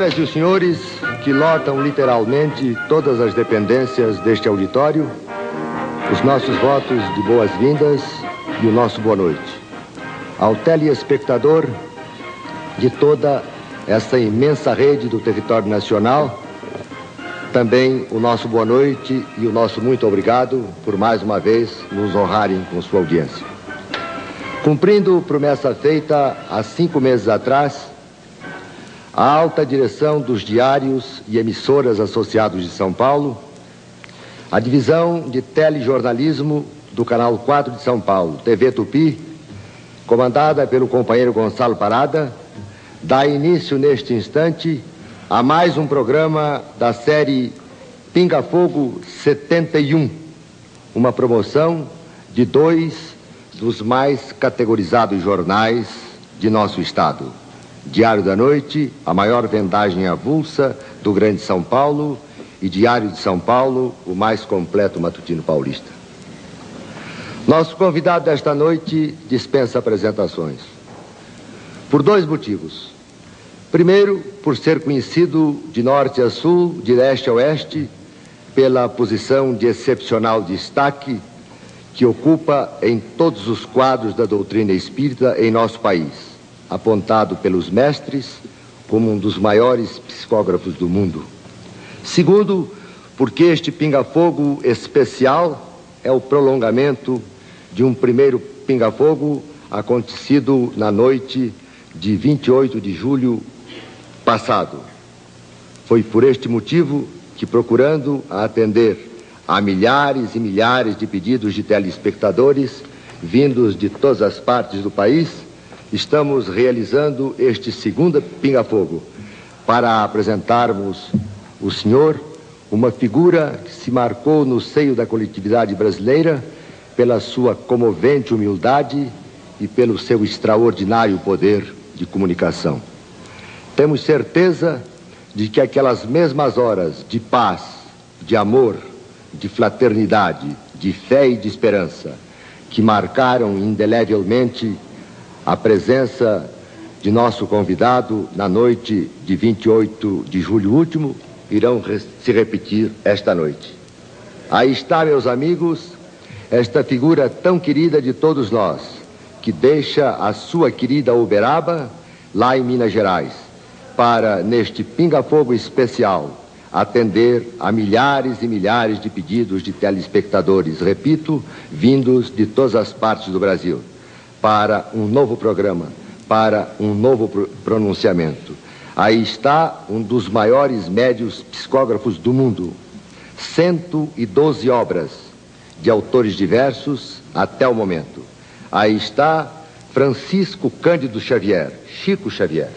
As senhoras e os senhores que lotam literalmente todas as dependências deste auditório, os nossos votos de boas-vindas e o nosso boa noite. Ao telespectador de toda essa imensa rede do território nacional, também o nosso boa noite e o nosso muito obrigado por mais uma vez nos honrarem com sua audiência. Cumprindo promessa feita há cinco meses atrás, a alta direção dos diários e emissoras associados de São Paulo, a divisão de telejornalismo do Canal 4 de São Paulo, TV Tupi, comandada pelo companheiro Gonçalo Parada, dá início neste instante a mais um programa da série Pinga Fogo 71, uma promoção de dois dos mais categorizados jornais de nosso estado. Diário da Noite, a maior vendagem avulsa do Grande São Paulo, e Diário de São Paulo, o mais completo matutino paulista. Nosso convidado desta noite dispensa apresentações. Por dois motivos. Primeiro, por ser conhecido de norte a sul, de leste a oeste, pela posição de excepcional destaque que ocupa em todos os quadros da doutrina espírita em nosso país, apontado pelos mestres como um dos maiores psicógrafos do mundo. Segundo, porque este pinga-fogo especial é o prolongamento de um primeiro pinga-fogo acontecido na noite de 28 de julho passado. Foi por este motivo que, procurando atender a milhares e milhares de pedidos de telespectadores vindos de todas as partes do país, estamos realizando este segundo Pinga Fogo para apresentarmos o senhor, uma figura que se marcou no seio da coletividade brasileira pela sua comovente humildade e pelo seu extraordinário poder de comunicação. Temos certeza de que aquelas mesmas horas de paz, de amor, de fraternidade, de fé e de esperança que marcaram indelevelmente a presença de nosso convidado na noite de 28 de julho último irão se repetir esta noite. Aí está, meus amigos, esta figura tão querida de todos nós, que deixa a sua querida Uberaba lá em Minas Gerais para, neste pinga-fogo especial, atender a milhares e milhares de pedidos de telespectadores, repito, vindos de todas as partes do Brasil, para um novo programa, para um novo pronunciamento. Aí está um dos maiores médios psicógrafos do mundo. 112 obras de autores diversos até o momento. Aí está Francisco Cândido Xavier, Chico Xavier.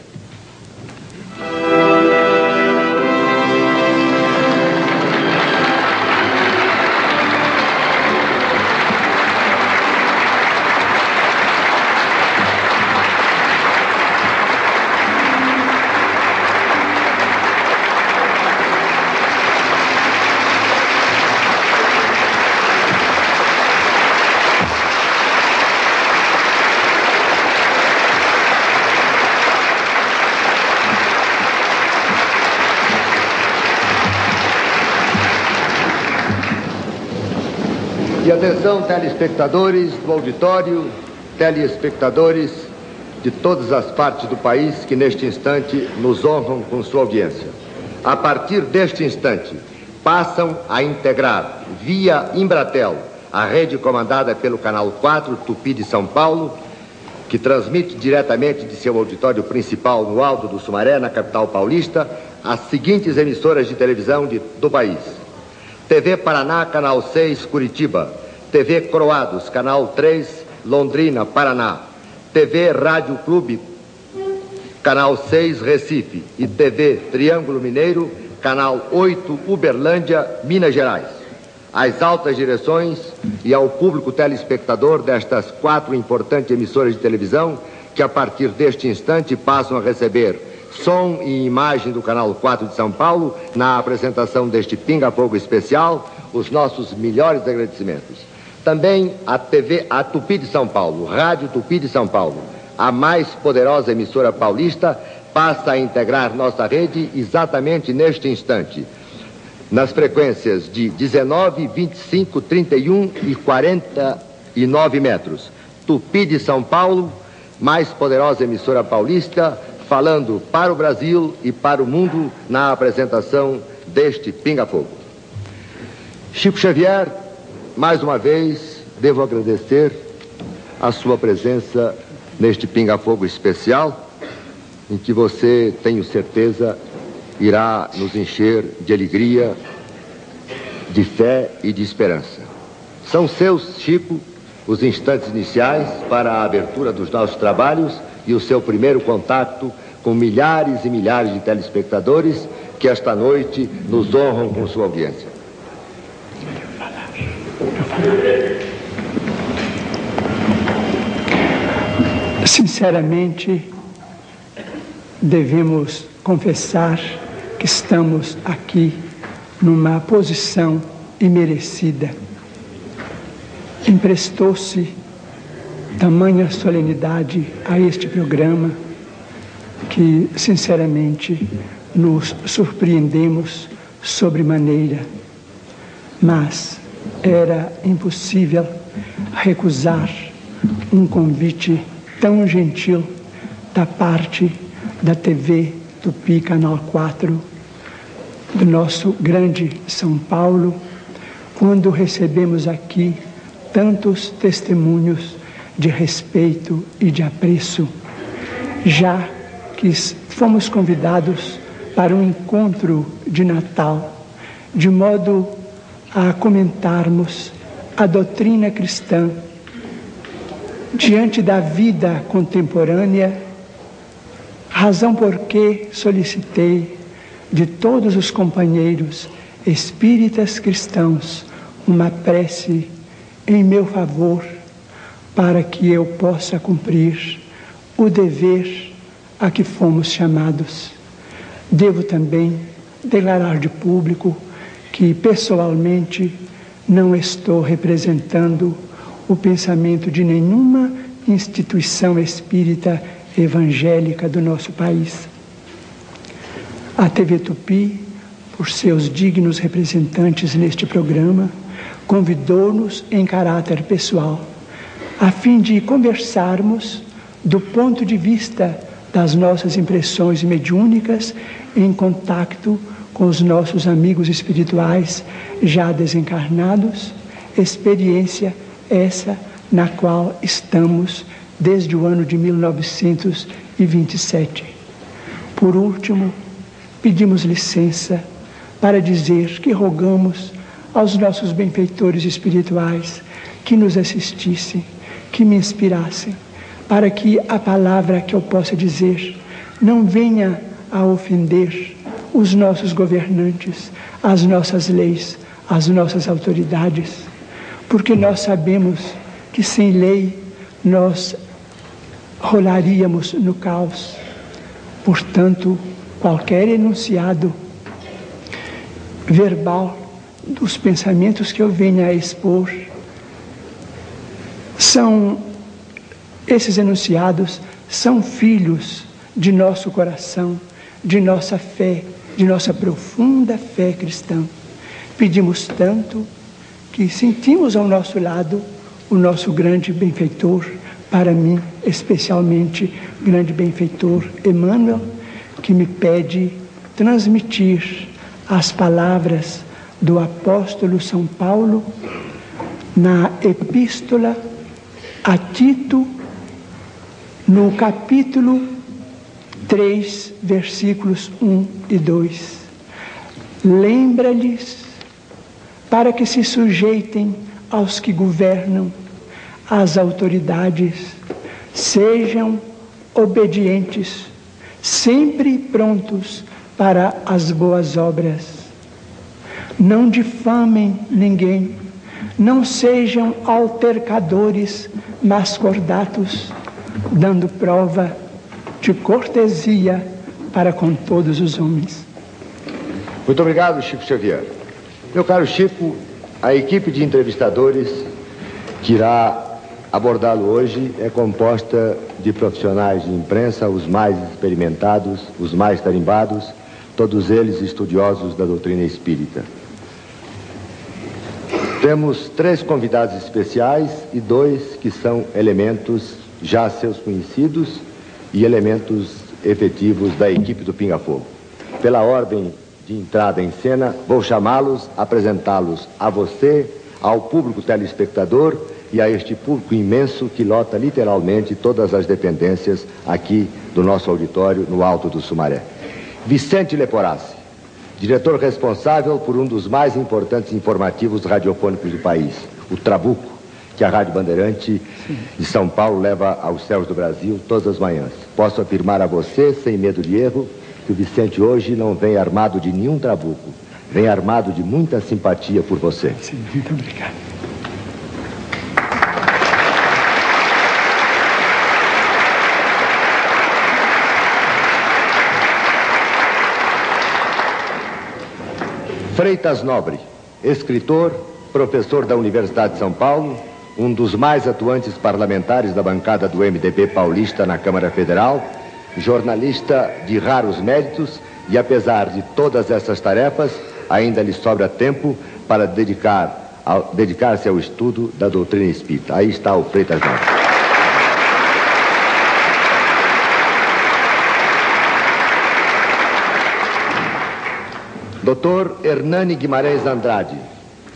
Atenção, telespectadores do auditório, telespectadores de todas as partes do país que neste instante nos honram com sua audiência. A partir deste instante, passam a integrar, via Embratel, a rede comandada pelo Canal 4 Tupi de São Paulo, que transmite diretamente de seu auditório principal no Alto do Sumaré, na capital paulista, as seguintes emissoras de televisão de, do país. TV Paraná, Canal 6, Curitiba. TV Croados, Canal 3, Londrina, Paraná. TV Rádio Clube, Canal 6, Recife. E TV Triângulo Mineiro, Canal 8, Uberlândia, Minas Gerais. Às altas direções e ao público telespectador destas quatro importantes emissoras de televisão, que a partir deste instante passam a receber som e imagem do Canal 4 de São Paulo na apresentação deste Pinga Fogo especial, os nossos melhores agradecimentos. Também a TV, a Tupi de São Paulo, Rádio Tupi de São Paulo, a mais poderosa emissora paulista, passa a integrar nossa rede exatamente neste instante, nas frequências de 19, 25, 31 e 49 metros. Tupi de São Paulo, mais poderosa emissora paulista, falando para o Brasil e para o mundo na apresentação deste Pinga Fogo. Chico Xavier, mais uma vez, devo agradecer a sua presença neste Pinga Fogo especial, em que você, tenho certeza, irá nos encher de alegria, de fé e de esperança. São seus, Chico, os instantes iniciais para a abertura dos nossos trabalhos e o seu primeiro contato com milhares e milhares de telespectadores que esta noite nos honram com sua audiência. Sinceramente, devemos confessar que estamos aqui numa posição imerecida. Emprestou-se tamanha solenidade a este programa que, sinceramente, nos surpreendemos sobremaneira, mas era impossível recusar um convite tão gentil da parte da TV Tupi Canal 4 do nosso grande São Paulo, quando recebemos aqui tantos testemunhos de respeito e de apreço, já que fomos convidados para um encontro de Natal, de modo a comentarmos a doutrina cristã diante da vida contemporânea, razão por que solicitei de todos os companheiros espíritas cristãos uma prece em meu favor para que eu possa cumprir o dever a que fomos chamados. Devo também declarar de público que pessoalmente não estou representando o pensamento de nenhuma instituição espírita evangélica do nosso país. A TV Tupi, por seus dignos representantes neste programa, convidou-nos em caráter pessoal, a fim de conversarmos do ponto de vista das nossas impressões mediúnicas em contato com os nossos amigos espirituais já desencarnados, experiência essa na qual estamos desde o ano de 1927. Por último, pedimos licença para dizer que rogamos aos nossos benfeitores espirituais que nos assistissem, que me inspirassem, para que a palavra que eu possa dizer não venha a ofender os nossos governantes, as nossas leis, as nossas autoridades, porque nós sabemos que sem lei nós rolaríamos no caos. Portanto, qualquer enunciado verbal dos pensamentos que eu venha a expor são esses enunciados são filhos de nosso coração, de nossa fé, de nossa profunda fé cristã. Pedimos tanto que sentimos ao nosso lado o nosso grande benfeitor, para mim especialmente grande benfeitor Emmanuel, que me pede transmitir as palavras do apóstolo São Paulo na epístola a Tito, no capítulo 3, versículos 1 e 2. Lembra-lhes para que se sujeitem aos que governam, às autoridades, sejam obedientes, sempre prontos para as boas obras não difamem ninguém, não sejam altercadores, mas cordatos, dando prova de cortesia para com todos os homens. Muito obrigado, Chico Xavier. Meu caro Chico, a equipe de entrevistadores que irá abordá-lo hoje é composta de profissionais de imprensa, os mais experimentados, os mais tarimbados, todos eles estudiosos da doutrina espírita. Temos três convidados especiais e dois que são elementos já seus conhecidos e elementos efetivos da equipe do Pinga Fogo. Pela ordem de entrada em cena, vou chamá-los, apresentá-los a você, ao público telespectador e a este público imenso que lota literalmente todas as dependências aqui do nosso auditório no Alto do Sumaré. Vicente Leporassi, diretor responsável por um dos mais importantes informativos radiofônicos do país, o Trabuco, que a Rádio Bandeirante de São Paulo leva aos céus do Brasil todas as manhãs. Posso afirmar a você, sem medo de erro, que o Vicente hoje não vem armado de nenhum trabuco, vem armado de muita simpatia por você. Sim, muito obrigado. Freitas Nobre, escritor, professor da Universidade de São Paulo, um dos mais atuantes parlamentares da bancada do MDB paulista na Câmara Federal, jornalista de raros méritos e, apesar de todas essas tarefas, ainda lhe sobra tempo para dedicar ao, dedicar-se ao estudo da doutrina espírita. Aí está o Freitas Nobre. Dr. Hernani Guimarães Andrade,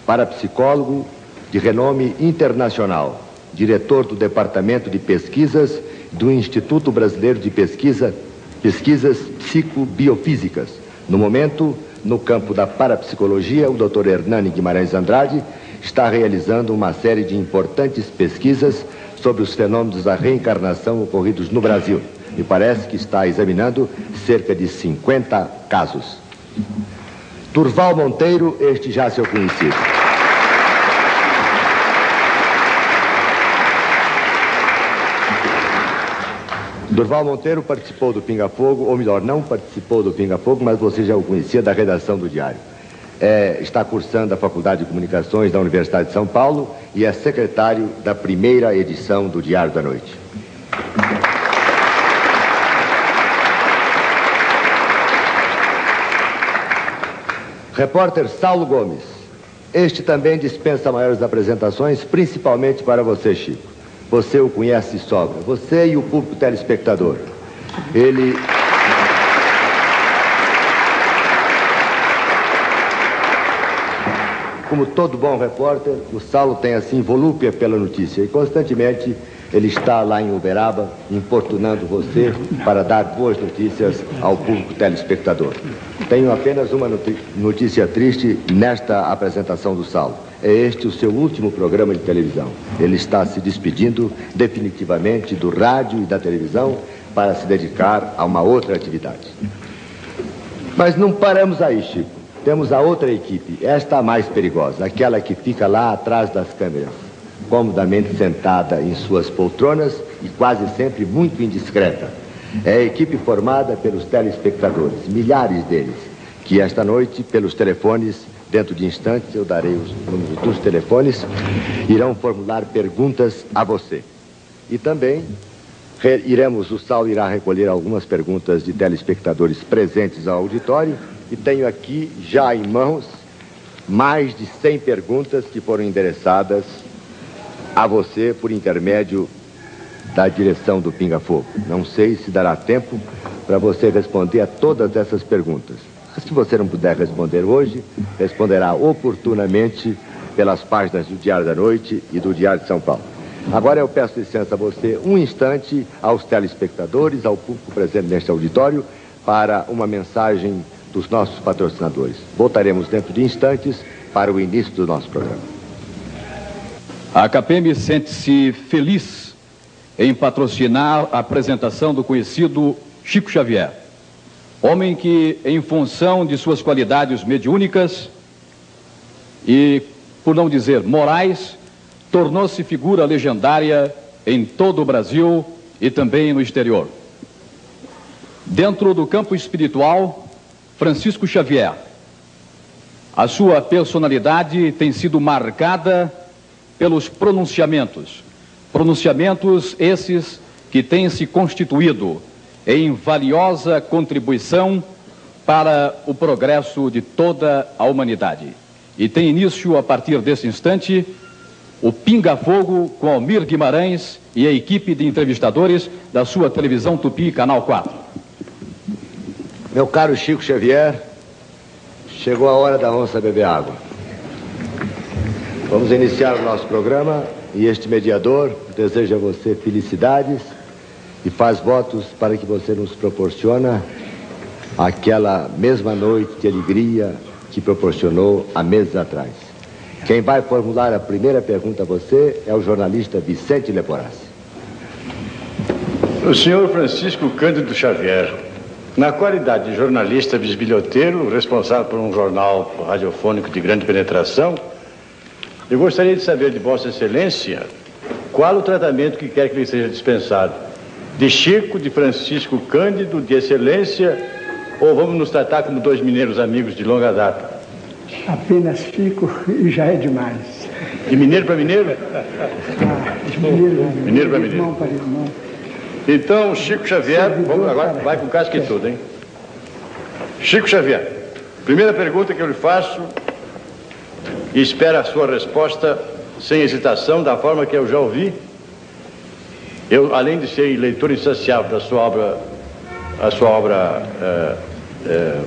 parapsicólogo de renome internacional, diretor do Departamento de Pesquisas do Instituto Brasileiro de Pesquisa, Pesquisas Psicobiofísicas. No momento, no campo da parapsicologia, o Dr. Hernani Guimarães Andrade está realizando uma série de importantes pesquisas sobre os fenômenos da reencarnação ocorridos no Brasil. Me parece que está examinando cerca de 50 casos. Turval Monteiro, este já seu conhecido. Durval Monteiro participou do Pinga Fogo, ou melhor, não participou do Pinga Fogo, mas você já o conhecia da redação do Diário. É, está cursando a Faculdade de Comunicações da Universidade de São Paulo e é secretário da primeira edição do Diário da Noite. Repórter Saulo Gomes. Este também dispensa maiores apresentações, principalmente para você, Chico. Você o conhece sobra. Você e o público telespectador. Ele. Como todo bom repórter, o Saulo tem assim volúpia pela notícia e constantemente ele está lá em Uberaba importunando você para dar boas notícias ao público telespectador. Tenho apenas uma notícia triste nesta apresentação do Saulo. É este o seu último programa de televisão. Ele está se despedindo definitivamente do rádio e da televisão para se dedicar a uma outra atividade. Mas não paramos aí, Chico. Temos a outra equipe, esta mais perigosa, aquela que fica lá atrás das câmeras comodamente sentada em suas poltronas e quase sempre muito indiscreta. É a equipe formada pelos telespectadores, milhares deles, que esta noite, pelos telefones, dentro de instantes eu darei os números dos telefones, irão formular perguntas a você. E também iremos, o Sal irá recolher algumas perguntas de telespectadores presentes ao auditório e tenho aqui já em mãos mais de 100 perguntas que foram endereçadas a você por intermédio da direção do Pinga Fogo. Não sei se dará tempo para você responder a todas essas perguntas. Se você não puder responder hoje, responderá oportunamente pelas páginas do Diário da Noite e do Diário de São Paulo. Agora eu peço licença a você um instante aos telespectadores, ao público presente neste auditório, para uma mensagem dos nossos patrocinadores. Voltaremos dentro de instantes para o início do nosso programa. A KPM sente-se feliz em patrocinar a apresentação do conhecido Chico Xavier, homem que, em função de suas qualidades mediúnicas e, por não dizer morais, tornou-se figura legendária em todo o Brasil e também no exterior. Dentro do campo espiritual, Francisco Xavier. A sua personalidade tem sido marcada pelos pronunciamentos Pronunciamentos esses que têm se constituído em valiosa contribuição para o progresso de toda a humanidade. E tem início, a partir desse instante, o Pinga Fogo com Almir Guimarães e a equipe de entrevistadores da sua televisão Tupi, Canal 4. Meu caro Chico Xavier, chegou a hora da onça beber água. Vamos iniciar o nosso programa e este mediador deseja a você felicidades e faz votos para que você nos proporciona aquela mesma noite de alegria que proporcionou há meses atrás. Quem vai formular a primeira pergunta a você é o jornalista Vicente Leporassi. O senhor Francisco Cândido Xavier, na qualidade de jornalista bisbilhoteiro, responsável por um jornal radiofônico de grande penetração, eu gostaria de saber de Vossa Excelência qual o tratamento que quer que lhe seja dispensado. De Chico, de Francisco Cândido, de Excelência, ou vamos nos tratar como dois mineiros amigos de longa data? Apenas Chico e já é demais. De mineiro para mineiro? Ah, de mineiro, Mineiro para mineiro. Irmão para irmão. Então, Chico Xavier, vamos agora, vai com casca e tudo, hein? Chico Xavier, primeira pergunta que eu lhe faço e espero a sua resposta sem hesitação, da forma que eu já ouvi. Eu, além de ser leitor insaciável da sua obra, a sua obra, é, é,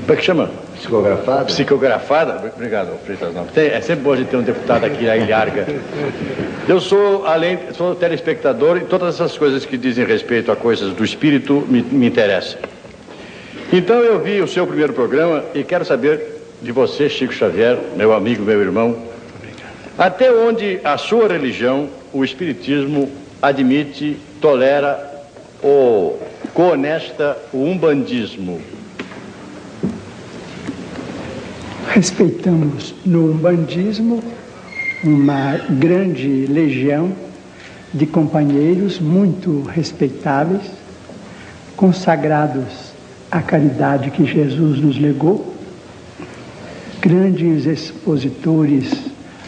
como é que chama? Psicografado? Psicografada? Obrigado, Freitas. É sempre bom de ter um deputado aqui, a Ilharga. Eu sou, além, sou telespectador e todas essas coisas que dizem respeito a coisas do espírito me, me interessam. Então eu vi o seu primeiro programa e quero saber de você, Chico Xavier, meu amigo, meu irmão, até onde a sua religião, o espiritismo, admite, tolera ou coonesta o umbandismo. Respeitamos no umbandismo uma grande legião de companheiros muito respeitáveis, consagrados à caridade que Jesus nos legou, grandes expositores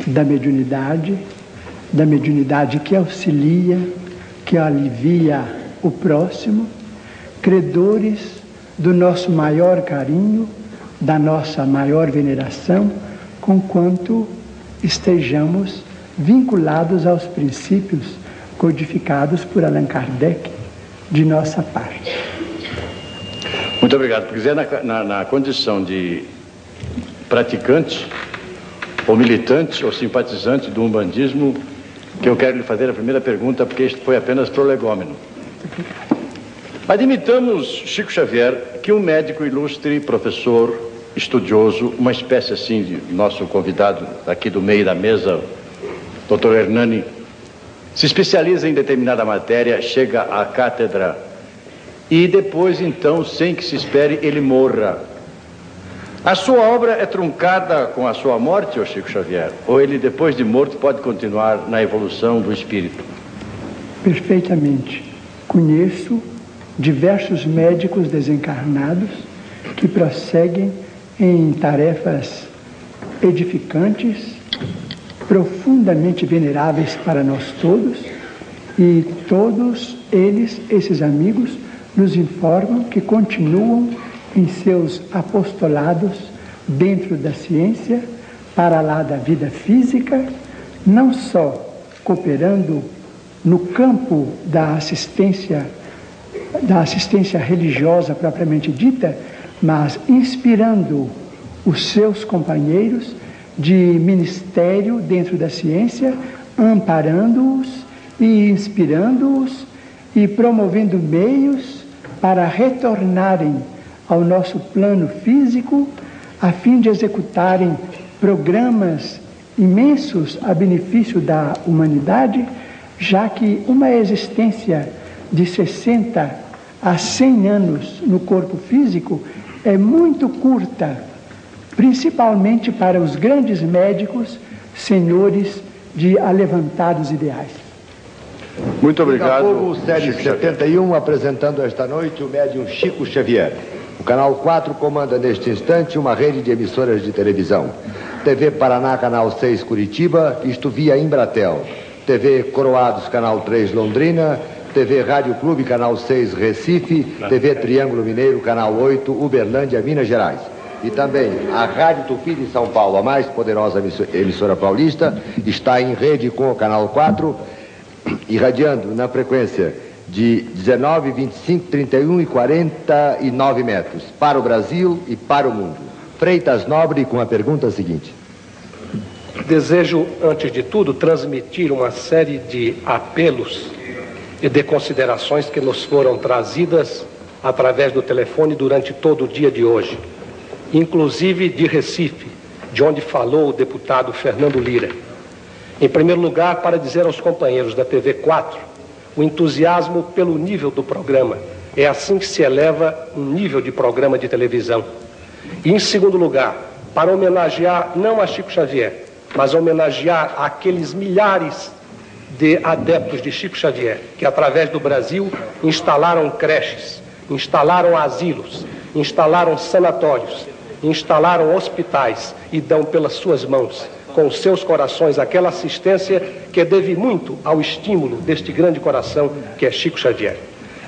da mediunidade, da mediunidade que auxilia, que alivia o próximo, credores do nosso maior carinho, da nossa maior veneração, conquanto estejamos vinculados aos princípios codificados por Allan Kardec de nossa parte. Muito obrigado. Porque é na, na, na condição de praticante, ou militante, ou simpatizante do umbandismo, que eu quero lhe fazer a primeira pergunta, porque isto foi apenas prolegômeno. Admitamos, Chico Xavier, que um médico ilustre, professor, estudioso, uma espécie assim de nosso convidado aqui do meio da mesa, doutor Hernani, se especializa em determinada matéria, chega à cátedra e depois, então, sem que se espere, ele morra. A sua obra é truncada com a sua morte, ô Chico Xavier? Ou ele, depois de morto, pode continuar na evolução do espírito? Perfeitamente. Conheço diversos médicos desencarnados que prosseguem em tarefas edificantes, profundamente veneráveis para nós todos, e todos eles, esses amigos, nos informam que continuam em seus apostolados dentro da ciência, para lá da vida física, não só cooperando no campo da assistência da assistência religiosa propriamente dita, mas inspirando os seus companheiros de ministério dentro da ciência, amparando-os e inspirando-os e promovendo meios para retornarem ao nosso plano físico, a fim de executarem programas imensos a benefício da humanidade, já que uma existência de 60 a 100 anos no corpo físico é muito curta, principalmente para os grandes médicos, senhores de alevantados ideais. Muito obrigado. Botafogo, série Chico Xavier. 71, apresentando esta noite o médium Chico Xavier. O Canal 4 comanda neste instante uma rede de emissoras de televisão. TV Paraná, Canal 6 Curitiba, isto via Embratel. TV Coroados, canal 3, Londrina, TV Rádio Clube, canal 6, Recife, TV Triângulo Mineiro, canal 8, Uberlândia, Minas Gerais. E também a Rádio Tupi de São Paulo, a mais poderosa emissora paulista, está em rede com o canal 4, irradiando na frequência de 19, 25, 31 e 49 metros para o Brasil e para o mundo. Freitas Nobre com a pergunta seguinte. Desejo, antes de tudo, transmitir uma série de apelos e de considerações que nos foram trazidas através do telefone durante todo o dia de hoje, inclusive de Recife, de onde falou o deputado Fernando Lira. Em primeiro lugar, para dizer aos companheiros da TV 4 o entusiasmo pelo nível do programa. É assim que se eleva um nível de programa de televisão. E em segundo lugar, para homenagear não a Chico Xavier, mas homenagear aqueles milhares de adeptos de Chico Xavier, que através do Brasil instalaram creches, instalaram asilos, instalaram sanatórios, instalaram hospitais e dão pelas suas mãos, com seus corações, aquela assistência que deve muito ao estímulo deste grande coração que é Chico Xavier.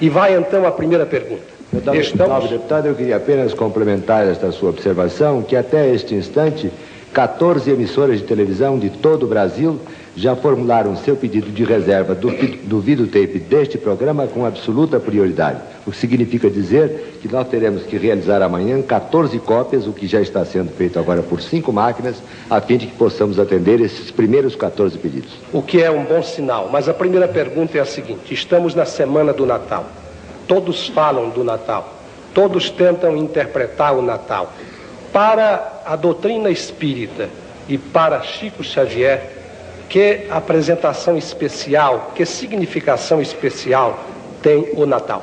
E vai então a primeira pergunta. Deputado, Estamos... deputado, eu queria apenas complementar esta sua observação, que até este instante 14 emissoras de televisão de todo o Brasil já formularam seu pedido de reserva do, do videotape deste programa com absoluta prioridade. O que significa dizer que nós teremos que realizar amanhã 14 cópias, o que já está sendo feito agora por cinco máquinas, a fim de que possamos atender esses primeiros 14 pedidos. O que é um bom sinal. Mas a primeira pergunta é a seguinte: estamos na semana do Natal. Todos falam do Natal. Todos tentam interpretar o Natal. Para a doutrina espírita e para Chico Xavier, que apresentação especial, que significação especial tem o Natal?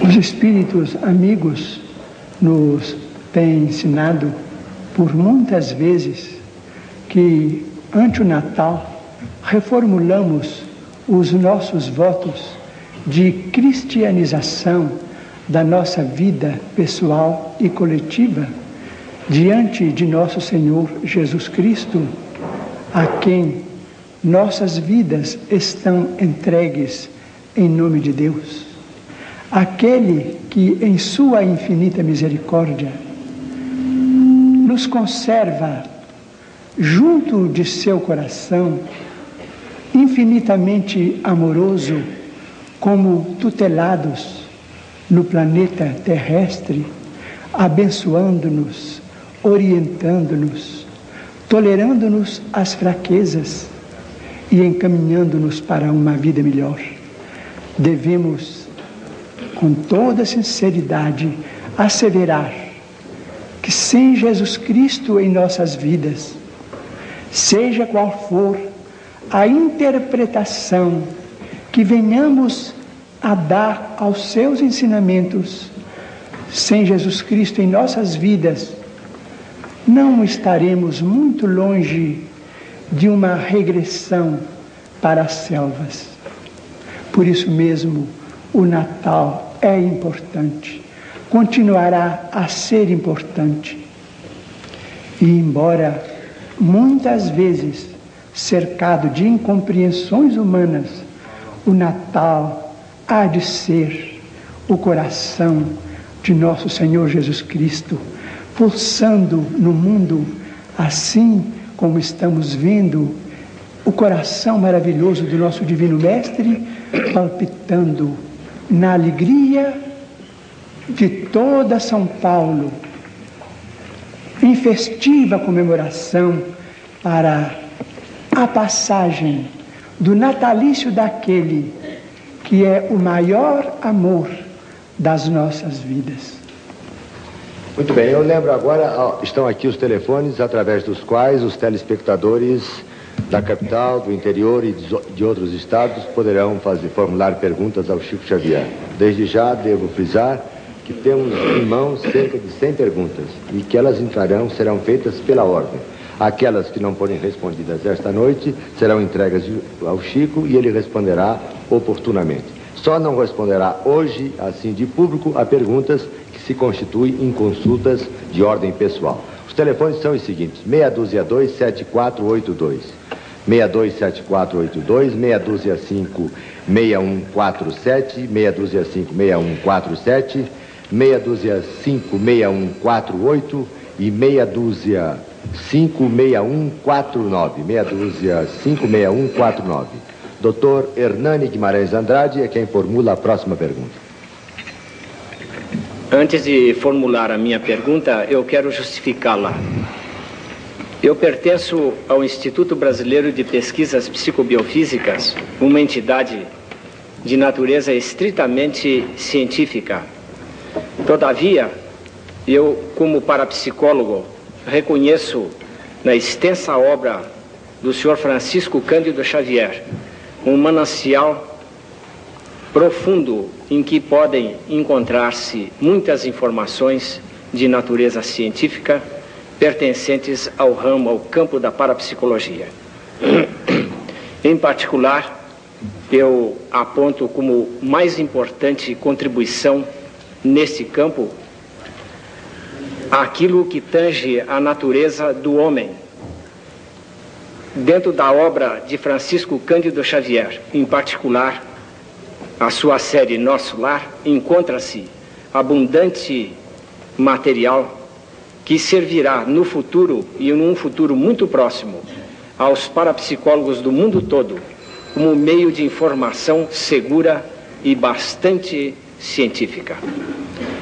Os espíritos amigos nos têm ensinado por muitas vezes que ante o Natal reformulamos os nossos votos de cristianização da nossa vida pessoal e coletiva diante de nosso Senhor Jesus Cristo, a quem nossas vidas estão entregues em nome de Deus. Aquele que, em Sua infinita misericórdia, nos conserva junto de seu coração, infinitamente amoroso, como tutelados no planeta terrestre, abençoando-nos, orientando-nos, tolerando-nos as fraquezas e encaminhando-nos para uma vida melhor. Devemos, com toda sinceridade, asseverar que sem Jesus Cristo em nossas vidas, seja qual for a interpretação que venhamos a dar aos seus ensinamentos, sem Jesus Cristo em nossas vidas, não estaremos muito longe de uma regressão para as selvas. Por isso mesmo, o Natal é importante, continuará a ser importante. E embora muitas vezes cercado de incompreensões humanas, o Natal há de ser o coração de nosso Senhor Jesus Cristo, pulsando no mundo, assim como estamos vendo o coração maravilhoso do nosso Divino Mestre palpitando na alegria de toda São Paulo, em festiva comemoração para a passagem do natalício daquele que é o maior amor das nossas vidas. Muito bem, eu lembro agora, estão aqui os telefones através dos quais os telespectadores da capital, do interior e de outros estados poderão fazer, formular perguntas ao Chico Xavier. Desde já devo frisar que temos em mãos cerca de 100 perguntas e que elas entrarão, serão feitas pela ordem. Aquelas que não forem respondidas esta noite serão entregas ao Chico e ele responderá oportunamente. Só não responderá hoje, assim de público, a perguntas se constituem em consultas de ordem pessoal. Os telefones são os seguintes: 612 7482. 627482, 625 6147, 625 6147, 625 6148 e meia dúzia 56149. Meia dúzia 56149. Doutor Hernani Guimarães Andrade é quem formula a próxima pergunta. Antes de formular a minha pergunta, eu quero justificá-la. Eu pertenço ao Instituto Brasileiro de Pesquisas Psicobiofísicas, uma entidade de natureza estritamente científica. Todavia, eu, como parapsicólogo, reconheço na extensa obra do senhor Francisco Cândido Xavier um manancial profundo em que podem encontrar-se muitas informações de natureza científica pertencentes ao ramo, ao campo da parapsicologia. em particular, eu aponto como mais importante contribuição nesse campo aquilo que tange a natureza do homem. Dentro da obra de Francisco Cândido Xavier, em particular, a sua série Nosso Lar, encontra-se abundante material que servirá no futuro e num futuro muito próximo aos parapsicólogos do mundo todo como meio de informação segura e bastante científica.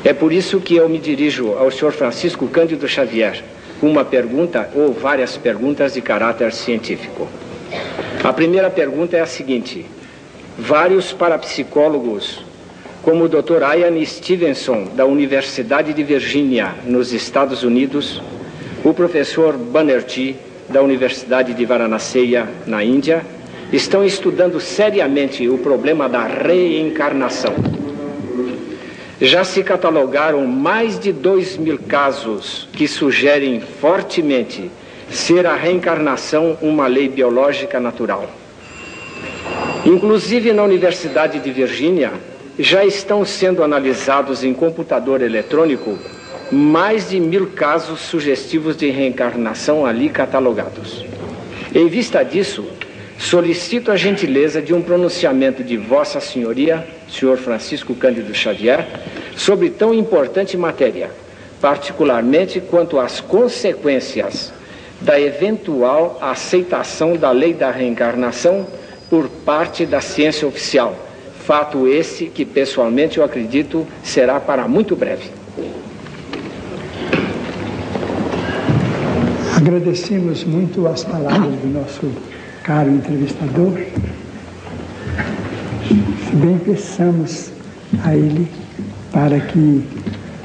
É por isso que eu me dirijo ao senhor Francisco Cândido Xavier com uma pergunta ou várias perguntas de caráter científico. A primeira pergunta é a seguinte: vários parapsicólogos, como o Dr. Ian Stevenson, da Universidade de Virgínia, nos Estados Unidos, o professor Banerjee, da Universidade de Varanasi, na Índia, estão estudando seriamente o problema da reencarnação. Já se catalogaram mais de dois mil casos que sugerem fortemente ser a reencarnação uma lei biológica natural. Inclusive na Universidade de Virgínia, já estão sendo analisados em computador eletrônico mais de mil casos sugestivos de reencarnação ali catalogados. Em vista disso, solicito a gentileza de um pronunciamento de Vossa Senhoria, Senhor Francisco Cândido Xavier, sobre tão importante matéria, particularmente quanto às consequências da eventual aceitação da lei da reencarnação por parte da ciência oficial. Fato esse que, pessoalmente, eu acredito será para muito breve. Agradecemos muito as palavras do nosso caro entrevistador. Se bem pensamos a ele para que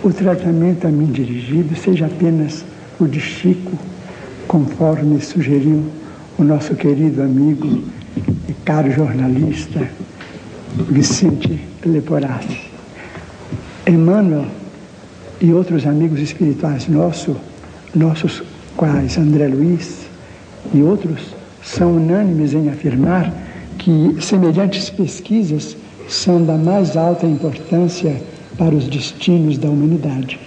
o tratamento a mim dirigido seja apenas o de Chico, conforme sugeriu o nosso querido amigo caro jornalista Vicente Leporati. Emmanuel e outros amigos espirituais nossos, nossos quais André Luiz e outros, são unânimes em afirmar que semelhantes pesquisas são da mais alta importância para os destinos da humanidade.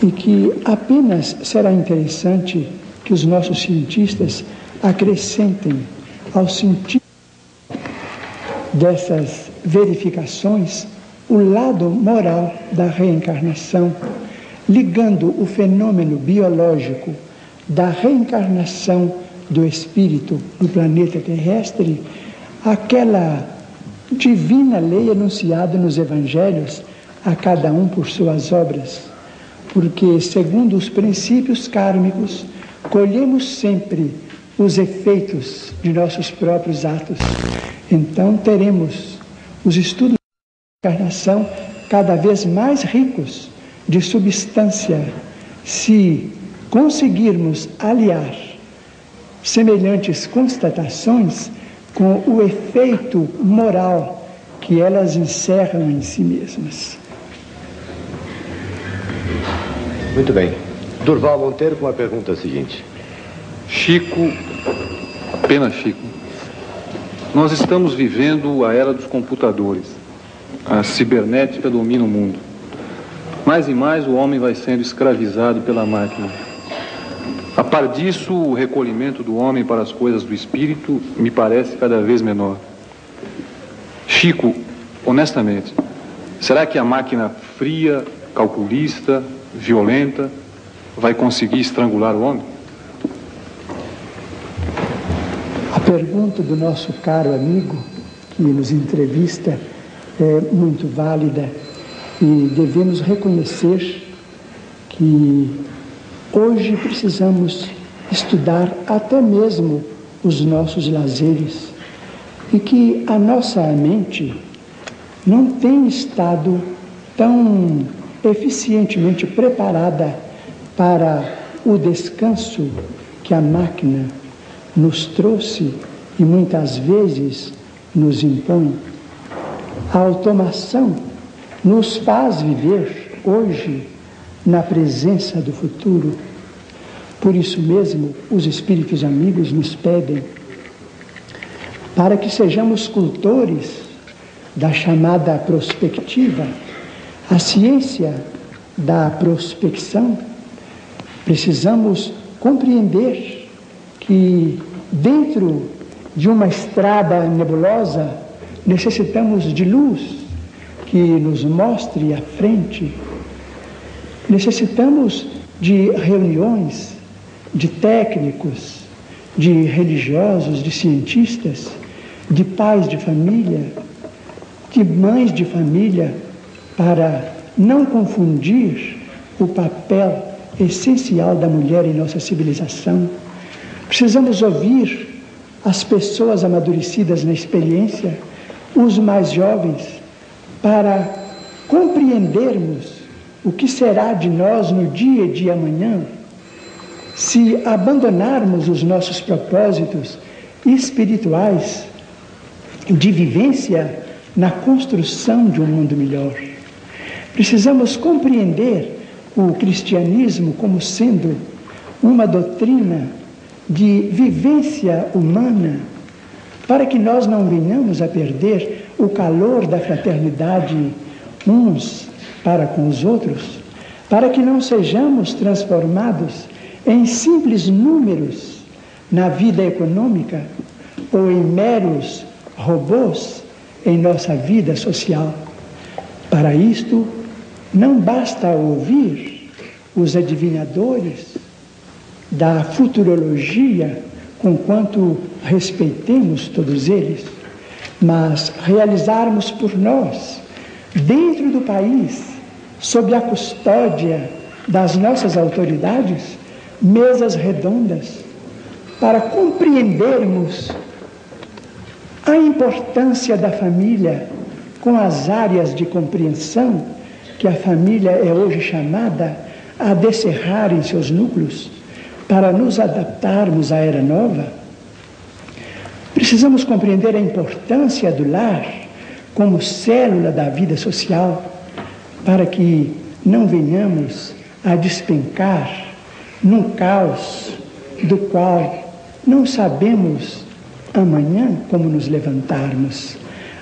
E que apenas será interessante que os nossos cientistas acrescentem ao sentido dessas verificações o lado moral da reencarnação, ligando o fenômeno biológico da reencarnação do espírito no planeta terrestre àquela divina lei anunciada nos evangelhos a cada um por suas obras. Porque, segundo os princípios kármicos, colhemos sempre os efeitos de nossos próprios atos. Então teremos os estudos da encarnação cada vez mais ricos de substância, se conseguirmos aliar semelhantes constatações com o efeito moral que elas encerram em si mesmas. Muito bem. Durval Monteiro com a pergunta seguinte. Chico, apenas Chico, nós estamos vivendo a era dos computadores. A cibernética domina o mundo. mais e mais o homem vai sendo escravizado pela máquina. A par disso, o recolhimento do homem para as coisas do espírito me parece cada vez menor. Chico, honestamente, será que a máquina fria, calculista, violenta, vai conseguir estrangular o homem? A pergunta do nosso caro amigo que nos entrevista é muito válida e devemos reconhecer que hoje precisamos estudar até mesmo os nossos lazeres e que a nossa mente não tem estado tão eficientemente preparada para o descanso que a máquina nos trouxe e muitas vezes nos impõe. A automação nos faz viver hoje na presença do futuro. Por isso mesmo, os espíritos amigos nos pedem para que sejamos cultores da chamada prospectiva, a ciência da prospecção, precisamos compreender que dentro de uma estrada nebulosa necessitamos de luz que nos mostre a frente. Necessitamos de reuniões de técnicos, de religiosos, de cientistas, de pais de família, de mães de família, para não confundir o papel essencial da mulher em nossa civilização. Precisamos ouvir as pessoas amadurecidas na experiência, os mais jovens, para compreendermos o que será de nós no dia de amanhã se abandonarmos os nossos propósitos espirituais de vivência na construção de um mundo melhor. Precisamos compreender o cristianismo como sendo uma doutrina de vivência humana, para que nós não venhamos a perder o calor da fraternidade uns para com os outros, para que não sejamos transformados em simples números na vida econômica ou em meros robôs em nossa vida social. Para isto, não basta ouvir os adivinhadores da futurologia, conquanto respeitemos todos eles, mas realizarmos por nós, dentro do país, sob a custódia das nossas autoridades, mesas redondas para compreendermos a importância da família com as áreas de compreensão que a família é hoje chamada a descerrar em seus núcleos para nos adaptarmos à era nova, precisamos compreender a importância do lar como célula da vida social para que não venhamos a despencar num caos do qual não sabemos amanhã como nos levantarmos.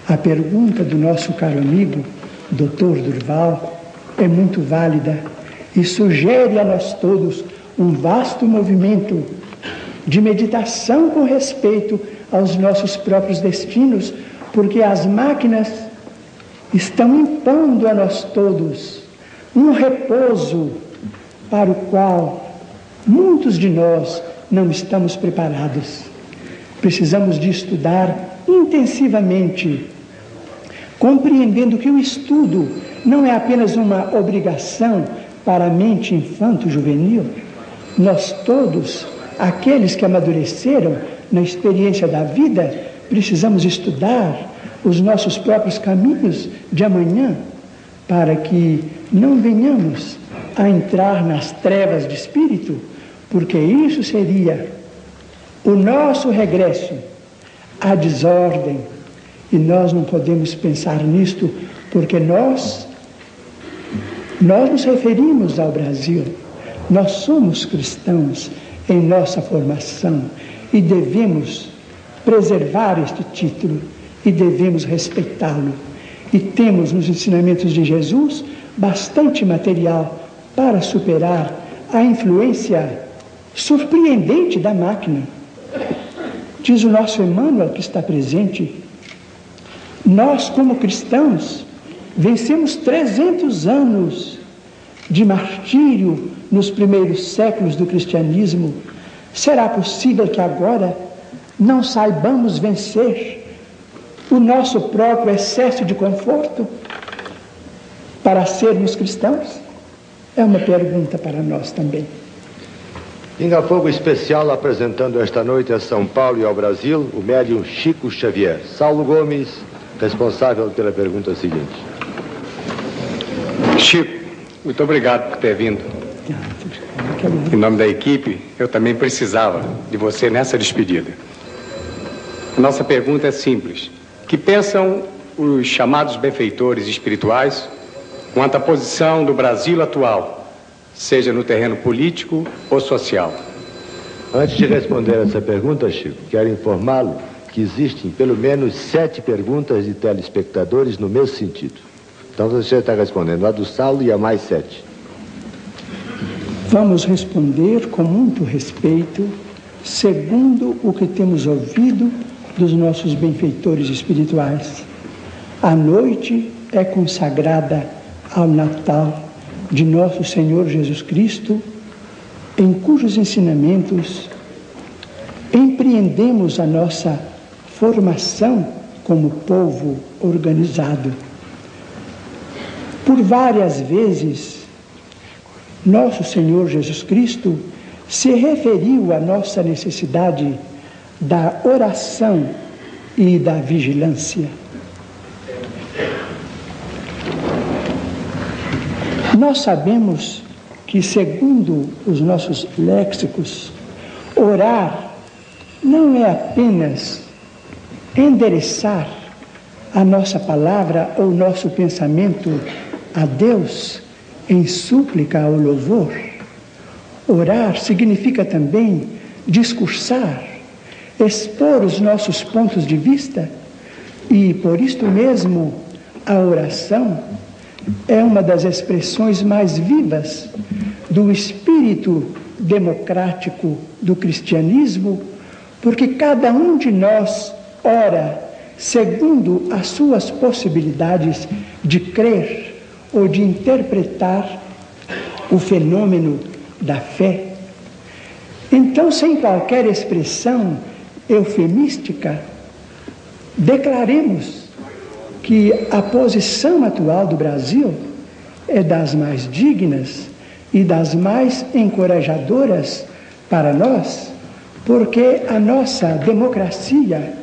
A pergunta do nosso caro amigo, Dr. Durval, é muito válida e sugere a nós todos um vasto movimento de meditação com respeito aos nossos próprios destinos, porque as máquinas estão impondo a nós todos um repouso para o qual muitos de nós não estamos preparados. Precisamos de estudar intensivamente, compreendendo que o estudo não é apenas uma obrigação para a mente infanto-juvenil. Nós todos, aqueles que amadureceram na experiência da vida, precisamos estudar os nossos próprios caminhos de amanhã, para que não venhamos a entrar nas trevas de espírito, porque isso seria o nosso regresso à desordem. E nós não podemos pensar nisto porque nós nós nos referimos ao Brasil. Nós somos cristãos em nossa formação e devemos preservar este título e devemos respeitá-lo. E temos nos ensinamentos de Jesus bastante material para superar a influência surpreendente da máquina. Diz o nosso Emmanuel que está presente, nós, como cristãos, vencemos 300 anos de martírio nos primeiros séculos do cristianismo. Será possível que agora não saibamos vencer o nosso próprio excesso de conforto para sermos cristãos? É uma pergunta para nós também. Pinga Fogo Especial apresentando esta noite a São Paulo e ao Brasil o médium Chico Xavier. Saulo Gomes, responsável pela pergunta seguinte. Chico, muito obrigado por ter vindo. Em nome da equipe, eu também precisava de você nessa despedida. A nossa pergunta é simples. Que pensam os chamados benfeitores espirituais quanto à posição do Brasil atual, seja no terreno político ou social? Antes de responder essa pergunta, Chico, quero informá-lo que existem pelo menos sete perguntas de telespectadores no mesmo sentido. Então você está respondendo a do Saulo e a mais sete. Vamos responder com muito respeito, segundo o que temos ouvido dos nossos benfeitores espirituais. A noite é consagrada ao Natal de nosso Senhor Jesus Cristo, em cujos ensinamentos empreendemos a nossa formação como povo organizado. Por várias vezes, nosso Senhor Jesus Cristo se referiu à nossa necessidade da oração e da vigilância. Nós sabemos que, segundo os nossos léxicos, orar não é apenas endereçar a nossa palavra ou nosso pensamento a Deus em súplica ou louvor. Orar significa também discursar, expor os nossos pontos de vista e, por isto mesmo, a oração é uma das expressões mais vivas do espírito democrático do cristianismo, porque cada um de nós ora segundo as suas possibilidades de crer ou de interpretar o fenômeno da fé. Então, sem qualquer expressão eufemística, declaremos que a posição atual do Brasil é das mais dignas e das mais encorajadoras para nós, porque a nossa democracia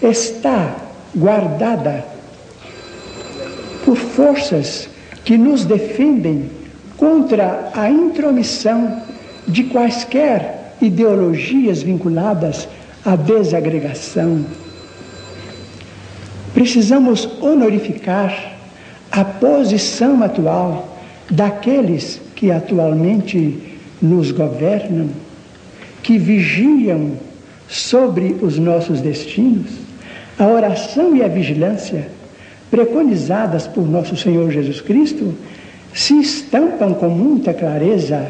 está guardada por forças que nos defendem contra a intromissão de quaisquer ideologias vinculadas à desagregação. Precisamos honorificar a posição atual daqueles que atualmente nos governam, que vigiam sobre os nossos destinos a oração e a vigilância, preconizadas por nosso Senhor Jesus Cristo, se estampam com muita clareza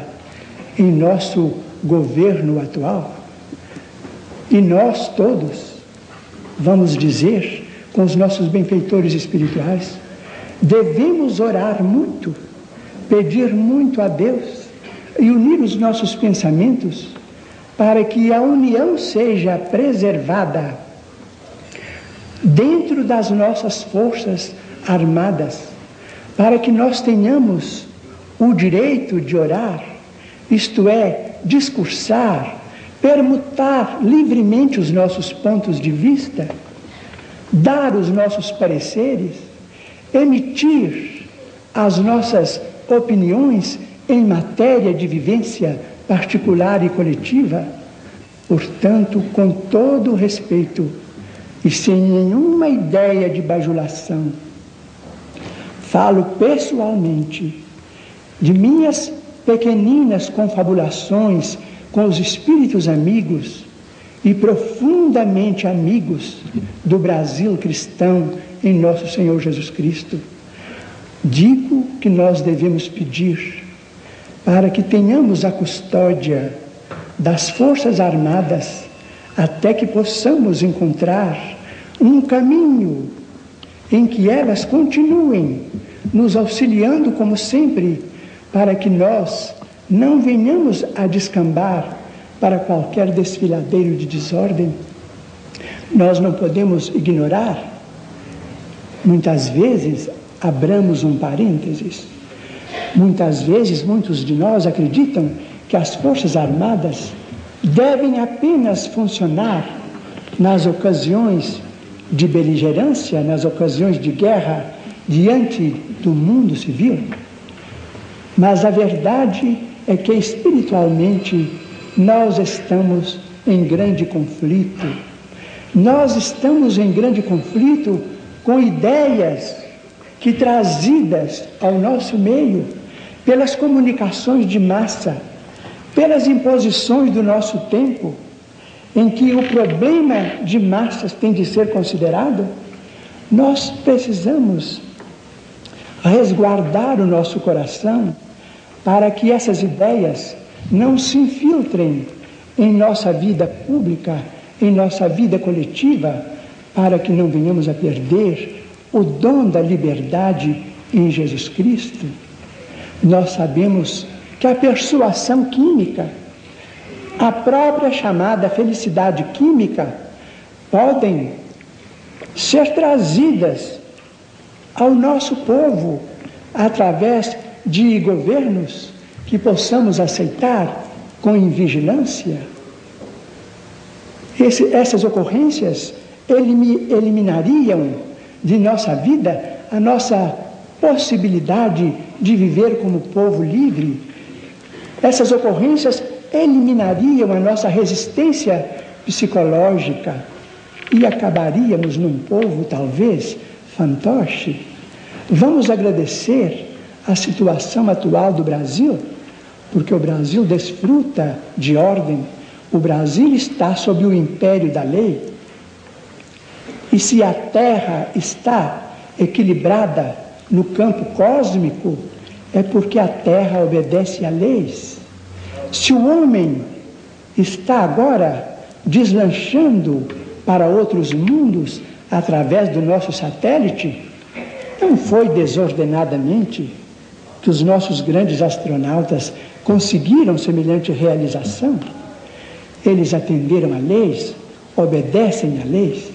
em nosso governo atual. E nós todos, vamos dizer, com os nossos benfeitores espirituais, devemos orar muito, pedir muito a Deus e unir os nossos pensamentos para que a união seja preservada dentro das nossas forças armadas, para que nós tenhamos o direito de orar, isto é, discursar, permutar livremente os nossos pontos de vista, dar os nossos pareceres, emitir as nossas opiniões em matéria de vivência particular e coletiva, portanto, com todo respeito e sem nenhuma ideia de bajulação. Falo pessoalmente de minhas pequeninas confabulações com os espíritos amigos e profundamente amigos do Brasil cristão em nosso Senhor Jesus Cristo. Digo que nós devemos pedir para que tenhamos a custódia das Forças Armadas até que possamos encontrar um caminho em que elas continuem nos auxiliando como sempre, para que nós não venhamos a descambar para qualquer desfiladeiro de desordem. Nós não podemos ignorar, muitas vezes, abramos um parênteses, muitas vezes muitos de nós acreditam que as Forças Armadas devem apenas funcionar nas ocasiões de beligerância, nas ocasiões de guerra diante do mundo civil. Mas a verdade é que espiritualmente nós estamos em grande conflito. Nós estamos em grande conflito com ideias que trazidas ao nosso meio pelas comunicações de massa, pelas imposições do nosso tempo, em que o problema de massas tem de ser considerado, nós precisamos resguardar o nosso coração para que essas ideias não se infiltrem em nossa vida pública, em nossa vida coletiva, para que não venhamos a perder o dom da liberdade em Jesus Cristo. Nós sabemos que a persuasão química, a própria chamada felicidade química, podem ser trazidas ao nosso povo através de governos que possamos aceitar com invigilância. Esse, essas ocorrências eliminariam de nossa vida a nossa possibilidade de viver como povo livre. Essas ocorrências eliminariam a nossa resistência psicológica e acabaríamos num povo, talvez, fantoche. Vamos agradecer a situação atual do Brasil, porque o Brasil desfruta de ordem, o Brasil está sob o império da lei. E se a Terra está equilibrada no campo cósmico, é porque a Terra obedece a leis. Se o homem está agora deslanchando para outros mundos através do nosso satélite, não foi desordenadamente que os nossos grandes astronautas conseguiram semelhante realização. Eles atenderam a leis, obedecem a leis.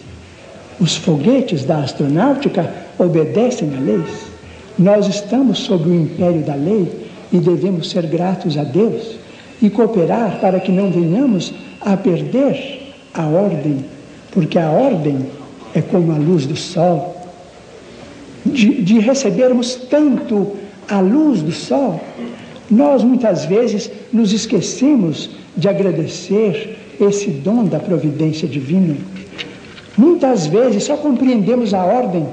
Os foguetes da astronáutica obedecem a leis. Nós estamos sob o império da lei e devemos ser gratos a Deus e cooperar para que não venhamos a perder a ordem, porque a ordem é como a luz do sol. De, de recebermos tanto à luz do sol, nós muitas vezes nos esquecemos de agradecer esse dom da providência divina. Muitas vezes só compreendemos a ordem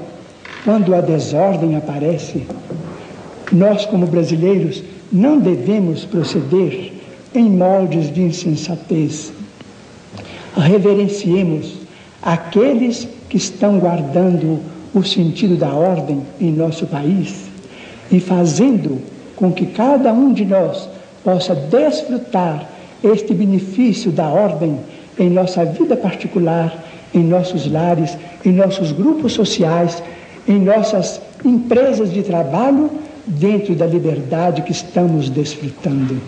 quando a desordem aparece. Nós, como brasileiros, não devemos proceder em moldes de insensatez. Reverenciemos aqueles que estão guardando o sentido da ordem em nosso país e fazendo com que cada um de nós possa desfrutar este benefício da ordem em nossa vida particular, em nossos lares, em nossos grupos sociais, em nossas empresas de trabalho, dentro da liberdade que estamos desfrutando.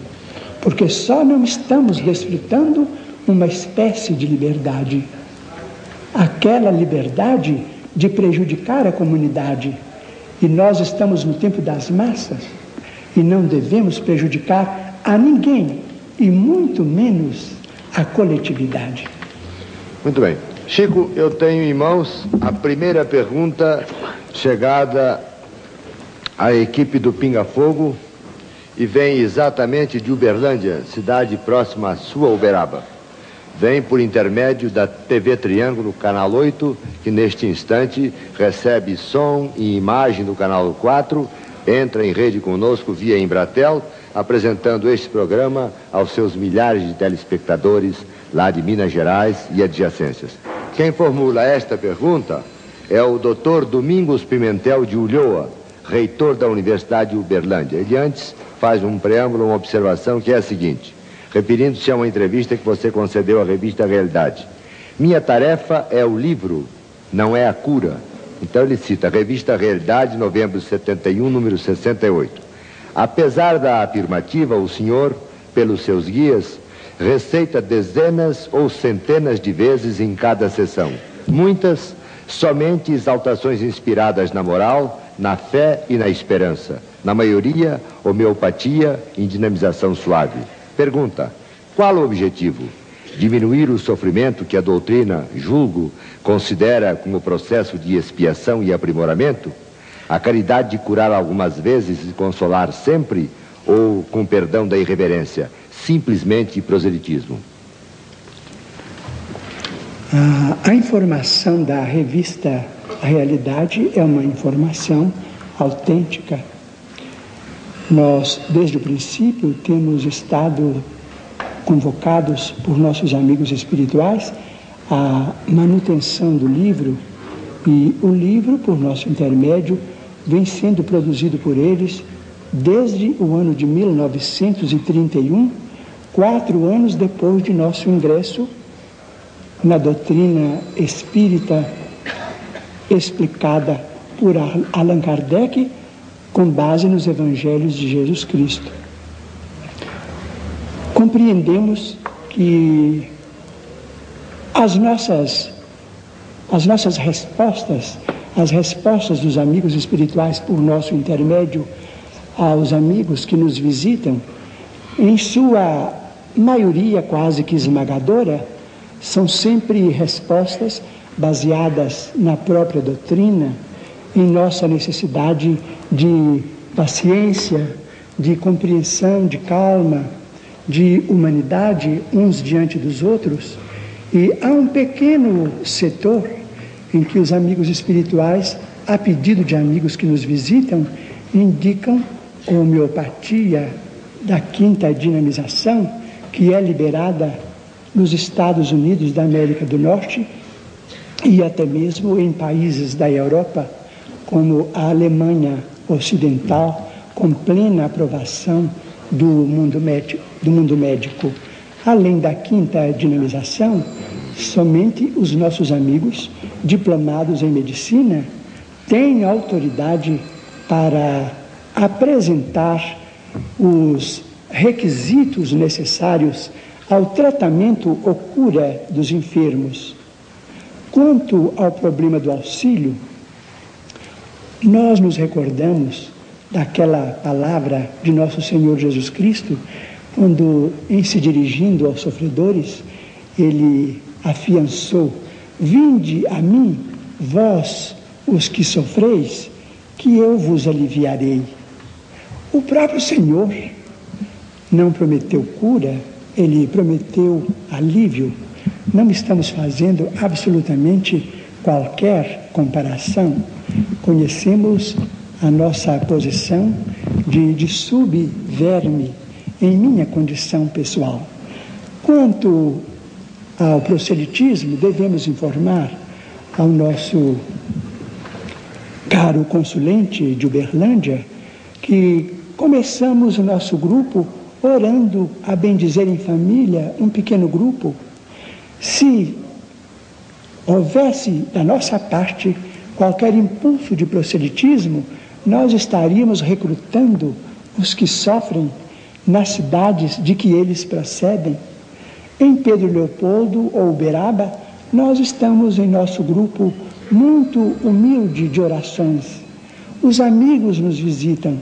Porque só não estamos desfrutando uma espécie de liberdade. Aquela liberdade de prejudicar a comunidade e nós estamos no tempo das massas e não devemos prejudicar a ninguém e muito menos a coletividade. Muito bem. Chico, eu tenho em mãos a primeira pergunta chegada à equipe do Pinga Fogo e vem exatamente de Uberlândia, cidade próxima à sua Uberaba vem por intermédio da TV Triângulo, canal 8, que neste instante recebe som e imagem do canal 4, entra em rede conosco via Embratel, apresentando este programa aos seus milhares de telespectadores lá de Minas Gerais e adjacências. Quem formula esta pergunta é o Dr. Domingos Pimentel de Ulloa, reitor da Universidade de Uberlândia. Ele antes faz um preâmbulo, uma observação que é a seguinte, referindo-se a uma entrevista que você concedeu à revista Realidade. Minha tarefa é o livro, não é a cura. Então ele cita a revista Realidade, novembro de 71, número 68. Apesar da afirmativa, o senhor, pelos seus guias, receita dezenas ou centenas de vezes em cada sessão. Muitas somente exaltações inspiradas na moral, na fé e na esperança. Na maioria, homeopatia em dinamização suave. Pergunta: qual o objetivo? Diminuir o sofrimento que a doutrina, julgo, considera como processo de expiação e aprimoramento? A caridade de curar algumas vezes e consolar sempre? Ou, com perdão da irreverência, simplesmente proselitismo? A, informação da revista Realidade é uma informação autêntica. Nós, desde o princípio, temos estado convocados por nossos amigos espirituais à manutenção do livro e o livro, por nosso intermédio, vem sendo produzido por eles desde o ano de 1931 quatro anos depois de nosso ingresso na doutrina espírita explicada por Allan Kardec com base nos evangelhos de Jesus Cristo. Compreendemos que as nossas as nossas respostas, as respostas dos amigos espirituais por nosso intermédio aos amigos que nos visitam, em sua maioria quase que esmagadora, são sempre respostas baseadas na própria doutrina, em nossa necessidade de paciência, de compreensão, de calma, de humanidade uns diante dos outros. E há um pequeno setor em que os amigos espirituais, a pedido de amigos que nos visitam, indicam homeopatia da quinta dinamização que é liberada nos Estados Unidos da América do Norte e até mesmo em países da Europa, como a Alemanha Ocidental, com plena aprovação do mundo médico. Do mundo médico. Além da quinta dinamização, somente os nossos amigos diplomados em medicina têm autoridade para apresentar os requisitos necessários ao tratamento ou cura dos enfermos. Quanto ao problema do auxílio, nós nos recordamos daquela palavra de nosso Senhor Jesus Cristo, quando, em se dirigindo aos sofredores, ele afiançou: Vinde a mim, vós, os que sofreis, que eu vos aliviarei. O próprio Senhor não prometeu cura, ele prometeu alívio. Não estamos fazendo absolutamente qualquer comparação. Conhecemos a nossa posição de, de subverme em minha condição pessoal. Quanto ao proselitismo, devemos informar ao nosso caro consulente de Uberlândia que começamos o nosso grupo orando a bendizer em família um pequeno grupo, se houvesse da nossa parte qualquer impulso de proselitismo, nós estaríamos recrutando os que sofrem nas cidades de que eles procedem. Em Pedro Leopoldo ou Uberaba, nós estamos em nosso grupo muito humilde de orações. Os amigos nos visitam.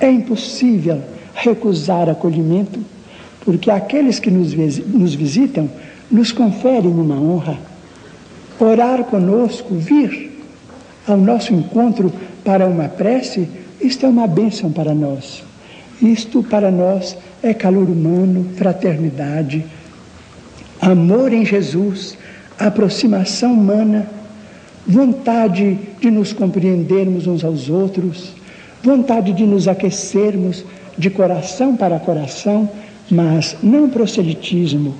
É impossível recusar acolhimento, porque aqueles que nos, visitam nos conferem uma honra. Orar conosco, vir ao nosso encontro para uma prece, isto é uma bênção para nós. Isto para nós é calor humano, fraternidade, amor em Jesus, aproximação humana, vontade de nos compreendermos uns aos outros, vontade de nos aquecermos de coração para coração, mas não proselitismo,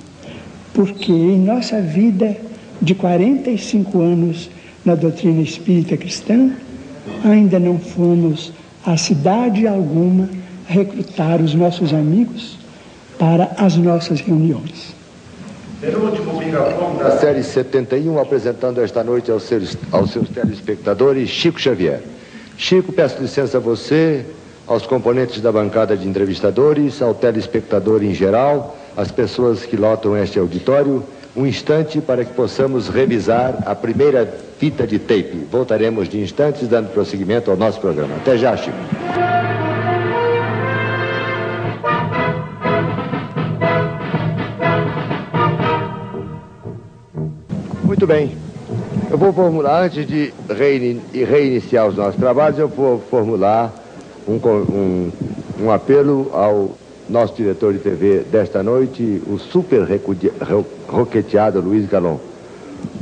porque em nossa vida de 45 anos na doutrina espírita cristã, ainda não fomos a cidade alguma recrutar os nossos amigos para as nossas reuniões. Penúltimo microfone da série 71, apresentando esta noite aos seus, aos seus telespectadores, Chico Xavier. Chico, peço licença a você, aos componentes da bancada de entrevistadores, ao telespectador em geral, às pessoas que lotam este auditório, um instante para que possamos revisar a primeira fita de tape. Voltaremos de instantes, dando prosseguimento ao nosso programa. Até já, Chico. Muito bem. Eu vou formular, antes de reiniciar os nossos trabalhos, eu vou formular um, um, um apelo ao nosso diretor de TV desta noite, o super roqueteado Luiz Galon.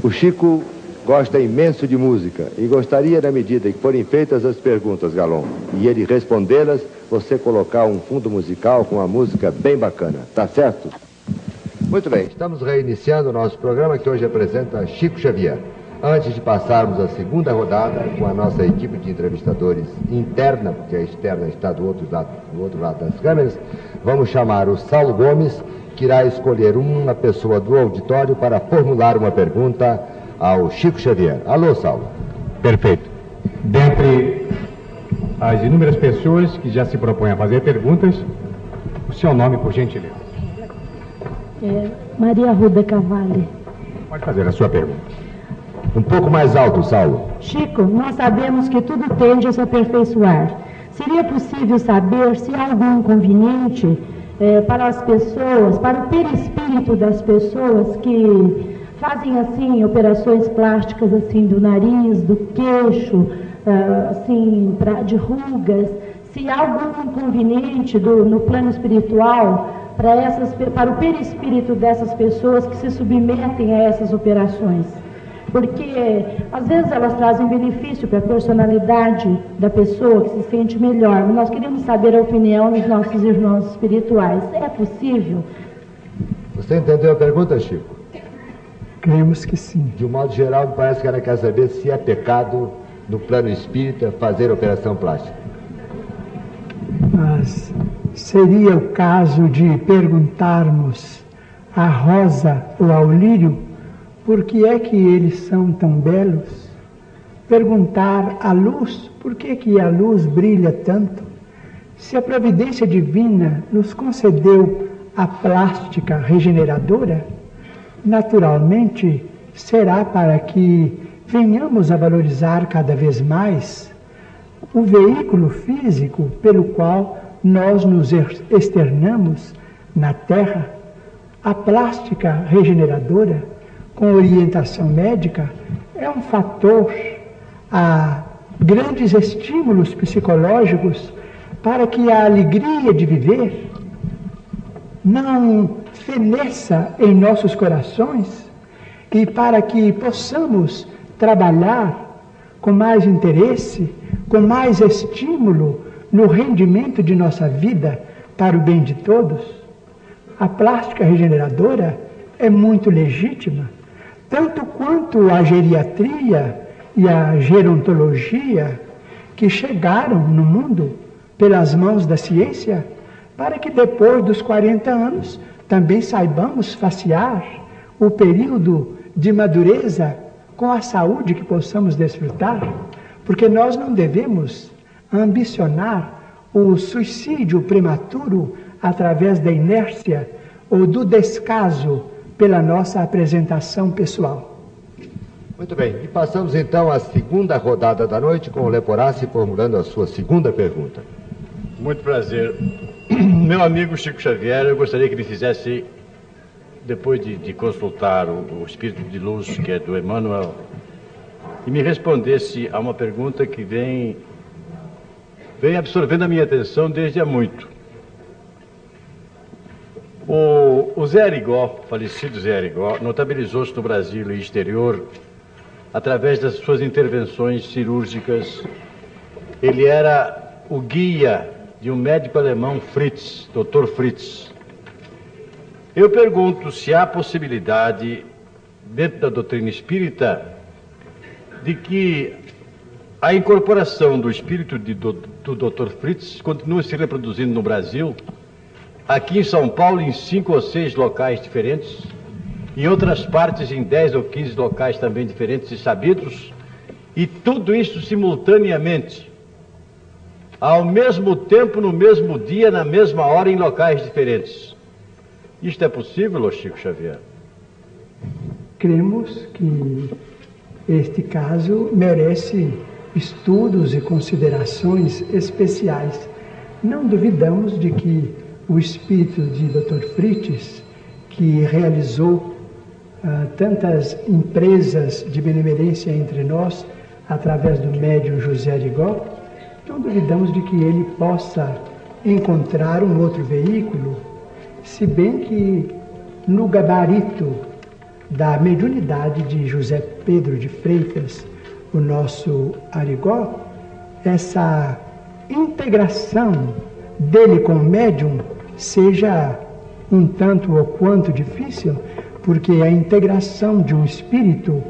O Chico gosta imenso de música e gostaria, na medida que forem feitas as perguntas, Galon, e ele respondê-las, você colocar um fundo musical com uma música bem bacana. Tá certo? Muito bem, estamos reiniciando o nosso programa que hoje apresenta Chico Xavier. Antes de passarmos à segunda rodada com a nossa equipe de entrevistadores interna, porque a externa está do outro lado, do outro lado das câmeras, vamos chamar o Saulo Gomes, que irá escolher uma pessoa do auditório para formular uma pergunta ao Chico Xavier. Alô, Saulo. Perfeito. Dentre as inúmeras pessoas que já se propõem a fazer perguntas, o seu nome, por gentileza. É, Maria Ruda Cavalli. Pode fazer a sua pergunta. Um pouco mais alto, Saulo. Chico, nós sabemos que tudo tende a se aperfeiçoar. Seria possível saber se há algum inconveniente eh, para as pessoas, para o perispírito das pessoas que fazem assim operações plásticas assim do nariz, do queixo, uh, assim pra, de rugas, se há algum inconveniente do, no plano espiritual para essas para o perispírito dessas pessoas que se submetem a essas operações porque às vezes elas trazem benefício para a personalidade da pessoa que se sente melhor. Mas nós queremos saber a opinião dos nossos irmãos espirituais. É possível? Você entendeu a pergunta, Chico? Cremos que sim. De um modo geral, parece que ela quer saber se é pecado no plano espírita fazer operação plástica. Mas seria o caso de perguntarmos a rosa ou ao lírio por que é que eles são tão belos? Perguntar à luz por que, que a luz brilha tanto? Se a providência divina nos concedeu a plástica regeneradora, naturalmente será para que venhamos a valorizar cada vez mais o veículo físico pelo qual nós nos externamos na Terra. A plástica regeneradora com orientação médica é um fator a grandes estímulos psicológicos para que a alegria de viver não feneça em nossos corações e para que possamos trabalhar com mais interesse, com mais estímulo no rendimento de nossa vida para o bem de todos. A plástica regeneradora é muito legítima tanto quanto a geriatria e a gerontologia que chegaram no mundo pelas mãos da ciência, para que depois dos 40 anos também saibamos facear o período de madureza com a saúde que possamos desfrutar, porque nós não devemos ambicionar o suicídio prematuro através da inércia ou do descaso pela nossa apresentação pessoal. Muito bem, e passamos então à segunda rodada da noite com o Leporassi formulando a sua segunda pergunta. Muito prazer. Meu amigo Chico Xavier, eu gostaria que ele fizesse, depois de, de consultar o, o, Espírito de Luz, que é do Emmanuel, e me respondesse a uma pergunta que vem, vem absorvendo a minha atenção desde há muito. O, o Zé Arigó, falecido Zé Arigó, notabilizou-se no Brasil e exterior através das suas intervenções cirúrgicas. Ele era o guia de um médico alemão, Fritz, Dr. Fritz. Eu pergunto se há possibilidade, dentro da doutrina espírita, de que a incorporação do espírito de, do, do Dr. Fritz continua se reproduzindo no Brasil, aqui em São Paulo, em cinco ou seis locais diferentes, em outras partes, em dez ou quinze locais também diferentes e sabidos, e tudo isso simultaneamente, ao mesmo tempo, no mesmo dia, na mesma hora, em locais diferentes. Isto é possível, Chico Xavier? Cremos que este caso merece estudos e considerações especiais. Não duvidamos de que o espírito de Dr. Fritz, que realizou uh, tantas empresas de benemerência entre nós, através do médium José Arigó, não duvidamos de que ele possa encontrar um outro veículo, se bem que no gabarito da mediunidade de José Pedro de Freitas, o nosso Arigó, essa integração dele com o médium seja um tanto ou quanto difícil, porque a integração de um espírito,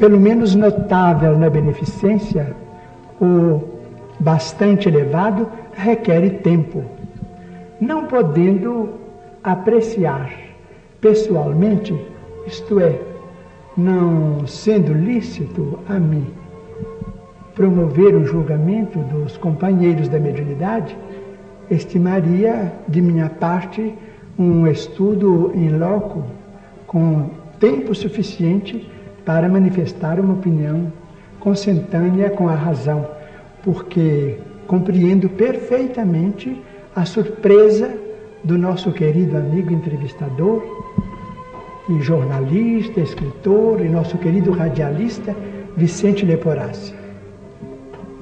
pelo menos notável na beneficência, ou bastante elevado, requer tempo. Não podendo apreciar pessoalmente, isto é, não sendo lícito a mim promover o julgamento dos companheiros da mediunidade, estimaria de minha parte um estudo em loco com tempo suficiente para manifestar uma opinião consentânea com a razão, porque compreendo perfeitamente a surpresa do nosso querido amigo entrevistador e jornalista, escritor e nosso querido radialista Vicente Leporassi.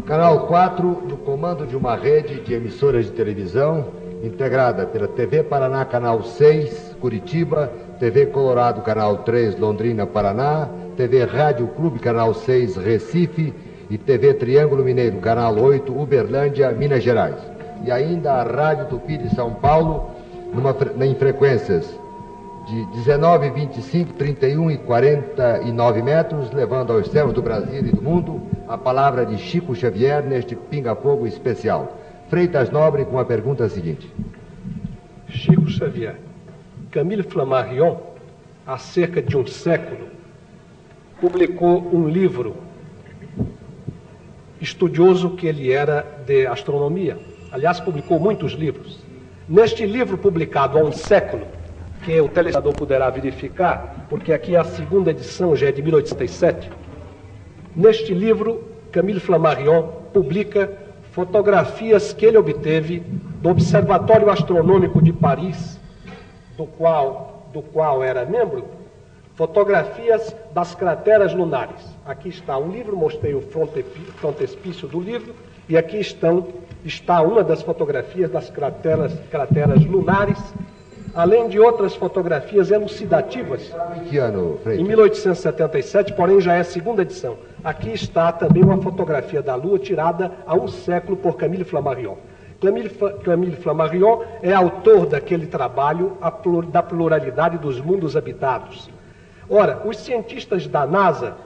Canal 4 do comando de uma rede de emissoras de televisão integrada pela TV Paraná Canal 6, Curitiba, TV Colorado Canal 3, Londrina, Paraná, TV Rádio Clube Canal 6, Recife e TV Triângulo Mineiro Canal 8, Uberlândia, Minas Gerais. E ainda a Rádio Tupi de São Paulo, numa, em frequências de 19, 25, 31 e 49 metros, levando aos céus do Brasil e do mundo a palavra de Chico Xavier neste pinga-fogo especial. Freitas Nobre com a pergunta seguinte. Chico Xavier, Camille Flammarion, há cerca de um século, publicou um livro estudioso que ele era de astronomia. Aliás, publicou muitos livros. Neste livro publicado há um século, que o telespectador poderá verificar, porque aqui a segunda edição, já é de 1807. Neste livro, Camille Flammarion publica fotografias que ele obteve do Observatório Astronômico de Paris, do qual, do qual era membro, fotografias das crateras lunares. Aqui está um livro, mostrei o frontespício do livro, e aqui estão, está uma das fotografias das crateras, crateras lunares além de outras fotografias elucidativas. Em que ano, Em 1877, porém já é a segunda edição. Aqui está também uma fotografia da Lua tirada há um século por Camille Flammarion. Camille, Flammarion é autor daquele trabalho da pluralidade dos mundos habitados. Ora, os cientistas da NASA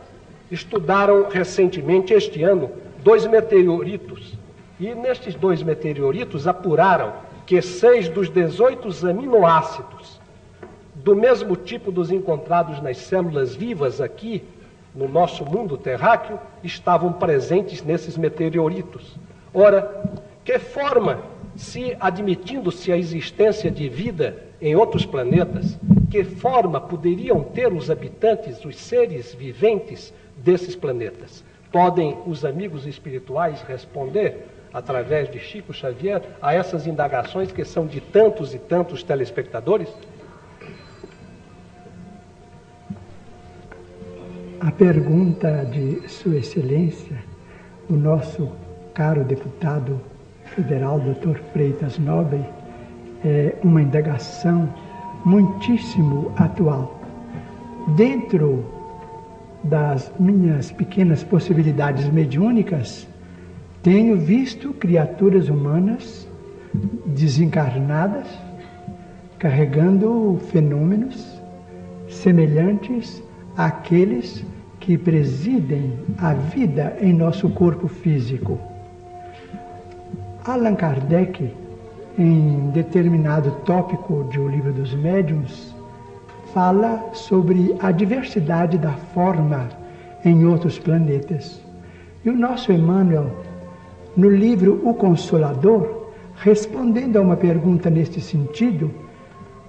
estudaram recentemente, este ano, dois meteoritos. E nestes dois meteoritos apuraram que seis dos 18 aminoácidos do mesmo tipo dos encontrados nas células vivas aqui no nosso mundo terráqueo estavam presentes nesses meteoritos. Ora, que forma, se admitindo-se a existência de vida em outros planetas, que forma poderiam ter os habitantes, os seres viventes desses planetas? Podem os amigos espirituais responder? através de Chico Xavier, a essas indagações que são de tantos e tantos telespectadores? A pergunta de Sua Excelência, o nosso caro deputado federal, Dr. Freitas Nobre, é uma indagação muitíssimo atual. Dentro das minhas pequenas possibilidades mediúnicas, tenho visto criaturas humanas desencarnadas carregando fenômenos semelhantes àqueles que que presidem a vida em nosso corpo físico. Allan Kardec, em determinado tópico de O Livro dos Médiuns, fala sobre a diversidade da forma em outros planetas. E o nosso Emmanuel, no livro O Consolador, respondendo a uma pergunta neste sentido,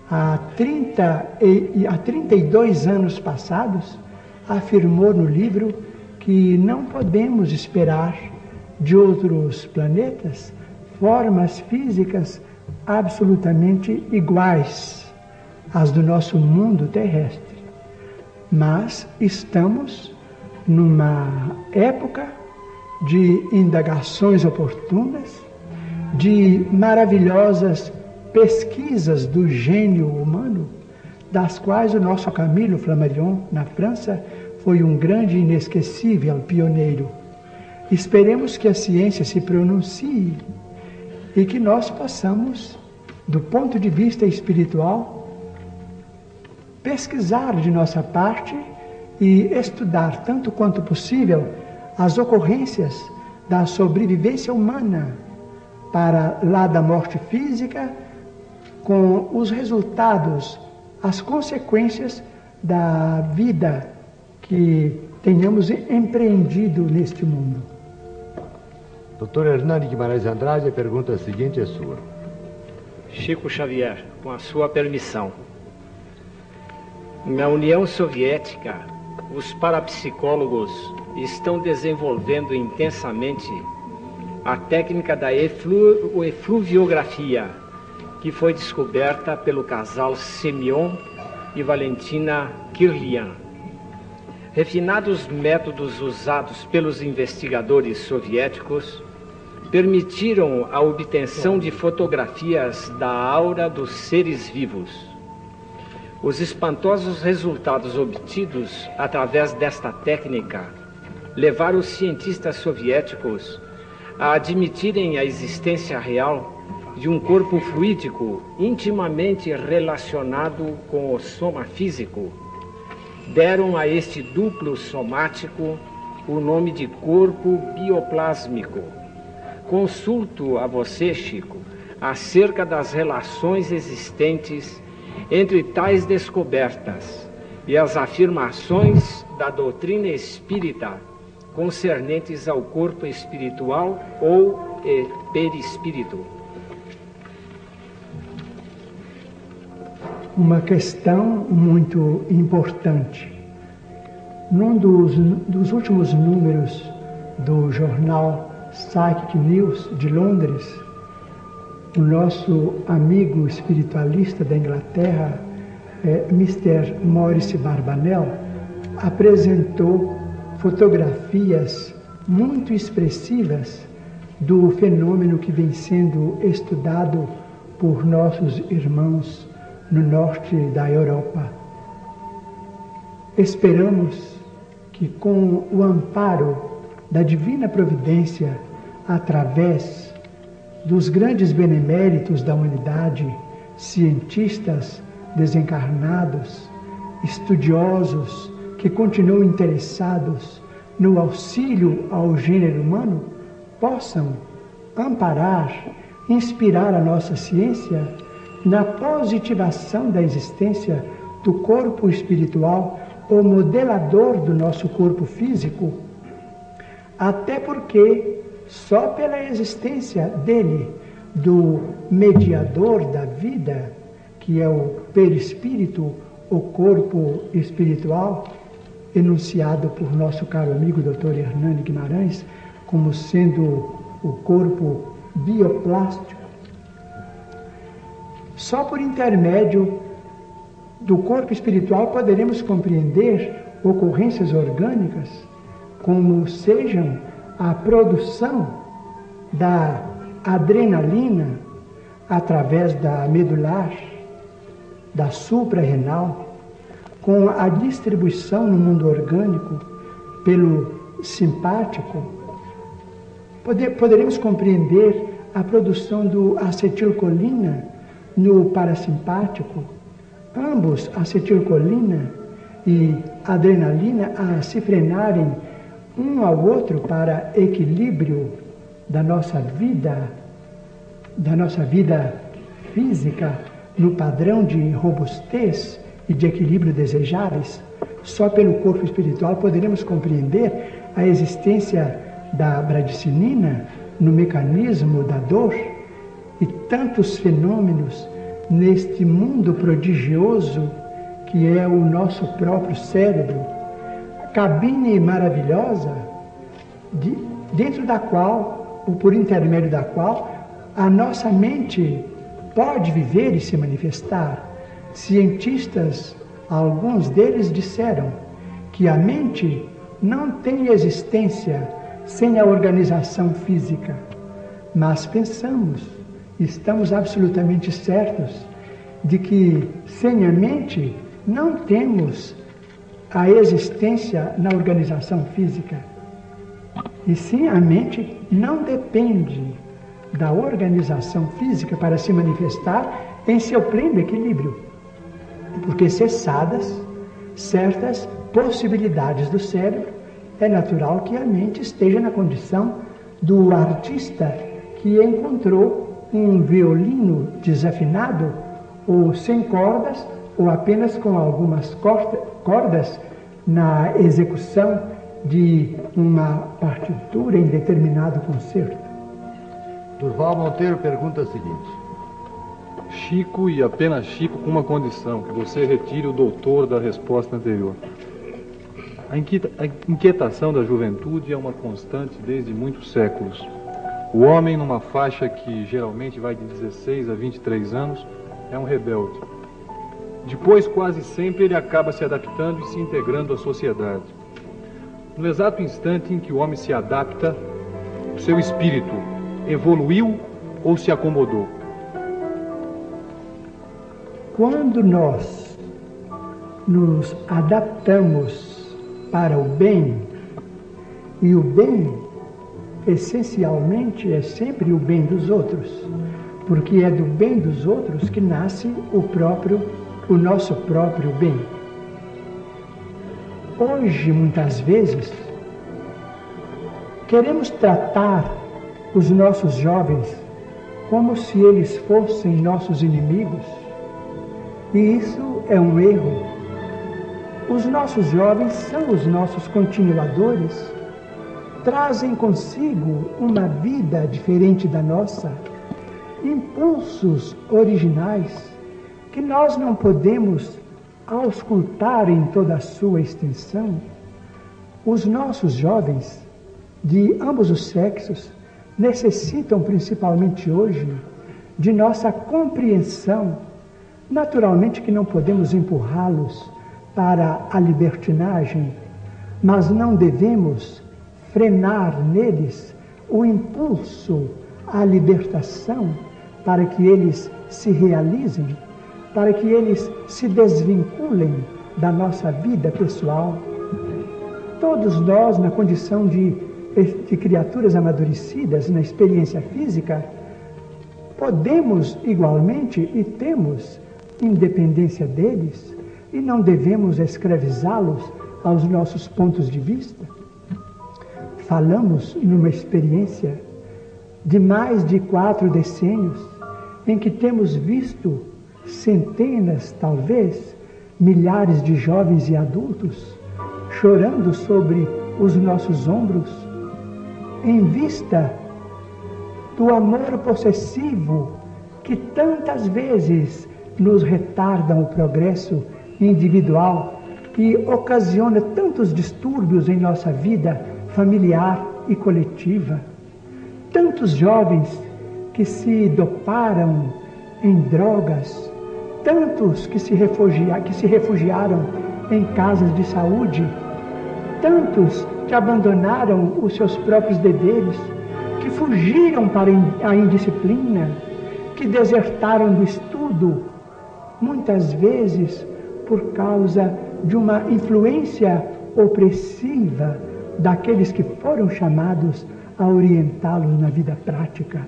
há, 30 e, há 32 anos passados, afirmou no livro que não podemos esperar de outros planetas formas físicas absolutamente iguais às do nosso mundo terrestre. Mas estamos numa época de indagações oportunas, de maravilhosas pesquisas do gênio humano, das quais o nosso Camilo Flammarion, na França, foi um grande e inesquecível pioneiro. Esperemos que a ciência se pronuncie e que nós possamos, do ponto de vista espiritual, pesquisar de nossa parte e estudar tanto quanto possível as ocorrências da sobrevivência humana para lá da morte física, com os resultados, as consequências da vida que tenhamos empreendido neste mundo. Doutor Hernani Guimarães Andrade, a pergunta seguinte é sua. Chico Xavier, com a sua permissão. Na União Soviética, os parapsicólogos estão desenvolvendo intensamente a técnica da eflu efluviografia, que foi descoberta pelo casal Simeon e Valentina Kirlian. Refinados métodos usados pelos investigadores soviéticos permitiram a obtenção de fotografias da aura dos seres vivos. Os espantosos resultados obtidos através desta técnica levaram os cientistas soviéticos a admitirem a existência real de um corpo fluídico intimamente relacionado com o soma físico. Deram a este duplo somático o nome de corpo bioplásmico Consulto a você, Chico, acerca das relações existentes entre tais descobertas e as afirmações da doutrina espírita concernentes ao corpo espiritual ou perispírito. Uma questão muito importante. Num dos, dos últimos números do jornal Psychic News de Londres, o nosso amigo espiritualista da Inglaterra, é, Mr. Maurice Barbanel, apresentou fotografias muito expressivas do fenômeno que vem sendo estudado por nossos irmãos no norte da Europa. Esperamos que, com o amparo da divina providência através dos grandes beneméritos da humanidade, cientistas desencarnados, estudiosos que continuam interessados no auxílio ao gênero humano, possam amparar, inspirar a nossa ciência na positivação da existência do corpo espiritual, o modelador do nosso corpo físico até porque só pela existência dele, do mediador da vida, que é o perispírito, o corpo espiritual, enunciado por nosso caro amigo Dr. Hernani Guimarães como sendo o corpo bioplástico. Só por intermédio do corpo espiritual poderemos compreender ocorrências orgânicas como sejam a produção da adrenalina através da medular, da suprarrenal, com a distribuição no mundo orgânico pelo simpático, poder, poderemos compreender a produção do acetilcolina no parasimpático, ambos acetilcolina e adrenalina a se frenarem um ao outro para equilíbrio da nossa vida, da nossa vida física no padrão de robustez e de equilíbrio desejáveis, só pelo corpo espiritual poderemos compreender a existência da bradicinina no mecanismo da dor e tantos fenômenos neste mundo prodigioso que é o nosso próprio cérebro, cabine maravilhosa de, dentro da qual, ou por intermédio da qual, a nossa mente pode viver e se manifestar. Cientistas, alguns deles disseram que a mente não tem existência sem a organização física. Mas pensamos, estamos absolutamente certos de que sem a mente não temos a existência na organização física. E sim, a mente não depende da organização física para se manifestar em seu pleno equilíbrio. Porque cessadas certas possibilidades do cérebro, é natural que a mente esteja na condição do artista que encontrou um violino desafinado ou sem cordas ou apenas com algumas cordas na execução de uma partitura em determinado concerto. Durval Monteiro pergunta o seguinte: Chico e apenas Chico com uma condição, que você retire o doutor da resposta anterior. A inquietação da juventude é uma constante desde muitos séculos. O homem, numa faixa que geralmente vai de 16 a 23 anos, é um rebelde. Depois, quase sempre, ele acaba se adaptando e se integrando à sociedade. No exato instante em que o homem se adapta, o seu espírito evoluiu ou se acomodou? Quando nós nos adaptamos para o bem, e o bem essencialmente é sempre o bem dos outros, porque é do bem dos outros que nasce o próprio o nosso próprio bem. Hoje, muitas vezes, queremos tratar os nossos jovens como se eles fossem nossos inimigos, e isso é um erro. Os nossos jovens são os nossos continuadores, trazem consigo uma vida diferente da nossa, impulsos originais que nós não podemos auscultar em toda a sua extensão, os nossos jovens de ambos os sexos necessitam, principalmente hoje, de nossa compreensão. Naturalmente que não podemos empurrá-los para a libertinagem, mas não devemos frenar neles o impulso à libertação para que eles se realizem para que eles se desvinculem da nossa vida pessoal. Todos nós, na condição de, de criaturas amadurecidas na experiência física, podemos igualmente e temos independência deles e não devemos escravizá-los aos nossos pontos de vista. Falamos numa experiência de mais de quatro decênios em que temos visto centenas, talvez, milhares de jovens e adultos chorando sobre os nossos ombros, em vista do amor possessivo que tantas vezes nos retardam o progresso individual e ocasiona tantos distúrbios em nossa vida familiar e coletiva. Tantos jovens que se doparam em drogas, tantos que se, que se refugiaram em casas de saúde, tantos que abandonaram os seus próprios deveres, que fugiram para a indisciplina, que desertaram do estudo, muitas vezes por causa de uma influência opressiva daqueles que foram chamados a orientá-los na vida prática.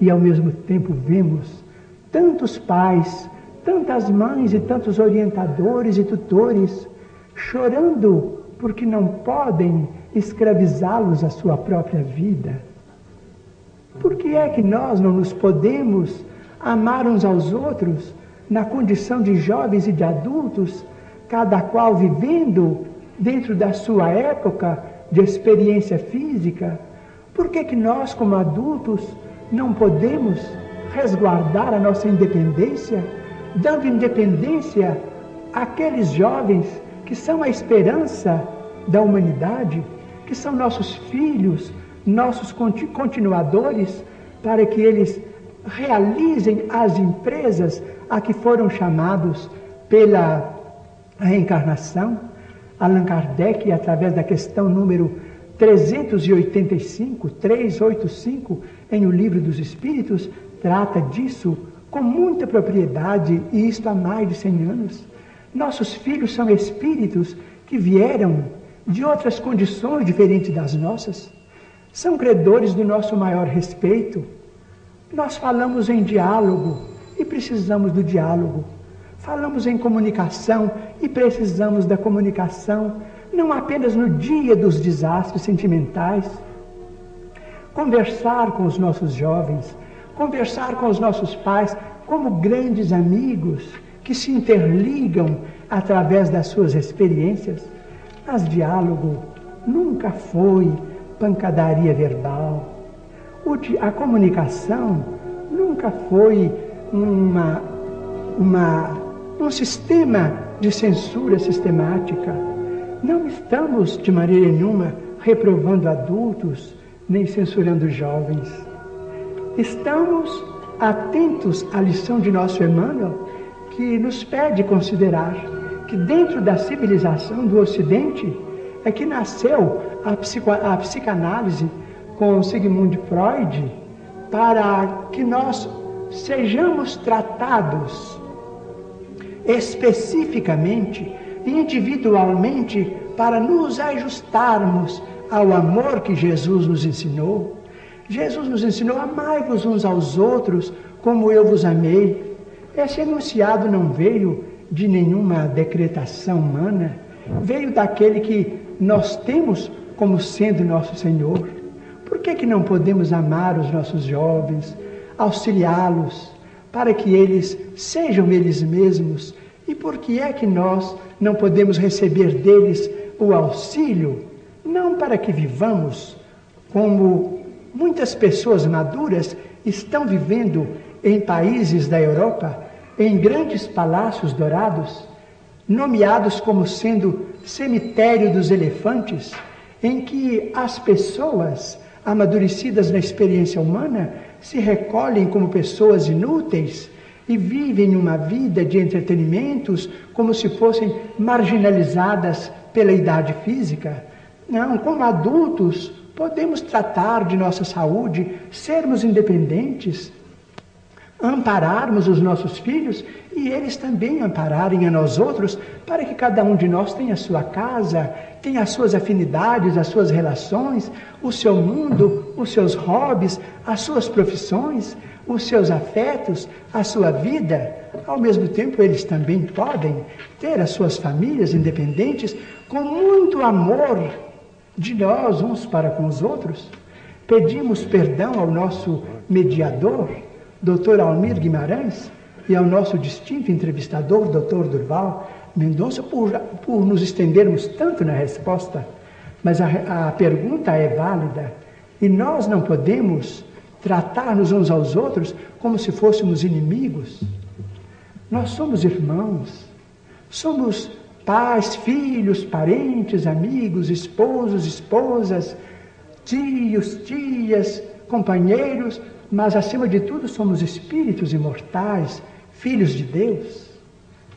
E ao mesmo tempo vemos tantos pais, tantas mães e tantos orientadores e tutores chorando porque não podem escravizá-los à sua própria vida. Por que é que nós não nos podemos amar uns aos outros na condição de jovens e de adultos, cada qual vivendo dentro da sua época de experiência física? Por que, que nós, como adultos, não podemos resguardar a nossa independência, dando independência àqueles jovens que são a esperança da humanidade, que são nossos filhos, nossos continuadores, para que eles realizem as empresas a que foram chamados pela reencarnação. Allan Kardec, através da questão número 385, 385, em O Livro dos Espíritos, trata disso com muita propriedade, e isto há mais de 100 anos. Nossos filhos são espíritos que vieram de outras condições diferentes das nossas, são credores do nosso maior respeito. Nós falamos em diálogo e precisamos do diálogo. Falamos em comunicação e precisamos da comunicação, não apenas no dia dos desastres sentimentais. Conversar com os nossos jovens, conversar com os nossos pais como grandes amigos que se interligam através das suas experiências. Mas diálogo nunca foi pancadaria verbal. A comunicação nunca foi uma, uma, um sistema de censura sistemática. Não estamos, de maneira nenhuma, reprovando adultos nem censurando jovens. Estamos atentos à lição de nosso Emmanuel, que nos pede considerar que dentro da civilização do Ocidente é que nasceu a, psico, a psicanálise com Sigmund Freud para que nós sejamos tratados especificamente individualmente para nos ajustarmos ao amor que Jesus nos ensinou. Jesus nos ensinou: amai-vos uns aos outros como eu vos amei. Esse enunciado não veio de nenhuma decretação humana, veio daquele que nós temos como sendo nosso Senhor. Por que, que não podemos amar os nossos jovens, auxiliá-los, para que eles sejam eles mesmos? E por que é que nós não podemos receber deles o auxílio? Não para que vivamos como muitas pessoas maduras estão vivendo em países da Europa, em grandes palácios dourados, nomeados como sendo cemitério dos elefantes, em que as pessoas amadurecidas na experiência humana se recolhem como pessoas inúteis e vivem uma vida de entretenimentos como se fossem marginalizadas pela idade física. Não, como adultos, podemos tratar de nossa saúde, sermos independentes, ampararmos os nossos filhos e eles também ampararem a nós outros, para que cada um de nós tenha a sua casa, tenha as suas afinidades, as suas relações, o seu mundo, os seus hobbies, as suas profissões, os seus afetos, a sua vida. Ao mesmo tempo, eles também podem ter as suas famílias independentes com muito amor de nós uns para com os outros. Pedimos perdão ao nosso mediador, Dr. Almir Guimarães, e ao nosso distinto entrevistador, Dr. Durval Mendonça, por, por nos estendermos tanto na resposta. Mas a, a pergunta é válida e nós não podemos tratar-nos uns aos outros como se fôssemos inimigos. Nós somos irmãos, somos pais, filhos, parentes, amigos, esposos, esposas, tios, tias, companheiros, mas acima de tudo somos espíritos imortais, filhos de Deus,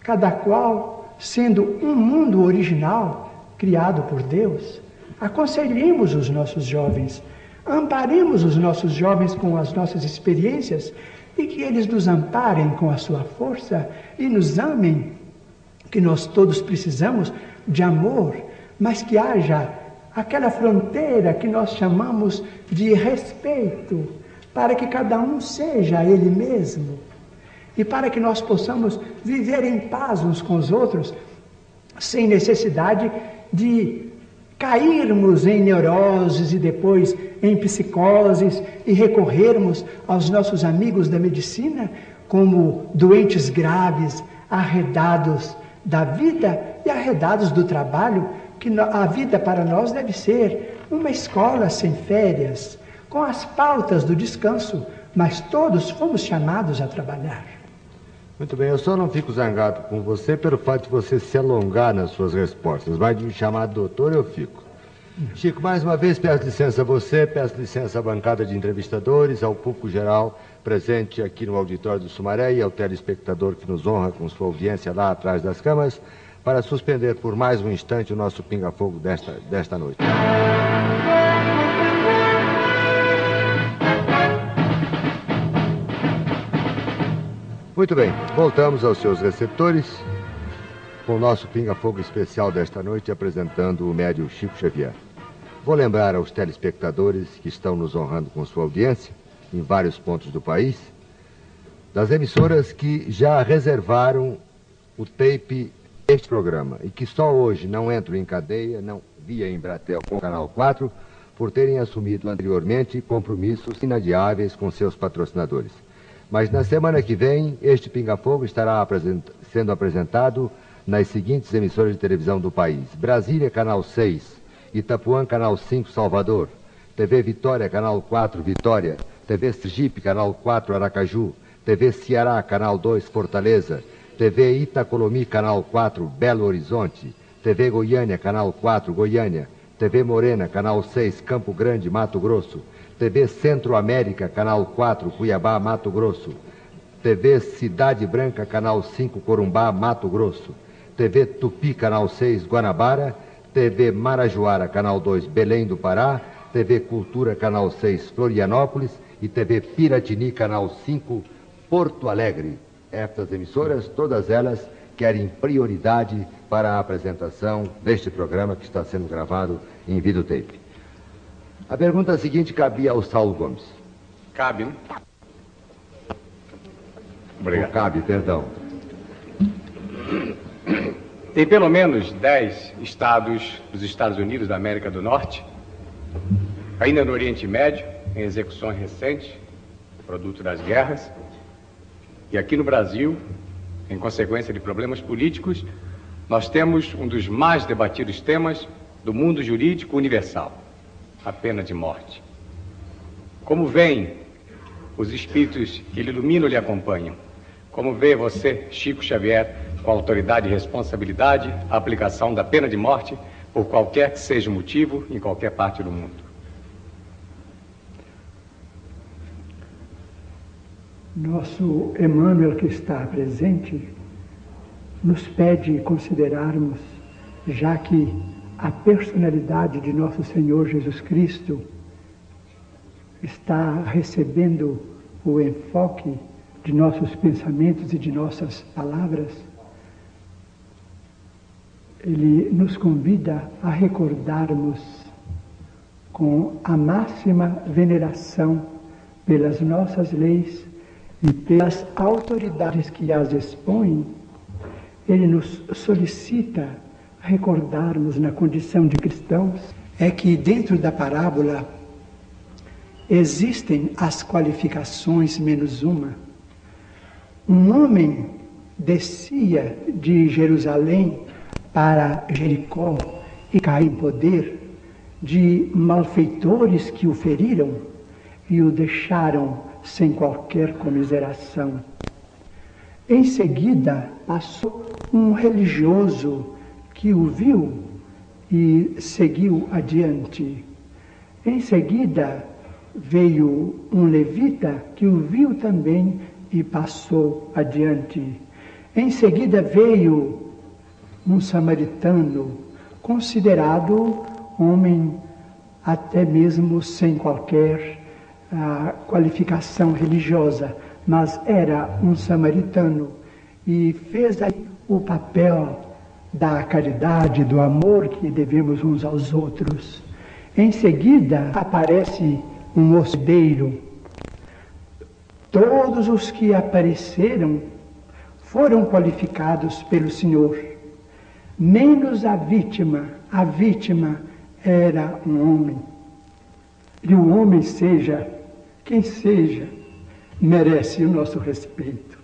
cada qual sendo um mundo original criado por Deus. Aconselhemos os nossos jovens, amparemos os nossos jovens com as nossas experiências e que eles nos amparem com a sua força e nos amem, que nós todos precisamos de amor, mas que haja aquela fronteira que nós chamamos de respeito, para que cada um seja ele mesmo. E para que nós possamos viver em paz uns com os outros, sem necessidade de cairmos em neuroses e depois em psicoses e recorrermos aos nossos amigos da medicina como doentes graves, arredados da vida e arredados do trabalho, que a vida para nós deve ser uma escola sem férias, com as pautas do descanso, mas todos fomos chamados a trabalhar. Muito bem, eu só não fico zangado com você pelo fato de você se alongar nas suas respostas, mas de me chamar doutor eu fico. Chico, mais uma vez peço licença a você, peço licença à bancada de entrevistadores, ao público geral presente aqui no auditório do Sumaré e ao telespectador que nos honra com sua audiência lá atrás das câmaras, para suspender por mais um instante o nosso pinga-fogo desta, desta noite. Muito bem, voltamos aos seus receptores com o nosso pinga-fogo especial desta noite apresentando o médio Chico Xavier. Vou lembrar aos telespectadores que estão nos honrando com sua audiência em vários pontos do país das emissoras que já reservaram o tape deste programa e que só hoje não entram em cadeia, não via Embratel com o Canal 4, por terem assumido anteriormente compromissos inadiáveis com seus patrocinadores. Mas na semana que vem, este Pinga-Fogo estará apresent sendo apresentado nas seguintes emissoras de televisão do país: Brasília, Canal 6, Itapuã, Canal 5, Salvador, TV Vitória, Canal 4, Vitória, TV Sergipe, Canal 4, Aracaju, TV Ceará, Canal 2, Fortaleza, TV Itacolomi, Canal 4, Belo Horizonte, TV Goiânia, Canal 4, Goiânia, TV Morena, Canal 6, Campo Grande, Mato Grosso, TV Centro América, Canal 4, Cuiabá, Mato Grosso. TV Cidade Branca, Canal 5, Corumbá, Mato Grosso. TV Tupi, Canal 6, Guanabara. TV Marajoara, Canal 2, Belém do Pará. TV Cultura, Canal 6, Florianópolis. E TV Piratini, Canal 5, Porto Alegre. Estas emissoras, todas elas, querem prioridade para a apresentação deste programa que está sendo gravado em videotape. A pergunta seguinte cabia ao Saulo Gomes. Cabe, né? Obrigado. Ou cabe, perdão. Tem pelo menos dez estados dos Estados Unidos da América do Norte, ainda no Oriente Médio, em execuções recentes, produto das guerras, e aqui no Brasil, em consequência de problemas políticos, nós temos um dos mais debatidos temas do mundo jurídico universal a pena de morte. Como vem os espíritos que lhe iluminam lhe acompanham? Como vê você, Chico Xavier, com autoridade e responsabilidade, a aplicação da pena de morte por qualquer que seja o motivo em qualquer parte do mundo? Nosso Emmanuel, que está presente, nos pede considerarmos, já que a personalidade de nosso Senhor Jesus Cristo está recebendo o enfoque de nossos pensamentos e de nossas palavras, ele nos convida a recordarmos com a máxima veneração pelas nossas leis e pelas autoridades que as expõem, ele nos solicita recordarmos na condição de cristãos é que dentro da parábola existem as qualificações menos uma. Um homem descia de Jerusalém para Jericó e caiu em poder de malfeitores que o feriram e o deixaram sem qualquer comiseração. Em seguida, passou um religioso que o viu e seguiu adiante. Em seguida, veio um levita que o viu também e passou adiante. Em seguida, veio um samaritano, considerado homem até mesmo sem qualquer ah, qualificação religiosa, mas era um samaritano e fez aí o papel da caridade, do amor que devemos uns aos outros. Em seguida, aparece um hospedeiro, Todos os que apareceram foram qualificados pelo Senhor, menos a vítima. A vítima era um homem. E o homem, seja quem seja, merece o nosso respeito.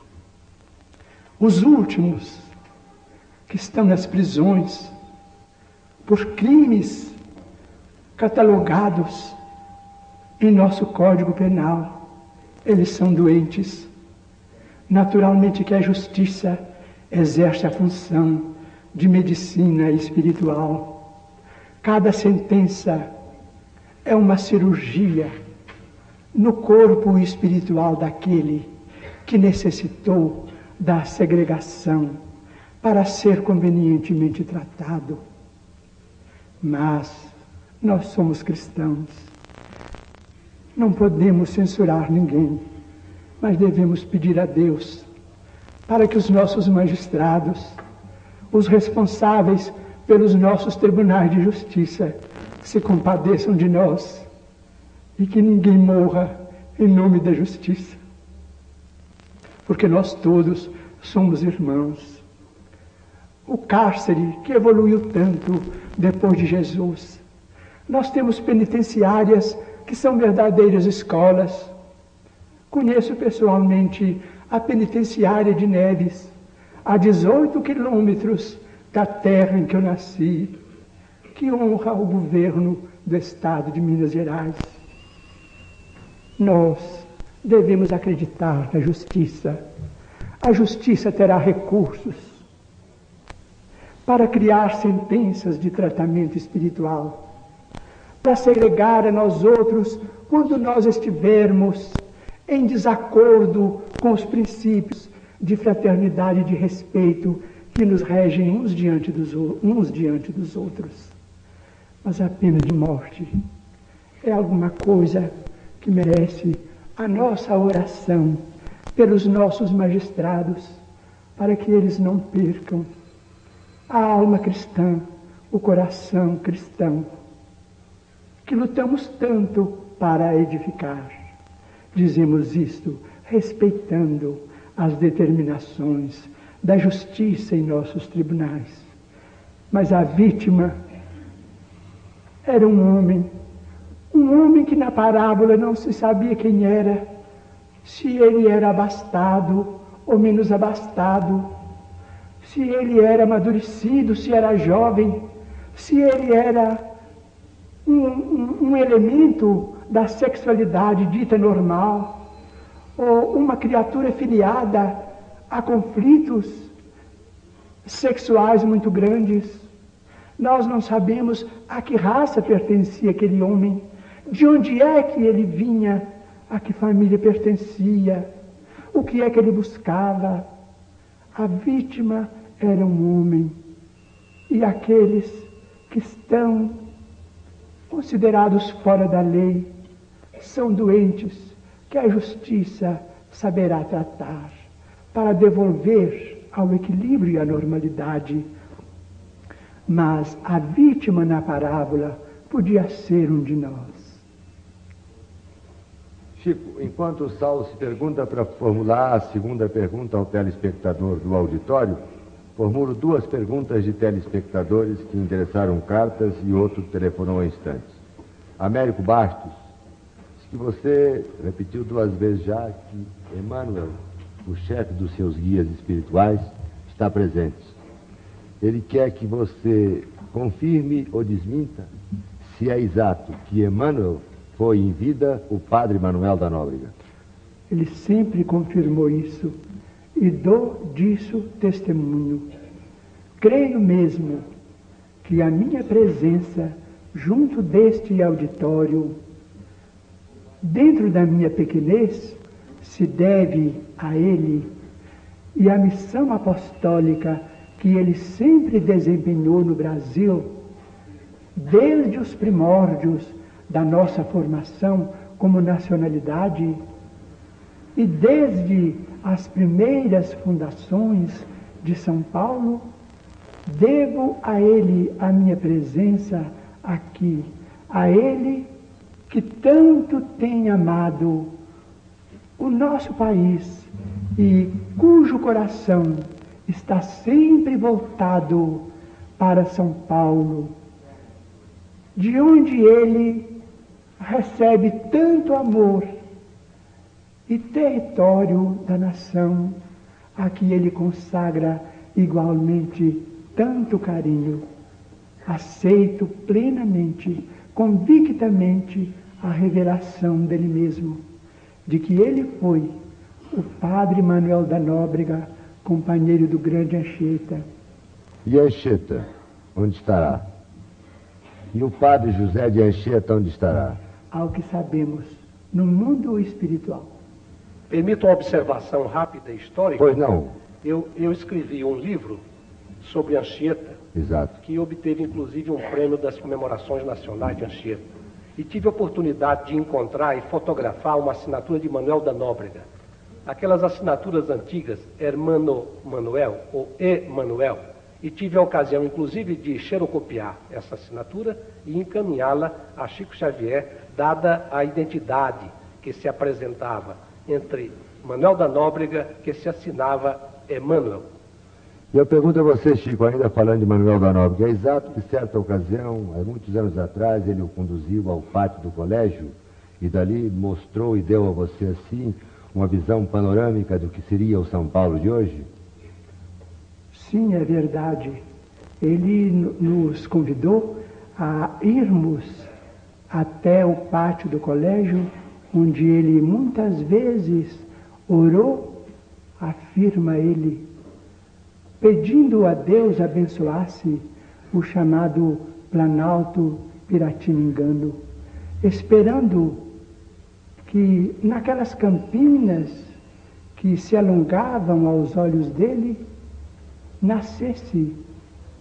Os últimos que estão nas prisões por crimes catalogados em nosso Código Penal, eles são doentes. Naturalmente que a justiça exerce a função de medicina espiritual. Cada sentença é uma cirurgia no corpo espiritual daquele que necessitou da segregação para ser convenientemente tratado. Mas nós somos cristãos. Não podemos censurar ninguém, mas devemos pedir a Deus para que os nossos magistrados, os responsáveis pelos nossos tribunais de justiça, se compadeçam de nós e que ninguém morra em nome da justiça. Porque nós todos somos irmãos o cárcere que evoluiu tanto depois de Jesus. Nós temos penitenciárias que são verdadeiras escolas. Conheço pessoalmente a penitenciária de Neves, a 18 quilômetros da terra em que eu nasci, que honra o governo do estado de Minas Gerais. Nós devemos acreditar na justiça. A justiça terá recursos para criar sentenças de tratamento espiritual, para segregar a nós outros quando nós estivermos em desacordo com os princípios de fraternidade e de respeito que nos regem uns diante dos, uns diante dos outros. Mas a pena de morte é alguma coisa que merece a nossa oração pelos nossos magistrados, para que eles não percam a alma cristã, o coração cristão, que lutamos tanto para edificar. Dizemos isto respeitando as determinações da justiça em nossos tribunais. Mas a vítima era um homem, um homem que na parábola não se sabia quem era, se ele era abastado ou menos abastado, se ele era amadurecido, se era jovem, se ele era um, um, um elemento da sexualidade dita normal, ou uma criatura filiada a conflitos sexuais muito grandes. Nós não sabemos a que raça pertencia aquele homem, de onde é que ele vinha, a que família pertencia, o que é que ele buscava. A vítima era um homem. E aqueles que estão considerados fora da lei são doentes que a justiça saberá tratar para devolver ao equilíbrio e à normalidade. Mas a vítima na parábola podia ser um de nós. Chico, enquanto o Saulo se pergunta para formular a segunda pergunta ao telespectador do auditório, formulo duas perguntas de telespectadores que endereçaram cartas e outro telefonou há instantes. Américo Bastos, que você repetiu duas vezes já que Emmanuel, o chefe dos seus guias espirituais, está presente. Ele quer que você confirme ou desminta se é exato que Emmanuel foi em vida o padre Manuel da Nóbrega. Ele sempre confirmou isso e dou disso testemunho. Creio mesmo que a minha presença junto deste auditório, dentro da minha pequenez, se deve a ele e à missão apostólica que ele sempre desempenhou no Brasil, desde os primórdios da nossa formação como nacionalidade e desde as primeiras fundações de São Paulo, devo a ele a minha presença aqui, a ele que tanto tem amado o nosso país e cujo coração está sempre voltado para São Paulo, de onde ele recebe tanto amor e território da nação a que ele consagra igualmente tanto carinho. Aceito plenamente, convictamente, a revelação dele mesmo, de que ele foi o padre Manuel da Nóbrega, companheiro do grande Anchieta. E Anchieta, onde estará? E o padre José de Anchieta, onde estará? Ao que sabemos, no mundo espiritual. Permito uma observação rápida e histórica? Pois não. Eu, eu escrevi um livro sobre Anchieta, Exato. que obteve inclusive um prêmio das comemorações nacionais de Anchieta. E tive a oportunidade de encontrar e fotografar uma assinatura de Manuel da Nóbrega. Aquelas assinaturas antigas, Hermano Manuel ou Emanuel. E tive a ocasião, inclusive, de xerocopiar essa assinatura e encaminhá-la a Chico Xavier, dada a identidade que se apresentava entre Manuel da Nóbrega, que se assinava Emmanuel. E eu pergunto a você, Chico, ainda falando de Manuel da Nóbrega, é exato que certa ocasião, há muitos anos atrás, ele o conduziu ao pátio do colégio e dali mostrou e deu a você assim uma visão panorâmica do que seria o São Paulo de hoje? Sim, é verdade. Ele nos convidou a irmos até o pátio do colégio, onde ele muitas vezes orou, afirma ele, pedindo a Deus abençoasse o chamado Planalto Piratiningano, esperando que naquelas campinas que se alongavam aos olhos dele, nascesse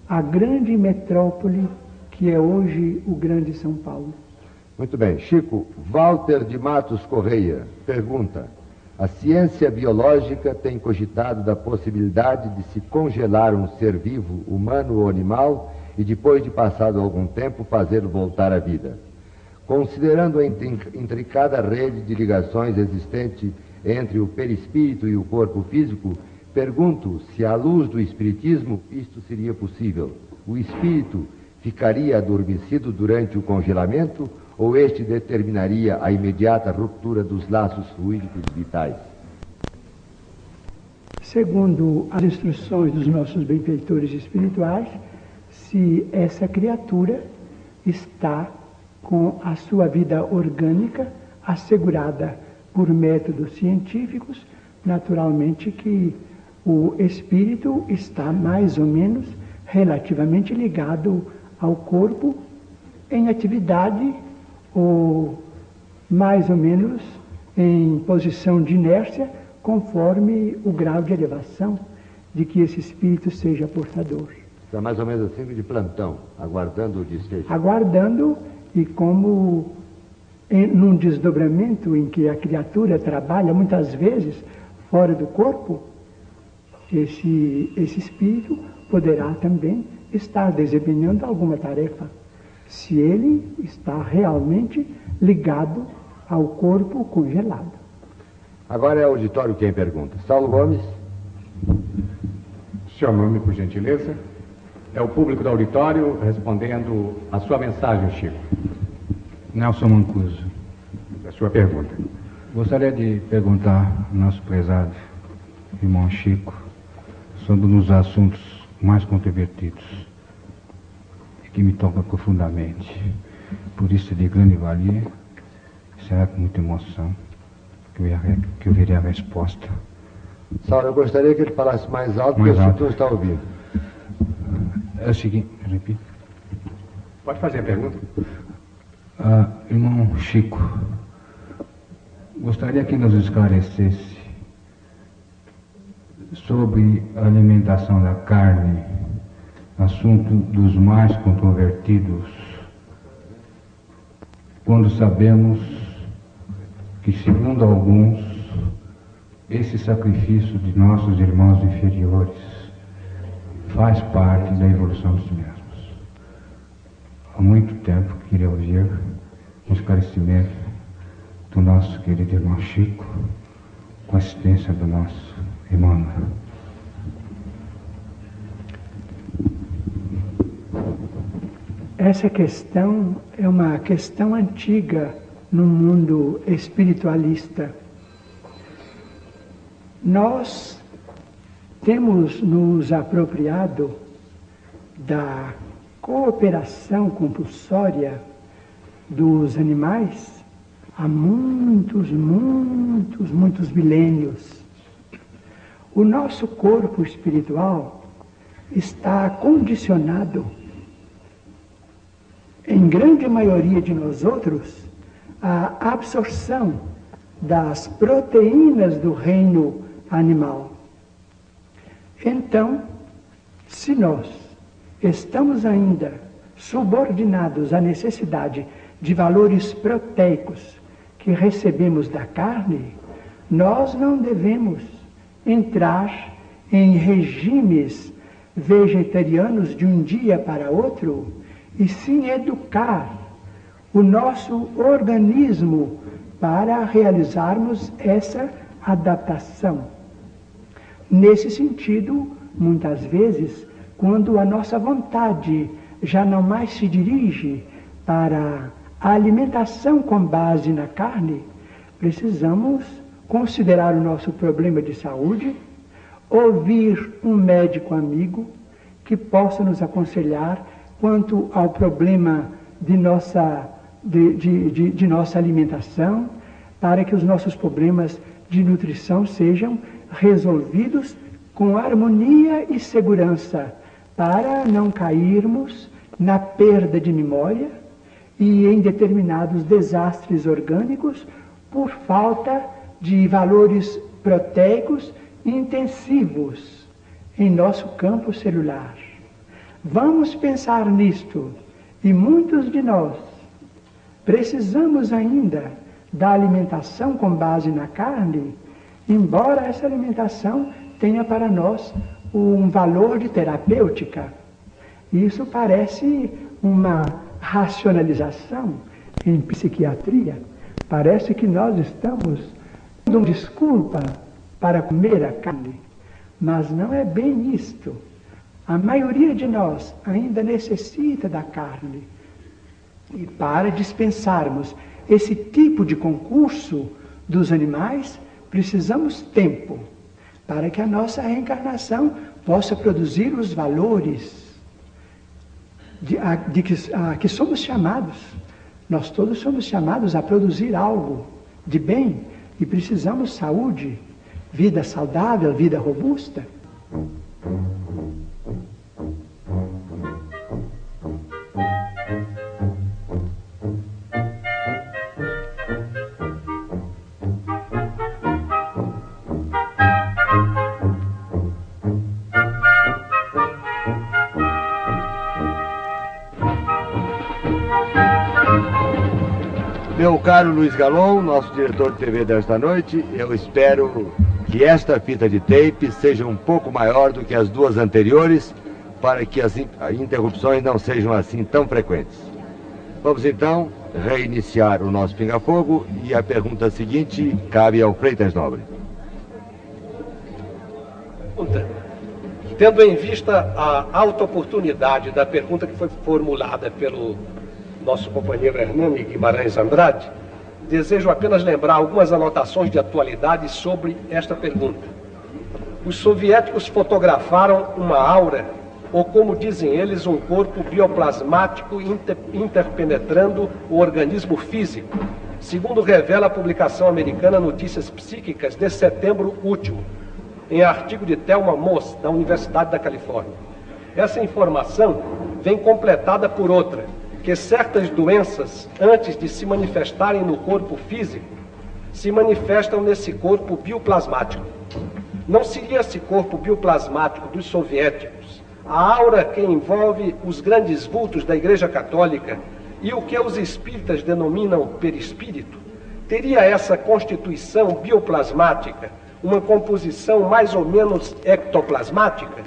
a grande metrópole que é hoje o grande São Paulo. Muito bem. Chico, Walter de Matos Correia pergunta: A ciência biológica tem cogitado da possibilidade de se congelar um ser vivo, humano ou animal, e depois de passado algum tempo fazê-lo voltar à vida. Considerando a intricada rede de ligações existente entre o perispírito e o corpo físico, pergunto se, à luz do Espiritismo, isto seria possível. O espírito ficaria adormecido durante o congelamento ou este determinaria a imediata ruptura dos laços fluídicos vitais? Segundo as instruções dos nossos benfeitores espirituais, se essa criatura está com a sua vida orgânica assegurada por métodos científicos, naturalmente que o espírito está mais ou menos relativamente ligado ao corpo em atividade ou mais ou menos em posição de inércia, conforme o grau de elevação de que esse espírito seja portador. Está mais ou menos assim de plantão, aguardando o desfecho. Aguardando e como em, num desdobramento em que a criatura trabalha muitas vezes fora do corpo, esse, esse espírito poderá também estar desempenhando alguma tarefa, se ele está realmente ligado ao corpo congelado. Agora é o auditório quem pergunta. Saulo Gomes. Seu nome, por gentileza? É o público do auditório respondendo a sua mensagem, Chico. Nelson Mancuso. A sua pergunta. Gostaria de perguntar ao nosso prezado irmão Chico sobre um dos assuntos mais controvertidos que me toca profundamente. Por isso é de grande valia, será com muita emoção que eu, que eu verei a resposta. Saulo, eu gostaria que ele falasse mais alto, mais porque alto. o está ouvindo. É o seguinte, repito. Pode fazer a pergunta. Ah, irmão Chico, gostaria que nos esclarecesse sobre a alimentação da carne, assunto dos mais controvertidos, quando sabemos que, segundo alguns, esse sacrifício de nossos irmãos inferiores faz parte da evolução dos mesmos. Há muito tempo queria ouvir um esclarecimento do nosso querido irmão Chico com a assistência do nosso irmão. Essa questão é uma questão antiga no mundo espiritualista. Nós temos nos apropriado da cooperação compulsória dos animais há muitos, muitos, muitos milênios. O nosso corpo espiritual está condicionado, em grande maioria de nós outros, à absorção das proteínas do reino animal. Então, se nós estamos ainda subordinados à necessidade de valores proteicos que recebemos da carne, nós não devemos entrar em regimes vegetarianos de um dia para outro, e sim educar o nosso organismo para realizarmos essa adaptação. Nesse sentido, muitas vezes, quando a nossa vontade já não mais se dirige para a alimentação com base na carne, precisamos considerar o nosso problema de saúde, ouvir um médico amigo que possa nos aconselhar quanto ao problema de nossa, de, de, de, de nossa alimentação, para que os nossos problemas de nutrição sejam resolvidos com harmonia e segurança, para não cairmos na perda de memória e em determinados desastres orgânicos por falta de valores proteicos intensivos em nosso campo celular. Vamos pensar nisto e muitos de nós precisamos ainda da alimentação com base na carne, embora essa alimentação tenha para nós um valor de terapêutica. Isso parece uma racionalização em psiquiatria. Parece que nós estamos dando desculpa para comer a carne, mas não é bem isto. A maioria de nós ainda necessita da carne. E para dispensarmos esse tipo de concurso dos animais, precisamos tempo para que a nossa reencarnação possa produzir os valores de, a, de que, a, que somos chamados. Nós todos somos chamados a produzir algo de bem e precisamos saúde, vida saudável, vida robusta. Meu caro Luiz Galon, nosso diretor de TV desta noite, eu espero que esta fita de tape seja um pouco maior do que as duas anteriores, para que as interrupções não sejam assim tão frequentes. Vamos então reiniciar o nosso pinga-fogo e a pergunta seguinte cabe ao Freitas Nobre. Tendo em vista a alta oportunidade da pergunta que foi formulada pelo nosso companheiro Hernani Guimarães Andrade, desejo apenas lembrar algumas anotações de atualidade sobre esta pergunta. Os soviéticos fotografaram uma aura, ou como dizem eles, um corpo bioplasmático inter interpenetrando o organismo físico, segundo revela a publicação americana Notícias Psíquicas de setembro último, em artigo de Thelma Moss, da Universidade da Califórnia. Essa informação vem completada por outra, que certas doenças, antes de se manifestarem no corpo físico, se manifestam nesse corpo bioplasmático. Não seria esse corpo bioplasmático dos soviéticos a aura que envolve os grandes vultos da Igreja Católica e o que os espíritas denominam perispírito? Teria essa constituição bioplasmática uma composição mais ou menos ectoplasmática?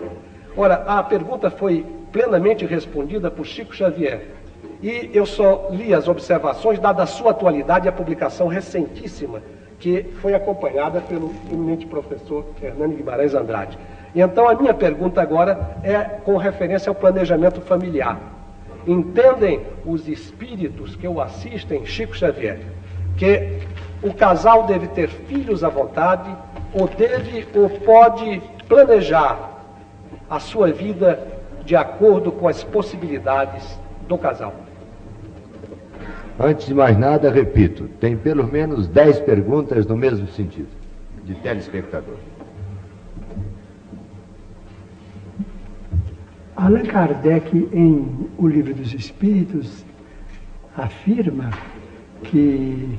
Ora, a pergunta foi plenamente respondida por Chico Xavier e eu só li as observações, dada a sua atualidade e a publicação recentíssima que foi acompanhada pelo eminente professor Fernando Guimarães Andrade. Então a minha pergunta agora é com referência ao planejamento familiar. Entendem os espíritos que o assistem, Chico Xavier, que o casal deve ter filhos à vontade, ou deve ou pode planejar a sua vida de acordo com as possibilidades do casal. Antes de mais nada, repito, tem pelo menos 10 perguntas no mesmo sentido, de telespectador. Allan Kardec, em O Livro dos Espíritos, afirma que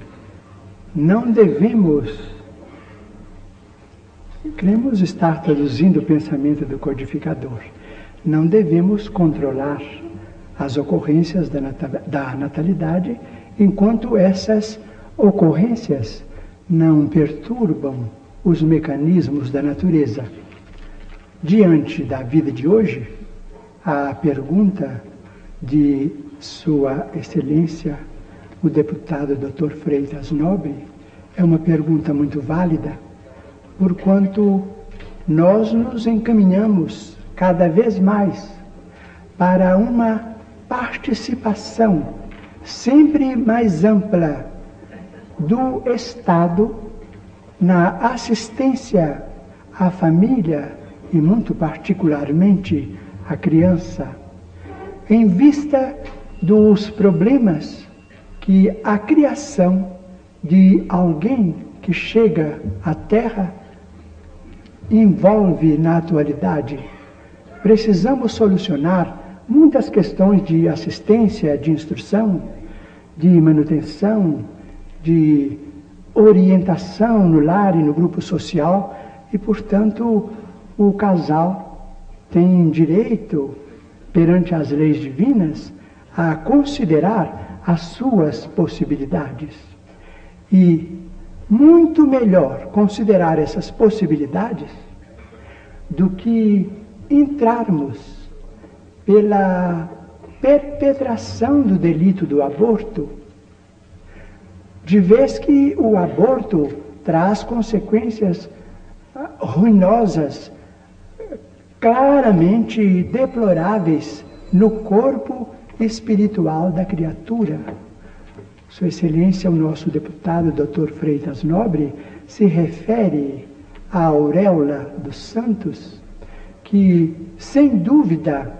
não devemos, queremos estar traduzindo o pensamento do codificador, não devemos controlar as ocorrências da natalidade enquanto essas ocorrências não perturbam os mecanismos da natureza. Diante da vida de hoje, a pergunta de Sua Excelência o deputado Dr. Freitas Nobre é uma pergunta muito válida, porquanto nós nos encaminhamos cada vez mais para uma participação sempre mais ampla do Estado na assistência à família e, muito particularmente, à criança, em vista dos problemas que a criação de alguém que chega à Terra envolve na atualidade. Precisamos solucionar muitas questões de assistência, de instrução, de manutenção, de orientação no lar e no grupo social, e, portanto, o casal tem direito, perante as leis divinas, a considerar as suas possibilidades. E muito melhor considerar essas possibilidades do que entrarmos pela perpetração do delito do aborto, de vez que o aborto traz consequências ruinosas, claramente deploráveis no corpo espiritual da criatura. Sua Excelência, o nosso deputado Dr. Freitas Nobre, se refere à auréola dos santos, que, sem dúvida,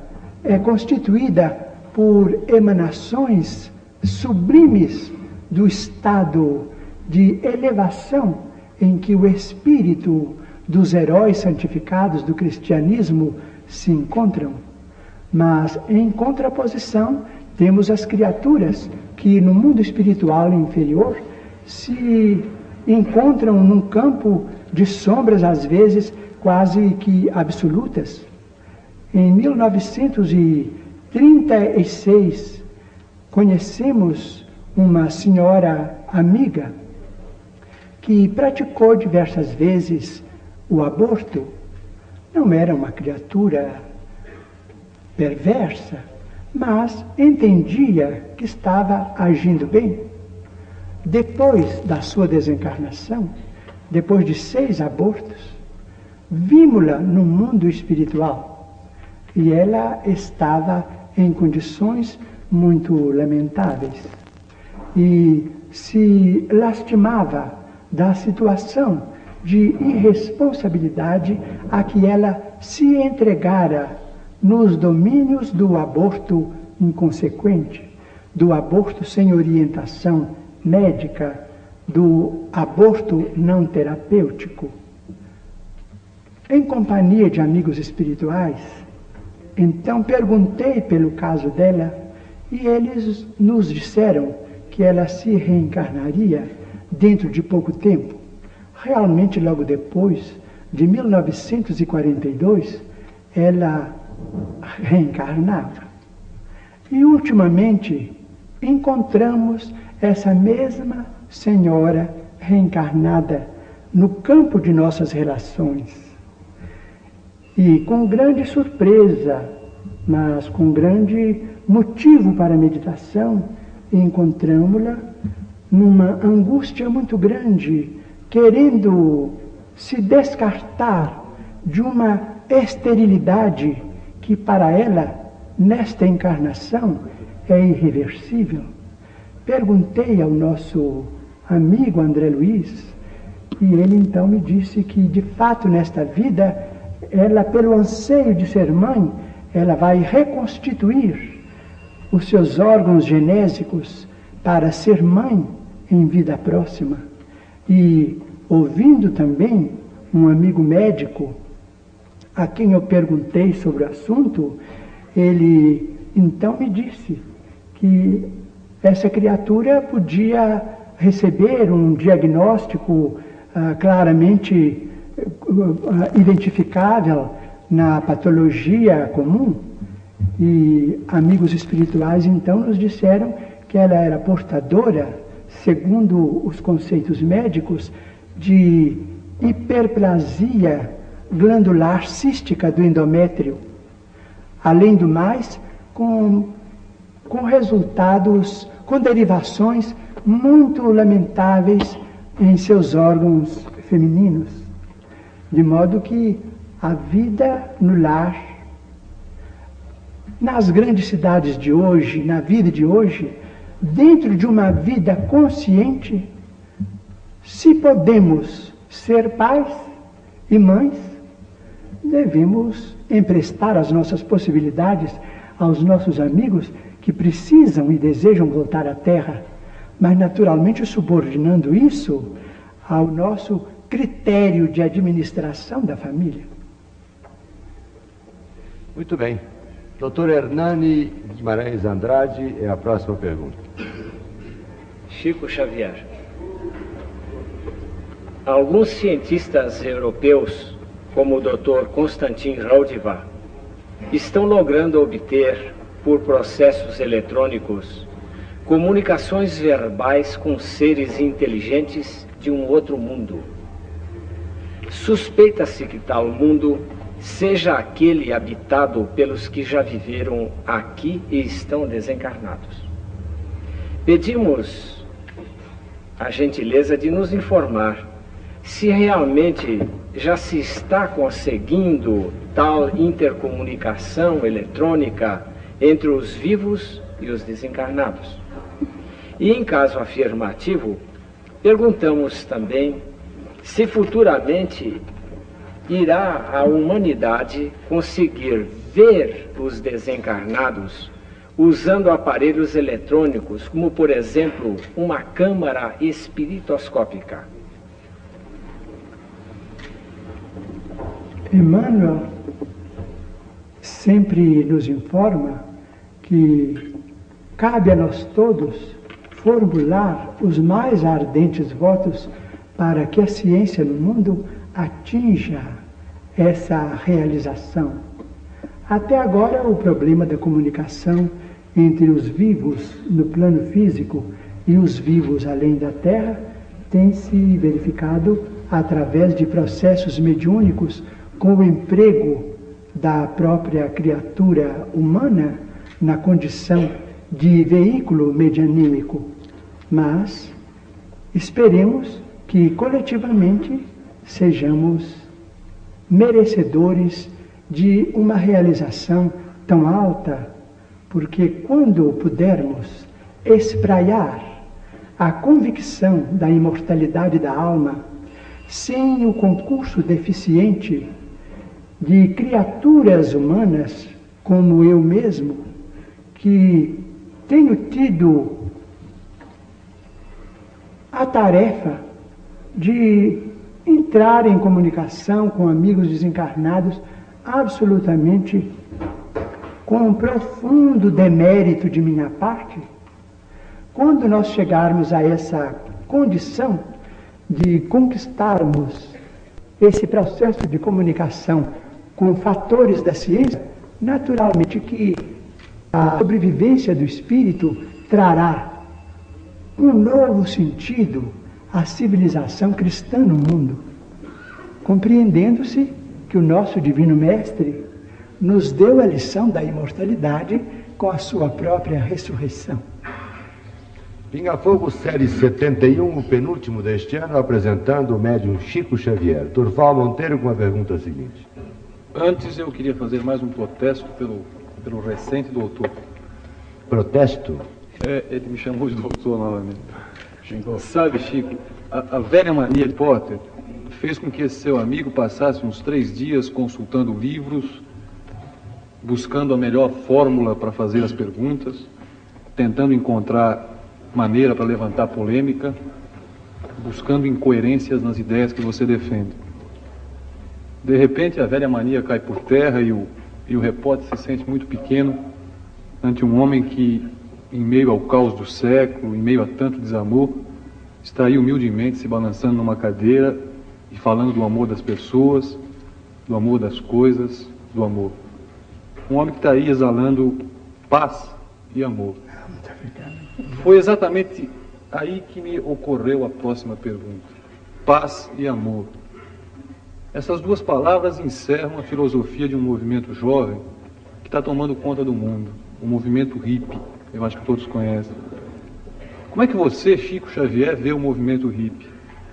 é constituída por emanações sublimes do estado de elevação em que o espírito dos heróis santificados do cristianismo se encontram. Mas, em contraposição, temos as criaturas que no mundo espiritual inferior se encontram num campo de sombras, às vezes quase que absolutas. Em 1936, conhecemos uma senhora amiga que praticou diversas vezes o aborto. Não era uma criatura perversa, mas entendia que estava agindo bem. Depois da sua desencarnação, depois de seis abortos, vimos-la no mundo espiritual e ela estava em condições muito lamentáveis e se lastimava da situação de irresponsabilidade a que ela se entregara nos domínios do aborto inconsequente, do aborto sem orientação médica, do aborto não terapêutico. Em companhia de amigos espirituais, então perguntei pelo caso dela e eles nos disseram que ela se reencarnaria dentro de pouco tempo. Realmente, logo depois de 1942, ela reencarnava. E ultimamente encontramos essa mesma senhora reencarnada no campo de nossas relações. E com grande surpresa, mas com grande motivo para meditação, encontramos-la numa angústia muito grande querendo se descartar de uma esterilidade que para ela, nesta encarnação, é irreversível. Perguntei ao nosso amigo André Luiz, e ele então me disse que, de fato, nesta vida, ela, pelo anseio de ser mãe, ela vai reconstituir os seus órgãos genésicos para ser mãe em vida próxima. E ouvindo também um amigo médico a quem eu perguntei sobre o assunto, ele então me disse que essa criatura podia receber um diagnóstico ah, claramente identificável na patologia comum. E amigos espirituais então nos disseram que ela era portadora, segundo os conceitos médicos, de hiperplasia glandular cística do endométrio. Além do mais, com, com resultados, com derivações muito lamentáveis em seus órgãos femininos. De modo que a vida no lar, nas grandes cidades de hoje, na vida de hoje, dentro de uma vida consciente, se podemos ser pais e mães, devemos emprestar as nossas possibilidades aos nossos amigos que precisam e desejam voltar à Terra, mas naturalmente subordinando isso ao nosso critério de administração da família. Muito bem. Doutor Hernani Guimarães Andrade é a próxima pergunta. Chico Xavier. Alguns cientistas europeus, como o Dr. Konstantin Raudiva, estão logrando obter, por processos eletrônicos, comunicações verbais com seres inteligentes de um outro mundo. Suspeita-se que tal mundo seja aquele habitado pelos que já viveram aqui e estão desencarnados. Pedimos a gentileza de nos informar se realmente já se está conseguindo tal intercomunicação eletrônica entre os vivos e os desencarnados. E em caso afirmativo, perguntamos também se futuramente irá a humanidade conseguir ver os desencarnados usando aparelhos eletrônicos, como por exemplo uma câmara espiritoscópica. Emmanuel sempre nos informa que cabe a nós todos formular os mais ardentes votos para que a ciência no mundo atinja essa realização. Até agora, o problema da comunicação entre os vivos no plano físico e os vivos além da Terra tem se verificado através de processos mediúnicos com o emprego da própria criatura humana na condição de veículo medianímico, mas esperemos que coletivamente sejamos merecedores de uma realização tão alta, porque quando pudermos espraiar a convicção da imortalidade da alma, sem o concurso deficiente de criaturas humanas como eu mesmo, que tenho tido a tarefa de entrar em comunicação com amigos desencarnados absolutamente com um profundo demérito de minha parte, quando nós chegarmos a essa condição de conquistarmos esse processo de comunicação com fatores da ciência, naturalmente que a sobrevivência do espírito trará um novo sentido à civilização cristã no mundo, compreendendo-se que o nosso Divino Mestre nos deu a lição da imortalidade com a sua própria ressurreição. Pinga Fogo, série 71, o penúltimo deste ano, apresentando o médium Chico Xavier. Turval Monteiro com a pergunta seguinte. Antes eu queria fazer mais um protesto pelo, pelo recente doutor. Protesto? É, ele me chamou de doutor novamente. Sabe, Chico, a, a velha mania de Potter fez com que esse seu amigo passasse uns três dias consultando livros, buscando a melhor fórmula para fazer as perguntas, tentando encontrar maneira para levantar polêmica, buscando incoerências nas ideias que você defende. De repente, a velha mania cai por terra e o, e o repórter se sente muito pequeno ante um homem que, em meio ao caos do século, em meio a tanto desamor, está aí humildemente se balançando numa cadeira e falando do amor das pessoas, do amor das coisas, do amor. Um homem que está aí exalando paz e amor. Foi exatamente aí que me ocorreu a próxima pergunta. Paz e amor. Essas duas palavras encerram a filosofia de um movimento jovem que está tomando conta do mundo, o movimento hippie, eu acho que todos conhecem. Como é que você, Chico Xavier, vê o movimento hippie?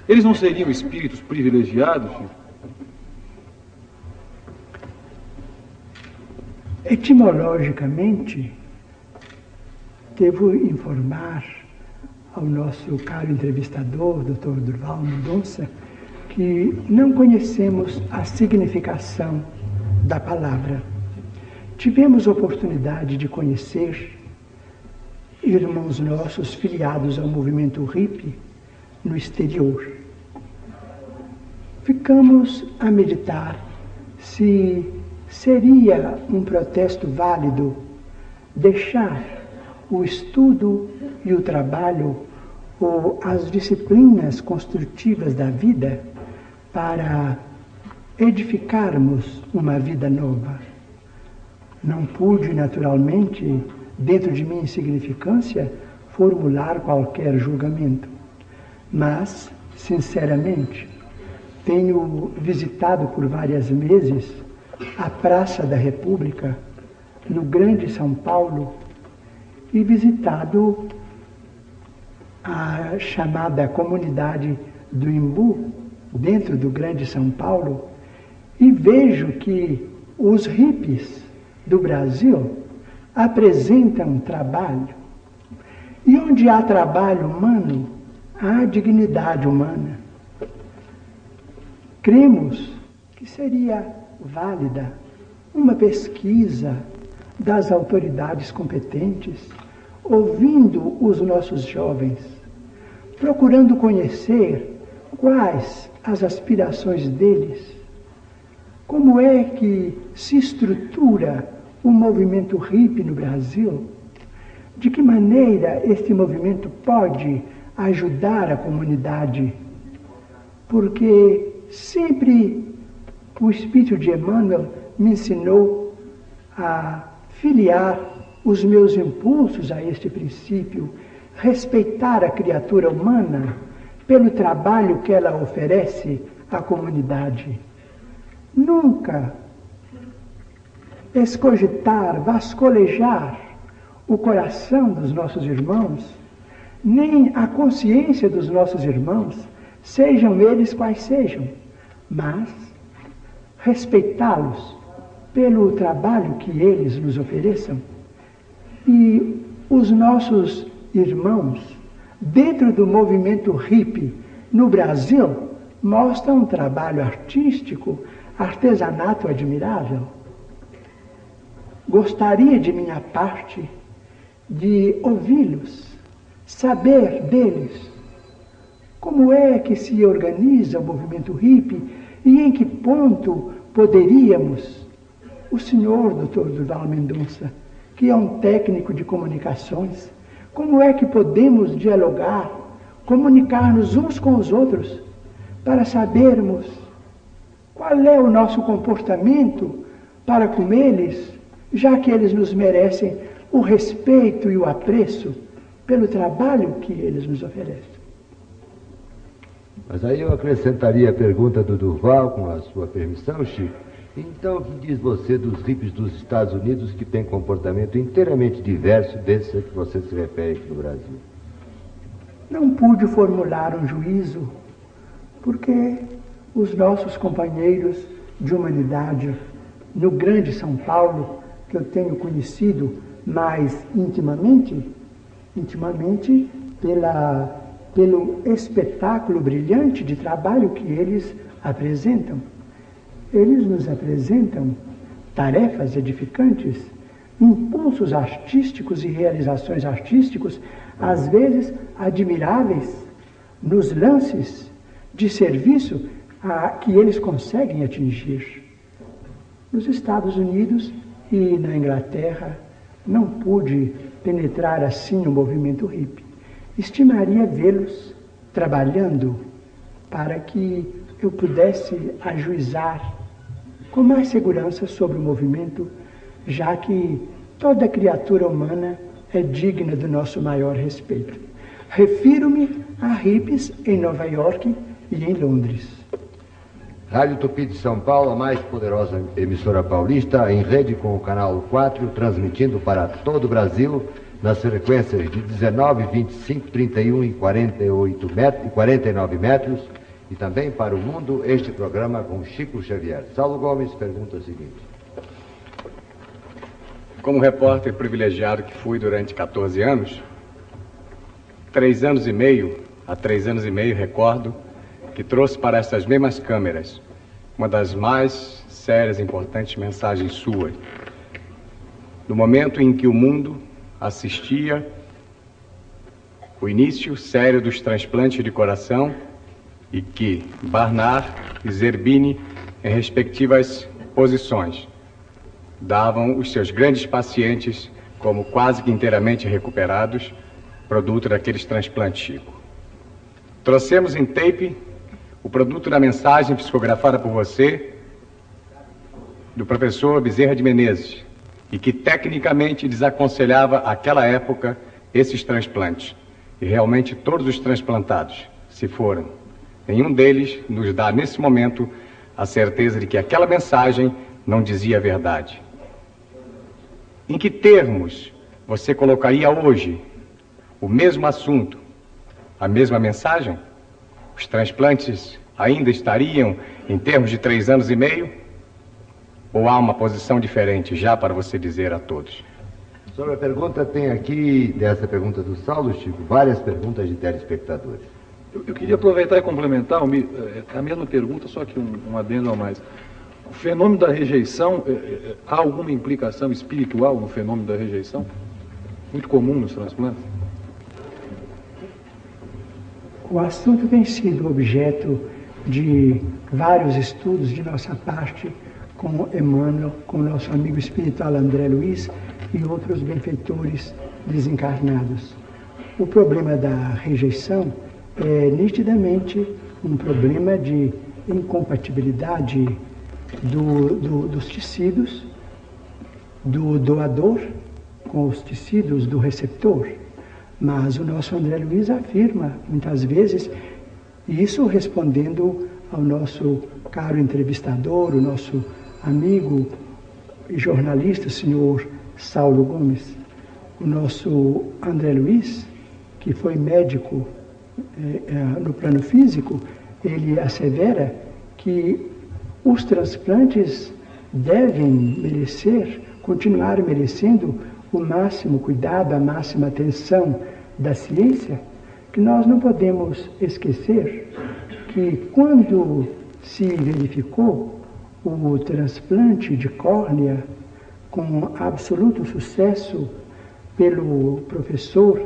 Eles não seriam espíritos privilegiados, Chico? Etimologicamente, devo informar ao nosso caro entrevistador, Dr. Durval Mendonça, que não conhecemos a significação da palavra. Tivemos oportunidade de conhecer irmãos nossos filiados ao movimento hippie no exterior. Ficamos a meditar se seria um protesto válido deixar o estudo e o trabalho ou as disciplinas construtivas da vida para edificarmos uma vida nova. Não pude, naturalmente, dentro de minha insignificância, formular qualquer julgamento. Mas, sinceramente, tenho visitado por vários meses a Praça da República, no Grande São Paulo, e visitado a chamada comunidade do Imbu, dentro do Grande São Paulo, e vejo que os hippies do Brasil apresentam trabalho. E onde há trabalho humano, há dignidade humana. Cremos que seria válida uma pesquisa das autoridades competentes, ouvindo os nossos jovens, procurando conhecer quais as aspirações deles, como é que se estrutura o movimento hippie no Brasil, de que maneira este movimento pode ajudar a comunidade, porque sempre o Espírito de Emmanuel me ensinou a filiar os meus impulsos a este princípio, respeitar a criatura humana pelo trabalho que ela oferece à comunidade. Nunca escogitar, vascolejar o coração dos nossos irmãos, nem a consciência dos nossos irmãos, sejam eles quais sejam, mas respeitá-los pelo trabalho que eles nos ofereçam. E os nossos irmãos, dentro do movimento hippie no Brasil, mostram um trabalho artístico, artesanato admirável. Gostaria de minha parte de ouvi-los, saber deles. Como é que se organiza o movimento hippie e em que ponto poderíamos, o senhor doutor Durval Mendonça, que é um técnico de comunicações, como é que podemos dialogar, comunicar-nos uns com os outros, para sabermos qual é o nosso comportamento para com eles já que eles nos merecem o respeito e o apreço pelo trabalho que eles nos oferecem. Mas aí eu acrescentaria a pergunta do Durval, com a sua permissão, Chico. Então, o que diz você dos hippies dos Estados Unidos que têm comportamento inteiramente diverso desse a que você se refere aqui no Brasil? não pude formular um juízo, porque os nossos companheiros de humanidade no grande São Paulo, que eu tenho conhecido mais intimamente, intimamente pela, pelo espetáculo brilhante de trabalho que eles apresentam. Eles nos apresentam tarefas edificantes, impulsos artísticos e realizações artísticos, às vezes admiráveis, nos lances de serviço a, que eles conseguem atingir. Nos Estados Unidos e na Inglaterra, não pude penetrar assim no movimento hippie. Estimaria vê-los trabalhando para que eu pudesse ajuizar com mais segurança sobre o movimento, já que toda criatura humana é digna do nosso maior respeito. Refiro-me a hippies em Nova York e em Londres. Rádio Tupi de São Paulo, a mais poderosa emissora paulista, em rede com o canal 4, transmitindo para todo o Brasil nas frequências de 19, 25, 31 e 48 metros, e 49 metros e também para o mundo este programa com Chico Xavier. Saulo Gomes pergunta o seguinte. Como repórter privilegiado que fui durante 14 anos, três anos e meio, há três anos e meio, recordo, que trouxe para essas mesmas câmeras uma das mais sérias e importantes mensagens suas. No momento em que o mundo assistia o início sério dos transplantes de coração e que Barnard e Zerbini, em respectivas posições, davam os seus grandes pacientes como quase que inteiramente recuperados, produto daqueles transplantes, Chico. Trouxemos em tape o produto da mensagem psicografada por você, do professor Bezerra de Menezes, e que tecnicamente desaconselhava àquela época esses transplantes. E realmente todos os transplantados se foram Nenhum deles nos dá, nesse momento, a certeza de que aquela mensagem não dizia a verdade. Em que termos você colocaria hoje o mesmo assunto, a mesma mensagem? Os transplantes ainda estariam em termos de três anos e meio? Ou há uma posição diferente já para você dizer a todos? Sobre a pergunta, tem aqui, dessa pergunta do Saulo, Chico, várias perguntas de telespectadores. Eu, eu queria aproveitar e complementar é, a mesma pergunta, só que um, um adendo a mais. O fenômeno da rejeição, é, é, há alguma implicação espiritual no fenômeno da rejeição? Muito comum nos transplantes? O assunto tem sido objeto de vários estudos de nossa parte com Emmanuel, com nosso amigo espiritual André Luiz e outros benfeitores desencarnados. O problema da rejeição é nitidamente um problema de incompatibilidade do, do, dos tecidos do doador com os tecidos do receptor. Mas o nosso André Luiz afirma muitas vezes, isso respondendo ao nosso caro entrevistador, o nosso amigo e jornalista, senhor Saulo Gomes, o nosso André Luiz, que foi médico é, é, no plano físico, ele assevera que os transplantes devem merecer, continuar merecendo o máximo cuidado, a máxima atenção da ciência, que nós não podemos esquecer que quando se verificou o transplante de córnea com absoluto sucesso pelo professor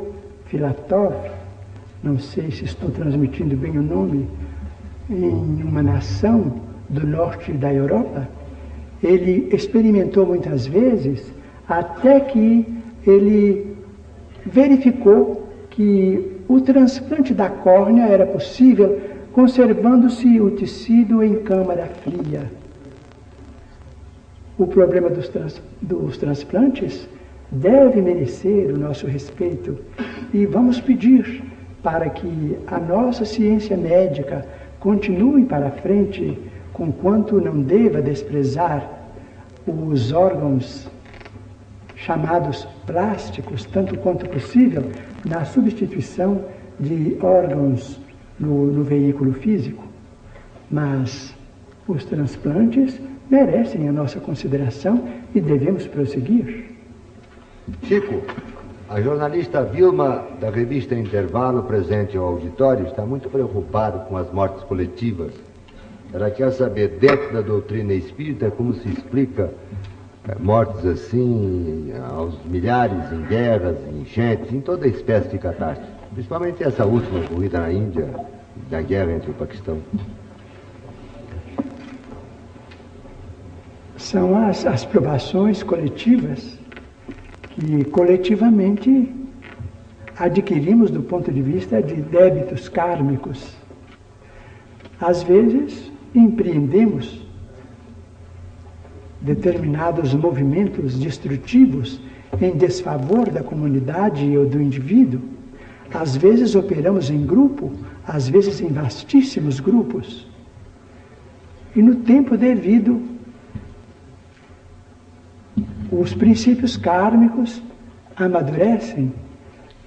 Filatov, não sei se estou transmitindo bem o nome, em uma nação do norte da Europa, ele experimentou muitas vezes até que ele verificou que o transplante da córnea era possível conservando-se o tecido em câmara fria. O problema dos, trans, dos transplantes deve merecer o nosso respeito e vamos pedir para que a nossa ciência médica continue para frente, conquanto não deva desprezar os órgãos chamados plásticos, tanto quanto possível, na substituição de órgãos no, no veículo físico, mas os transplantes merecem a nossa consideração e devemos prosseguir. Chico, a jornalista Vilma, da revista Intervalo, presente ao auditório, está muito preocupada com as mortes coletivas. Ela quer saber, dentro da doutrina espírita, como se explica eh, mortes assim, aos milhares, em guerras, em enchentes, em toda espécie de catástrofe. Principalmente essa última ocorrida na Índia, da guerra entre o Paquistão. São as, as provações coletivas que coletivamente adquirimos do ponto de vista de débitos kármicos. Às vezes, empreendemos determinados movimentos destrutivos em desfavor da comunidade ou do indivíduo. Às vezes operamos em grupo, às vezes em vastíssimos grupos. E no tempo devido, os princípios kármicos amadurecem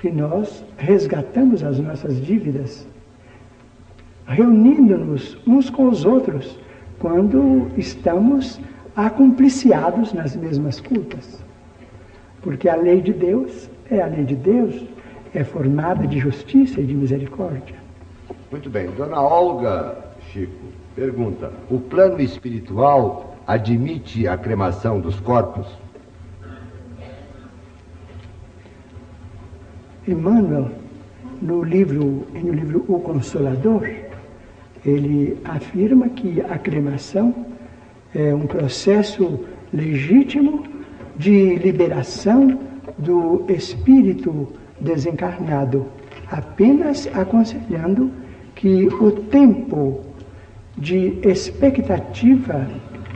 e nós resgatamos as nossas dívidas, reunindo-nos uns com os outros quando estamos acumpliciados nas mesmas culpas. Porque a lei de Deus é a lei de Deus, é formada de justiça e de misericórdia. Muito bem. Dona Olga Chico pergunta: o plano espiritual admite a cremação dos corpos? Emmanuel, no livro, no livro O Consolador, ele afirma que a cremação é um processo legítimo de liberação do espírito desencarnado, apenas aconselhando que o tempo de expectativa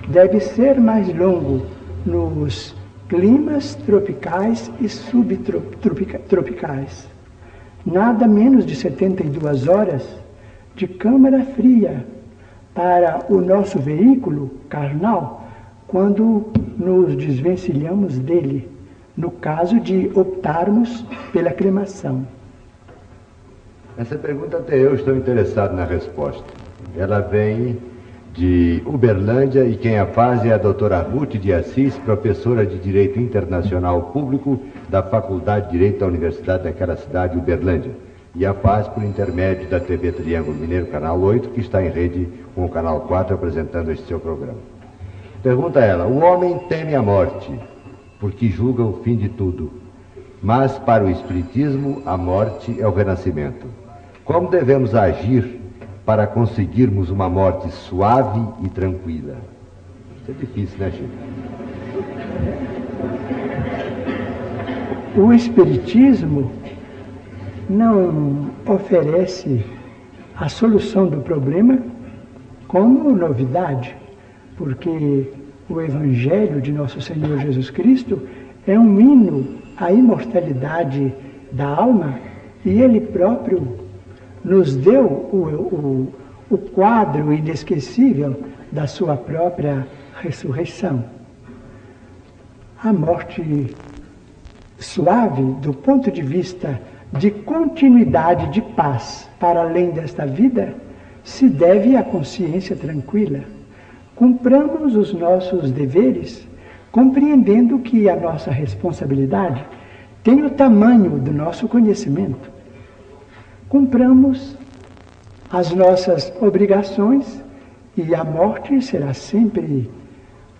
deve ser mais longo nos climas tropicais e subtropicais. Nada menos de 72 horas de câmara fria para o nosso veículo carnal quando nos desvencilhamos dele, no caso de optarmos pela cremação. Essa pergunta até eu estou interessado na resposta. Ela vem de Uberlândia e quem a faz é a doutora Ruth de Assis, professora de Direito Internacional Público da Faculdade de Direito da Universidade daquela cidade, Uberlândia. E a faz por intermédio da TV Triângulo Mineiro, Canal 8, que está em rede com o Canal 4 apresentando este seu programa. Pergunta ela: O homem teme a morte, porque julga o fim de tudo. Mas para o Espiritismo, a morte é o renascimento. Como devemos agir para conseguirmos uma morte suave e tranquila. Isso é difícil, né, Chico? O Espiritismo não oferece a solução do problema como novidade, porque o Evangelho de Nosso Senhor Jesus Cristo é um hino à imortalidade da alma e Ele próprio nos deu o, o, o quadro inesquecível da sua própria ressurreição. A morte suave, do ponto de vista de continuidade de paz para além desta vida, se deve à consciência tranquila. Cumpramos os nossos deveres, compreendendo que a nossa responsabilidade tem o tamanho do nosso conhecimento cumpramos as nossas obrigações e a morte será sempre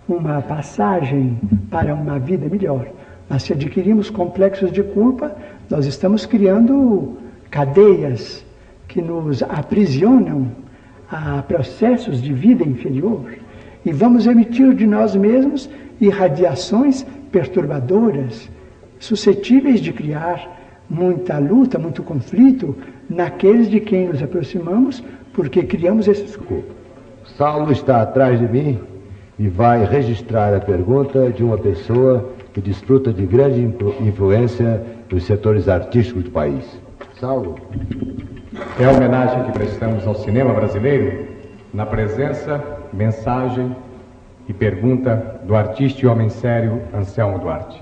uma passagem para uma vida melhor. Mas se adquirimos complexos de culpa, nós estamos criando cadeias que nos aprisionam a processos de vida inferior e vamos emitir de nós mesmos irradiações perturbadoras, suscetíveis de criar muita luta, muito conflito naqueles de quem nos aproximamos, porque criamos esses corpos. Saulo está atrás de mim e vai registrar a pergunta de uma pessoa que desfruta de grande influência nos setores artísticos do país. Saulo. É a homenagem que prestamos ao cinema brasileiro na presença, mensagem e pergunta do artista e homem sério Anselmo Duarte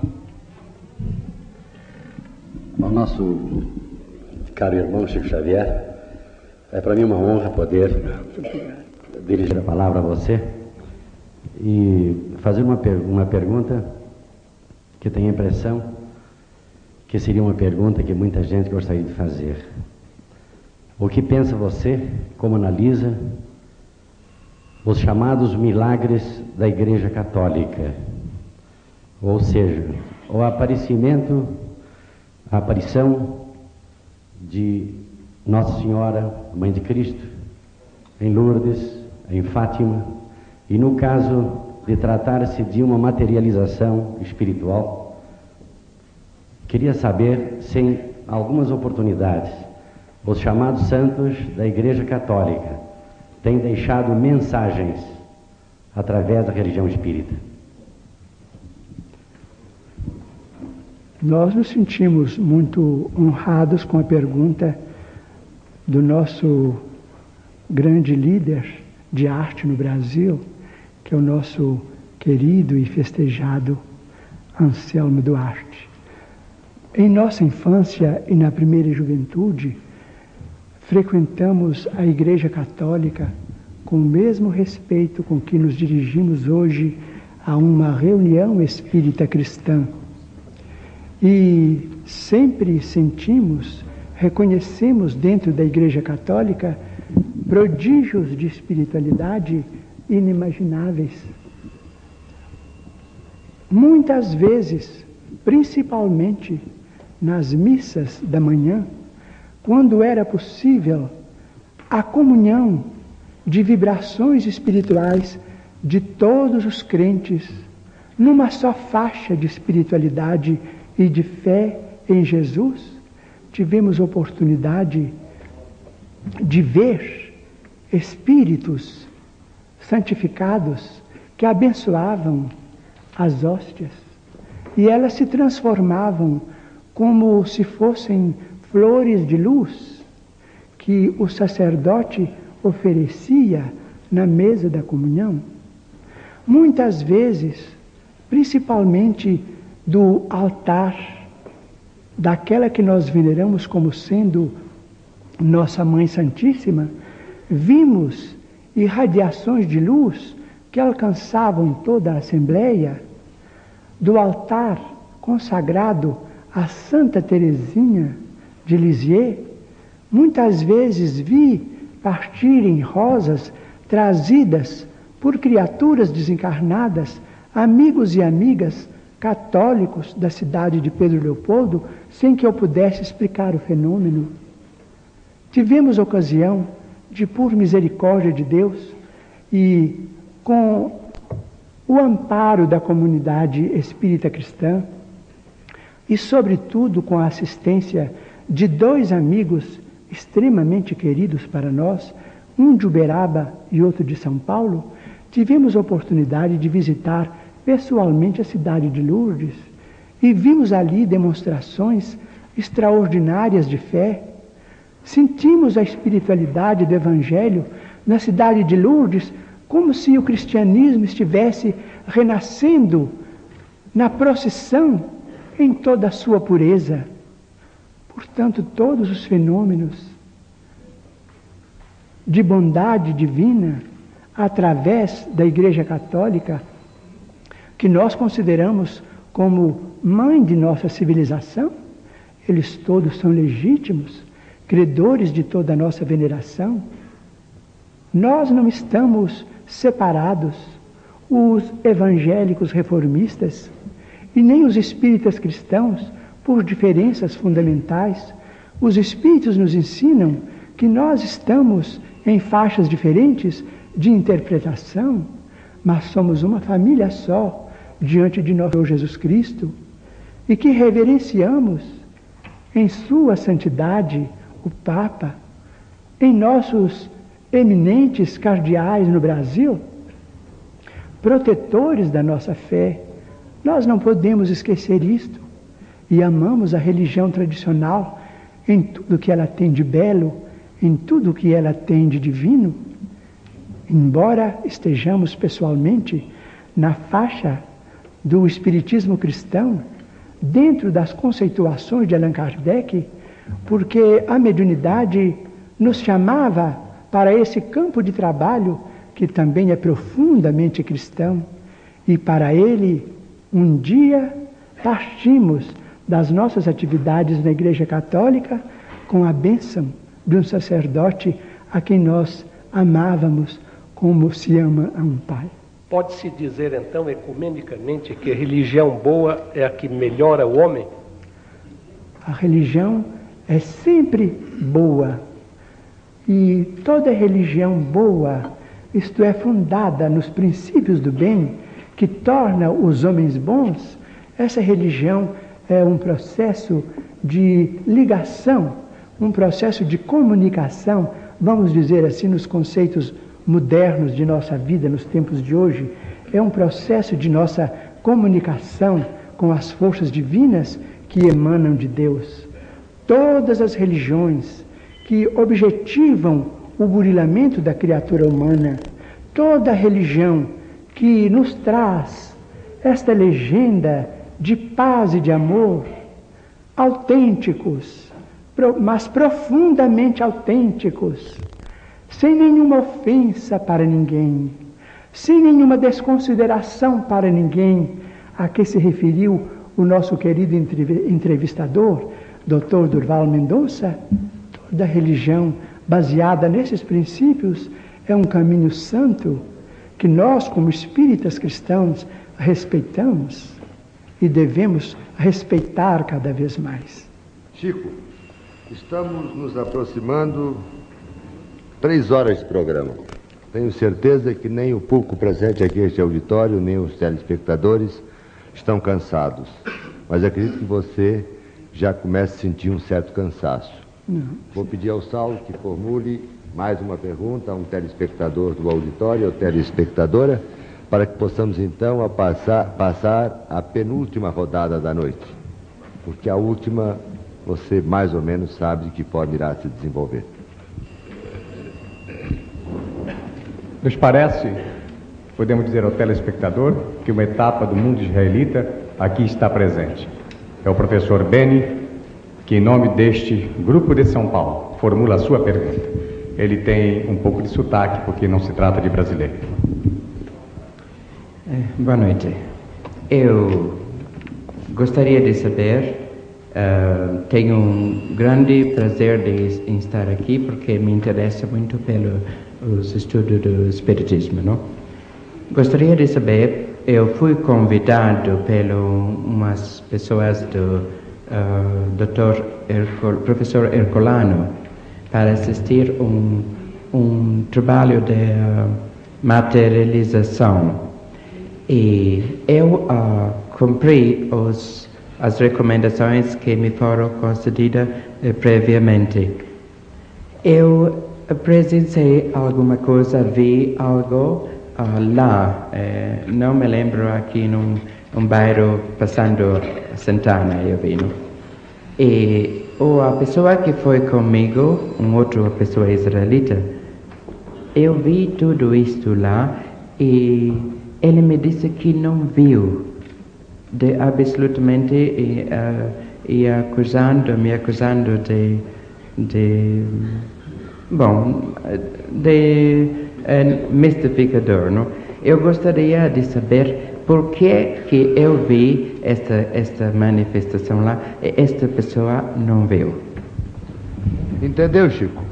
ao nosso caro irmão Chico Xavier, é para mim uma honra poder dirigir a palavra a você e fazer uma, per uma pergunta que tenho a impressão que seria uma pergunta que muita gente gostaria de fazer. O que pensa você, como analisa os chamados milagres da Igreja Católica? Ou seja, o aparecimento, a aparição de Nossa Senhora, Mãe de Cristo, em Lourdes, em Fátima, e no caso de tratar-se de uma materialização espiritual, queria saber se em algumas oportunidades os chamados santos da Igreja Católica têm deixado mensagens através da religião espírita. Nós nos sentimos muito honrados com a pergunta do nosso grande líder de arte no Brasil, que é o nosso querido e festejado Anselmo Duarte. Em nossa infância e na primeira juventude, frequentamos a Igreja Católica com o mesmo respeito com que nos dirigimos hoje a uma reunião espírita cristã e sempre sentimos, reconhecemos dentro da Igreja Católica prodígios de espiritualidade inimagináveis. Muitas vezes, principalmente nas missas da manhã, quando era possível a comunhão de vibrações espirituais de todos os crentes numa só faixa de espiritualidade e de fé em Jesus, tivemos oportunidade de ver espíritos santificados que abençoavam as hóstias. E elas se transformavam como se fossem flores de luz que o sacerdote oferecia na mesa da comunhão. Muitas vezes, principalmente do altar daquela que nós veneramos como sendo nossa Mãe Santíssima, vimos irradiações de luz que alcançavam toda a Assembleia, do altar consagrado a Santa Teresinha de Lisieux, muitas vezes vi partirem rosas trazidas por criaturas desencarnadas, amigos e amigas católicos da cidade de Pedro Leopoldo sem que eu pudesse explicar o fenômeno. Tivemos ocasião de, por misericórdia de Deus e com o amparo da comunidade espírita cristã, e, sobretudo, com a assistência de dois amigos extremamente queridos para nós, um de Uberaba e outro de São Paulo, tivemos a oportunidade de visitar pessoalmente a cidade de Lourdes e vimos ali demonstrações extraordinárias de fé. Sentimos a espiritualidade do Evangelho na cidade de Lourdes como se o cristianismo estivesse renascendo na procissão em toda a sua pureza. Portanto, todos os fenômenos de bondade divina através da Igreja Católica que nós consideramos como mãe de nossa civilização, eles todos são legítimos, credores de toda a nossa veneração. Nós não estamos separados, os evangélicos reformistas e nem os espíritas cristãos, por diferenças fundamentais. Os espíritos nos ensinam que nós estamos em faixas diferentes de interpretação, mas somos uma família só diante de nosso Jesus Cristo e que reverenciamos em Sua Santidade o Papa, em nossos eminentes cardeais no Brasil, protetores da nossa fé. Nós não podemos esquecer isto e amamos a religião tradicional em tudo que ela tem de belo, em tudo que ela tem de divino. Embora estejamos pessoalmente na faixa do Espiritismo cristão, dentro das conceituações de Allan Kardec, porque a mediunidade nos chamava para esse campo de trabalho que também é profundamente cristão, e para ele, um dia, partimos das nossas atividades na Igreja Católica com a bênção de um sacerdote a quem nós amávamos como se ama a um pai. Pode-se dizer então ecumenicamente que a religião boa é a que melhora o homem? A religião é sempre boa. E toda religião boa, isto é, fundada nos princípios do bem, que torna os homens bons, essa religião é um processo de ligação, um processo de comunicação, vamos dizer assim, nos conceitos modernos de nossa vida nos tempos de hoje, é um processo de nossa comunicação com as forças divinas que emanam de Deus. Todas as religiões que objetivam o burilamento da criatura humana, toda religião que nos traz esta legenda de paz e de amor, autênticos, mas profundamente autênticos, sem nenhuma ofensa para ninguém, sem nenhuma desconsideração para ninguém, a que se referiu o nosso querido entrevistador, Dr. Durval Mendonça, toda religião baseada nesses princípios é um caminho santo que nós, como espíritas cristãos, respeitamos e devemos respeitar cada vez mais. Chico, estamos nos aproximando três horas de programa. Tenho certeza que nem o público presente aqui neste auditório, nem os telespectadores estão cansados. Mas acredito que você já começa a sentir um certo cansaço. Não. Vou pedir ao Saulo que formule mais uma pergunta a um telespectador do auditório ou telespectadora, para que possamos então a passar, passar a penúltima rodada da noite. Porque a última você mais ou menos sabe de que forma irá se desenvolver. Nos parece, podemos dizer ao telespectador, que uma etapa do mundo israelita aqui está presente é o professor Beni, que, em nome deste grupo de São Paulo, formula a sua pergunta. Ele tem um pouco de sotaque, porque não se trata de brasileiro. É, boa noite. Eu gostaria de saber, uh, tenho um grande prazer de estar aqui, porque me interessa muito pelo os estudos do Espiritismo, não? Gostaria de saber eu fui convidado pelas umas pessoas do uh, Dr. Ercol, professor Ercolano para assistir um um trabalho de uh, materialização e eu uh, cumpri os as recomendações que me foram concedidas uh, previamente. Eu presenciei alguma coisa, vi algo uh, lá, eh, não me lembro aqui num um bairro passando Santana, eu vi. E ou a pessoa que foi comigo, uma outra pessoa israelita, eu vi tudo isto lá e ele me disse que não viu, de absolutamente e, uh, e acusando, me acusando de, de bom, de é mistificador. Não? Eu gostaria de saber por que, que eu vi esta, esta manifestação lá e esta pessoa não viu. Entendeu, Chico?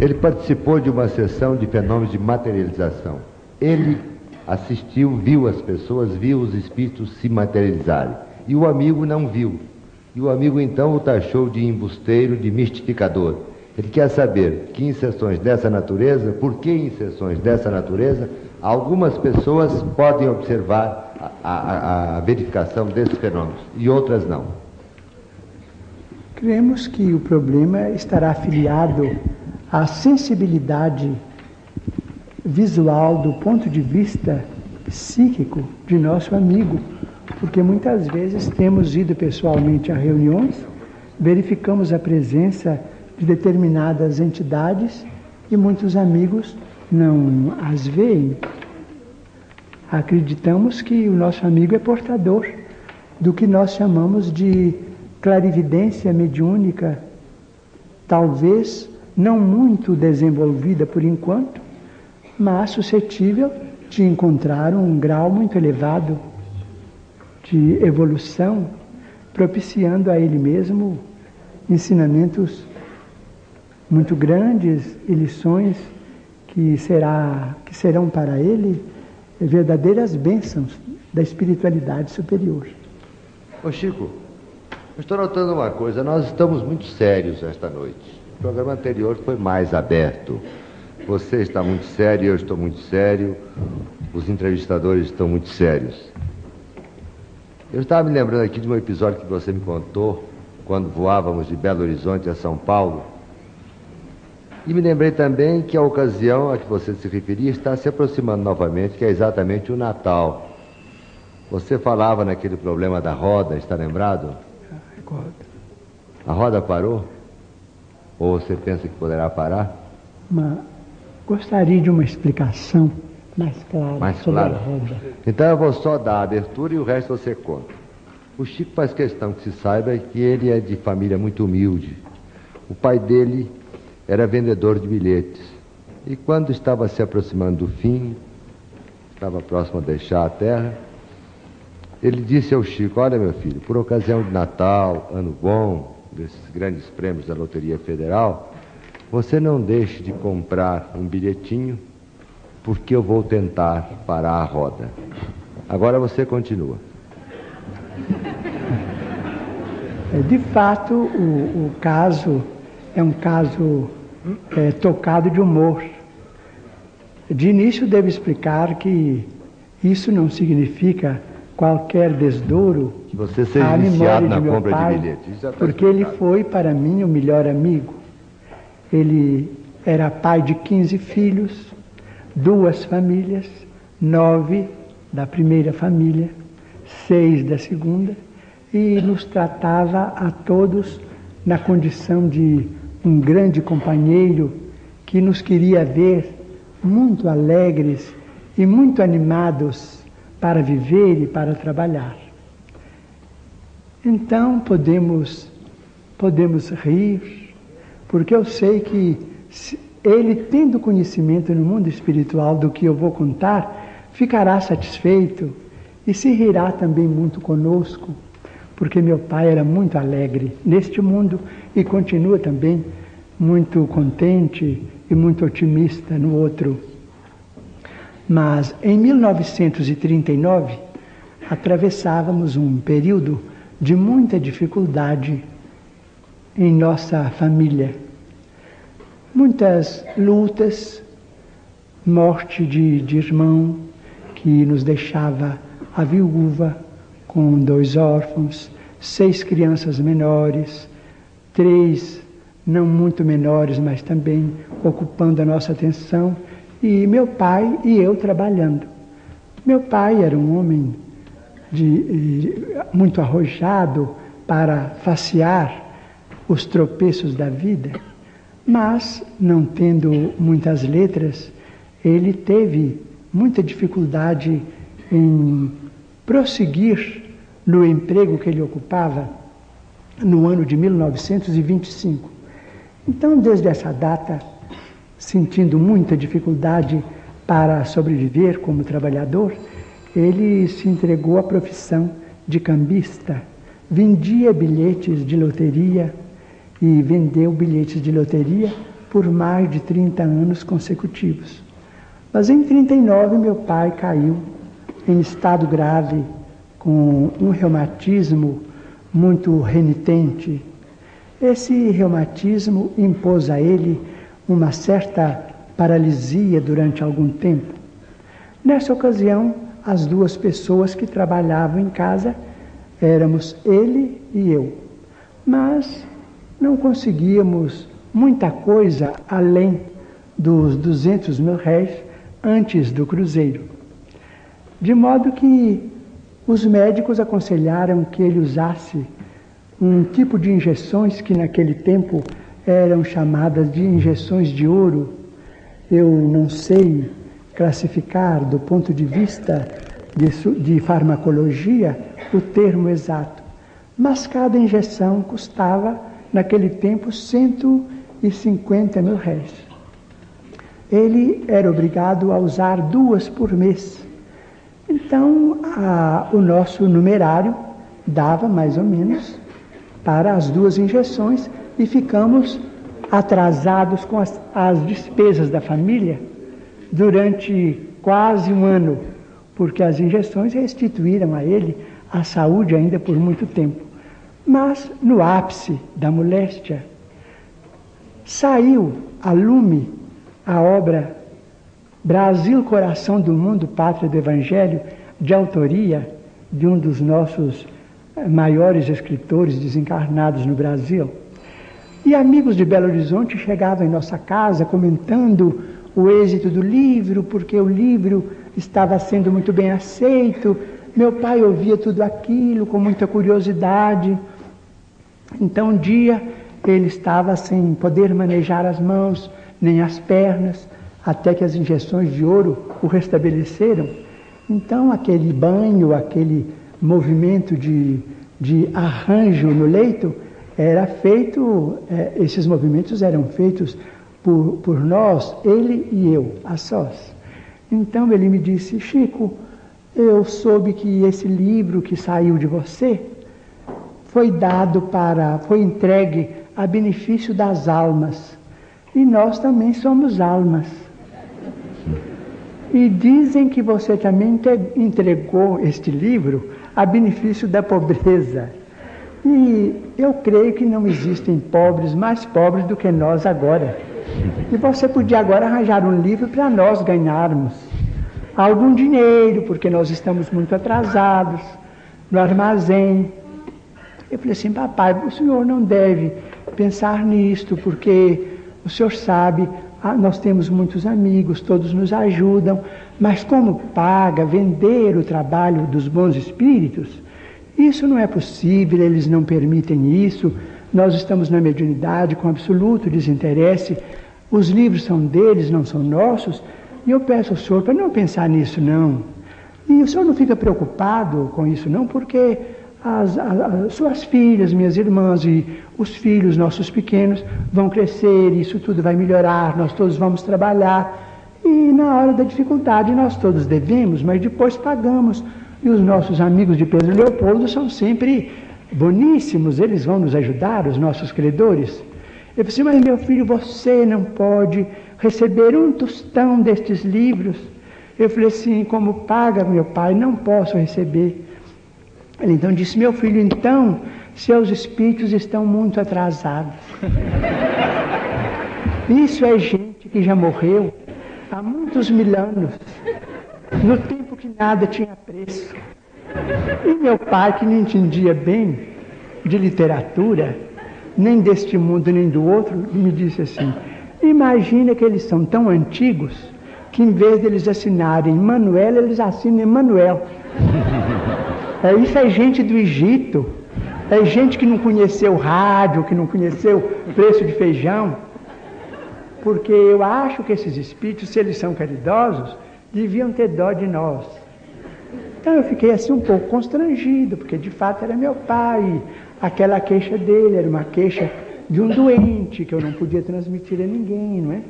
Ele participou de uma sessão de fenômenos de materialização. Ele assistiu, viu as pessoas, viu os espíritos se materializarem. E o amigo não viu. E o amigo então o taxou de embusteiro, de mistificador. Ele quer saber que em sessões dessa natureza, por que em sessões dessa natureza, algumas pessoas podem observar a, a, a verificação desses fenômenos e outras não. Cremos que o problema estará afiliado à sensibilidade visual do ponto de vista psíquico de nosso amigo, porque muitas vezes temos ido pessoalmente a reuniões, verificamos a presença de determinadas entidades e muitos amigos não as veem. Acreditamos que o nosso amigo é portador do que nós chamamos de clarividência mediúnica talvez não muito desenvolvida por enquanto, mas suscetível de encontrar um grau muito elevado de evolução, propiciando a ele mesmo ensinamentos muito grandes e lições que, será, que serão para ele verdadeiras bênçãos da espiritualidade superior. Ô Chico, eu estou notando uma coisa, nós estamos muito sérios esta noite. O programa anterior foi mais aberto. Você está muito sério, eu estou muito sério, os entrevistadores estão muito sérios. Eu estava me lembrando aqui de um episódio que você me contou quando voávamos de Belo Horizonte a São Paulo. E me lembrei também que a ocasião a que você se referia está se aproximando novamente, que é exatamente o Natal. Você falava naquele problema da roda, está lembrado? Recordo. A roda parou? Ou você pensa que poderá parar? Gostaria de uma explicação mais clara Mais sobre clara. a roda. Então eu vou só dar a abertura e o resto você conta. O Chico faz questão que se saiba que ele é de família muito humilde. O pai dele era vendedor de bilhetes. E quando estava se aproximando do fim, estava próximo a deixar a terra, ele disse ao Chico: Olha, meu filho, por ocasião de Natal, ano bom, desses grandes prêmios da Loteria Federal, você não deixe de comprar um bilhetinho, porque eu vou tentar parar a roda. Agora você continua. É, De fato, o, o caso é um caso é, tocado de humor. De início, devo explicar que isso não significa qualquer desdouro Que você seja à memória na de meu compra pai, de está porque ele foi para mim o melhor amigo. Ele era pai de 15 filhos, duas famílias, nove da primeira família, seis da segunda, e nos tratava a todos na condição de um grande companheiro que nos queria ver muito alegres e muito animados para viver e para trabalhar. Então podemos podemos rir, porque eu sei que ele tendo conhecimento no mundo espiritual do que eu vou contar, ficará satisfeito e se rirá também muito conosco, porque meu pai era muito alegre neste mundo e continua também muito contente e muito otimista no outro. Mas em 1939 atravessávamos um período de muita dificuldade em nossa família. Muitas lutas, morte de, de irmão que nos deixava a viúva com dois órfãos, seis crianças menores, três não muito menores, mas também ocupando a nossa atenção, e meu pai e eu trabalhando. Meu pai era um homem de, muito arrojado para facear os tropeços da vida, mas, não tendo muitas letras, ele teve muita dificuldade em prosseguir no emprego que ele ocupava no ano de 1925. Então, desde essa data, sentindo muita dificuldade para sobreviver como trabalhador, ele se entregou à profissão de cambista. Vendia bilhetes de loteria e vendeu bilhetes de loteria por mais de 30 anos consecutivos. Mas em 39 meu pai caiu em estado grave com um reumatismo muito renitente. Esse reumatismo impôs a ele uma certa paralisia durante algum tempo. Nessa ocasião, as duas pessoas que trabalhavam em casa éramos ele e eu. Mas não conseguíamos muita coisa além dos 200 mil réis antes do cruzeiro. De modo que os médicos aconselharam que ele usasse um tipo de injeções que naquele tempo eram chamadas de injeções de ouro. Eu não sei classificar do ponto de vista de, de farmacologia o termo exato, mas cada injeção custava naquele tempo e 50 mil réis. Ele era obrigado a usar duas por mês. Então, a, o nosso numerário dava mais ou menos para as duas injeções e ficamos atrasados com as, as despesas da família durante quase um ano, porque as injeções restituíram a ele a saúde ainda por muito tempo. Mas, no ápice da moléstia, saiu a lume a obra Brasil, Coração do Mundo, Pátria do Evangelho, de autoria de um dos nossos eh, maiores escritores desencarnados no Brasil. E amigos de Belo Horizonte chegavam em nossa casa comentando o êxito do livro, porque o livro estava sendo muito bem aceito. Meu pai ouvia tudo aquilo com muita curiosidade. Então, um dia ele estava sem poder manejar as mãos nem as pernas, até que as injeções de ouro o restabeleceram. Então, aquele banho, aquele movimento de, de arranjo no leito, era feito, é, esses movimentos eram feitos por, por nós, ele e eu, a sós. Então ele me disse, Chico, eu soube que esse livro que saiu de você foi dado para, foi entregue a benefício das almas. E nós também somos almas. E dizem que você também entregou este livro a benefício da pobreza. E eu creio que não existem pobres mais pobres do que nós agora. E você podia agora arranjar um livro para nós ganharmos algum dinheiro, porque nós estamos muito atrasados no armazém. Eu falei assim, papai, o senhor não deve pensar nisto, porque o senhor sabe, nós temos muitos amigos, todos nos ajudam, mas como paga vender o trabalho dos bons espíritos? Isso não é possível, eles não permitem isso. Nós estamos na mediunidade com absoluto desinteresse. Os livros são deles, não são nossos. E eu peço ao senhor para não pensar nisso, não. E o senhor não fica preocupado com isso, não, porque as, as, as, suas filhas, minhas irmãs e os filhos nossos pequenos vão crescer, isso tudo vai melhorar, nós todos vamos trabalhar. E na hora da dificuldade nós todos devemos, mas depois pagamos. E os nossos amigos de Pedro Leopoldo são sempre boníssimos, eles vão nos ajudar, os nossos credores. Eu disse, mas meu filho, você não pode receber um tostão destes livros. Eu falei assim, como paga meu pai, não posso receber. Ele então disse: Meu filho, então, seus espíritos estão muito atrasados. Isso é gente que já morreu há muitos mil anos, no tempo que nada tinha preço. E meu pai, que não entendia bem de literatura, nem deste mundo nem do outro, me disse assim: Imagina que eles são tão antigos que em vez de eles assinarem Manuel, eles assinam Emanuel. É, isso é gente do Egito, é gente que não conheceu rádio, que não conheceu preço de feijão. Porque eu acho que esses espíritos, se eles são caridosos, deviam ter dó de nós. Então eu fiquei assim um pouco constrangido, porque de fato era meu pai. Aquela queixa dele era uma queixa de um doente que eu não podia transmitir a ninguém, não é?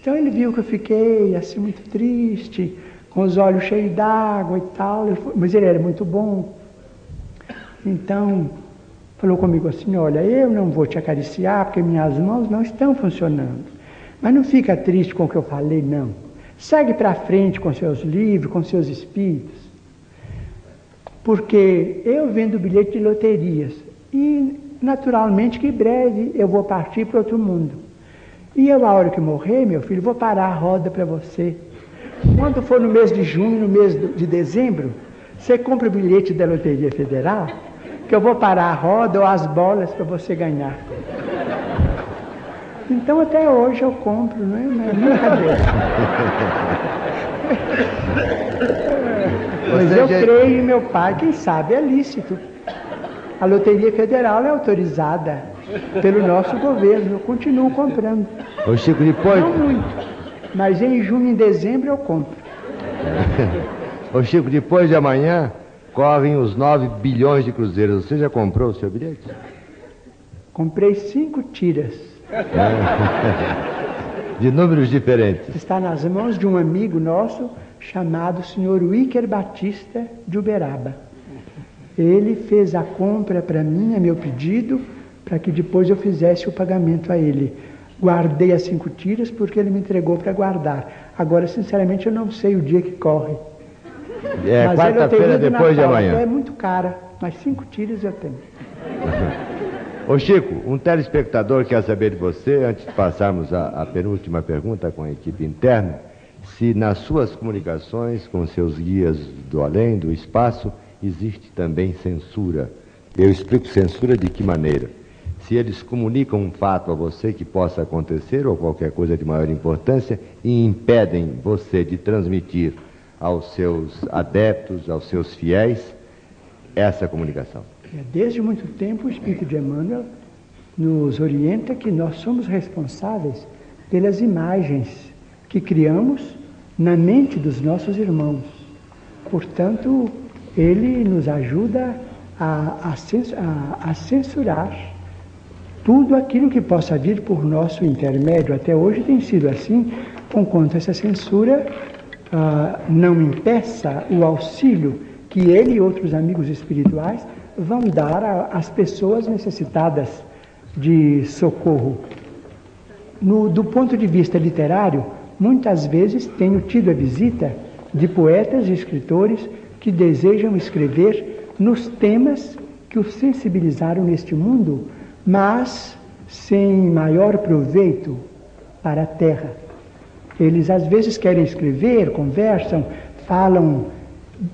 Então ele viu que eu fiquei assim muito triste com os olhos cheios d'água e tal, mas ele era muito bom. Então, falou comigo assim: Olha, eu não vou te acariciar porque minhas mãos não estão funcionando. Mas não fica triste com o que eu falei, não. Segue para frente com seus livros, com seus espíritos. Porque eu vendo bilhete de loterias e, naturalmente, que breve eu vou partir para outro mundo. E eu, a hora que morrer, meu filho, vou parar a roda para você. Quando for no mês de junho, no mês de dezembro, você compra o bilhete da Loteria Federal, que eu vou parar a roda ou as bolas para você ganhar. Então até hoje eu compro, não é? Mas brincadeira. Mas eu creio em meu pai, quem sabe é lícito. A Loteria Federal é autorizada pelo nosso governo, eu continuo comprando. Ô Chico, depois. Não muito. Mas em junho e dezembro eu compro. Ô Chico, depois de amanhã correm os 9 bilhões de cruzeiros. Você já comprou o seu bilhete? Comprei cinco tiras. De números diferentes. Está nas mãos de um amigo nosso chamado senhor Wicker Batista de Uberaba. Ele fez a compra para mim, a meu pedido, para que depois eu fizesse o pagamento a ele. Guardei as cinco tiras porque ele me entregou para guardar. Agora, sinceramente, eu não sei o dia que corre. É quarta-feira depois de amanhã. É muito cara, mas cinco tiras eu tenho. Ô Chico, um telespectador quer saber de você, antes de passarmos a, a penúltima pergunta com a equipe interna, se nas suas comunicações com seus guias do além, do espaço, existe também censura. Eu explico censura de que maneira? Se eles comunicam um fato a você que possa acontecer ou qualquer coisa de maior importância e impedem você de transmitir aos seus adeptos, aos seus fiéis, essa comunicação. É, desde muito tempo, o Espírito de Emmanuel nos orienta que nós somos responsáveis pelas imagens que criamos na mente dos nossos irmãos. Portanto, ele nos ajuda a, a, a censurar tudo aquilo que possa vir por nosso intermédio. Até hoje tem sido assim, conquanto essa censura ah, não impeça o auxílio que ele e outros amigos espirituais vão dar às pessoas necessitadas de socorro. No, do ponto de vista literário, muitas vezes tenho tido a visita de poetas e escritores que desejam escrever nos temas que os sensibilizaram neste mundo, mas sem maior proveito para a terra. Eles às vezes querem escrever, conversam, falam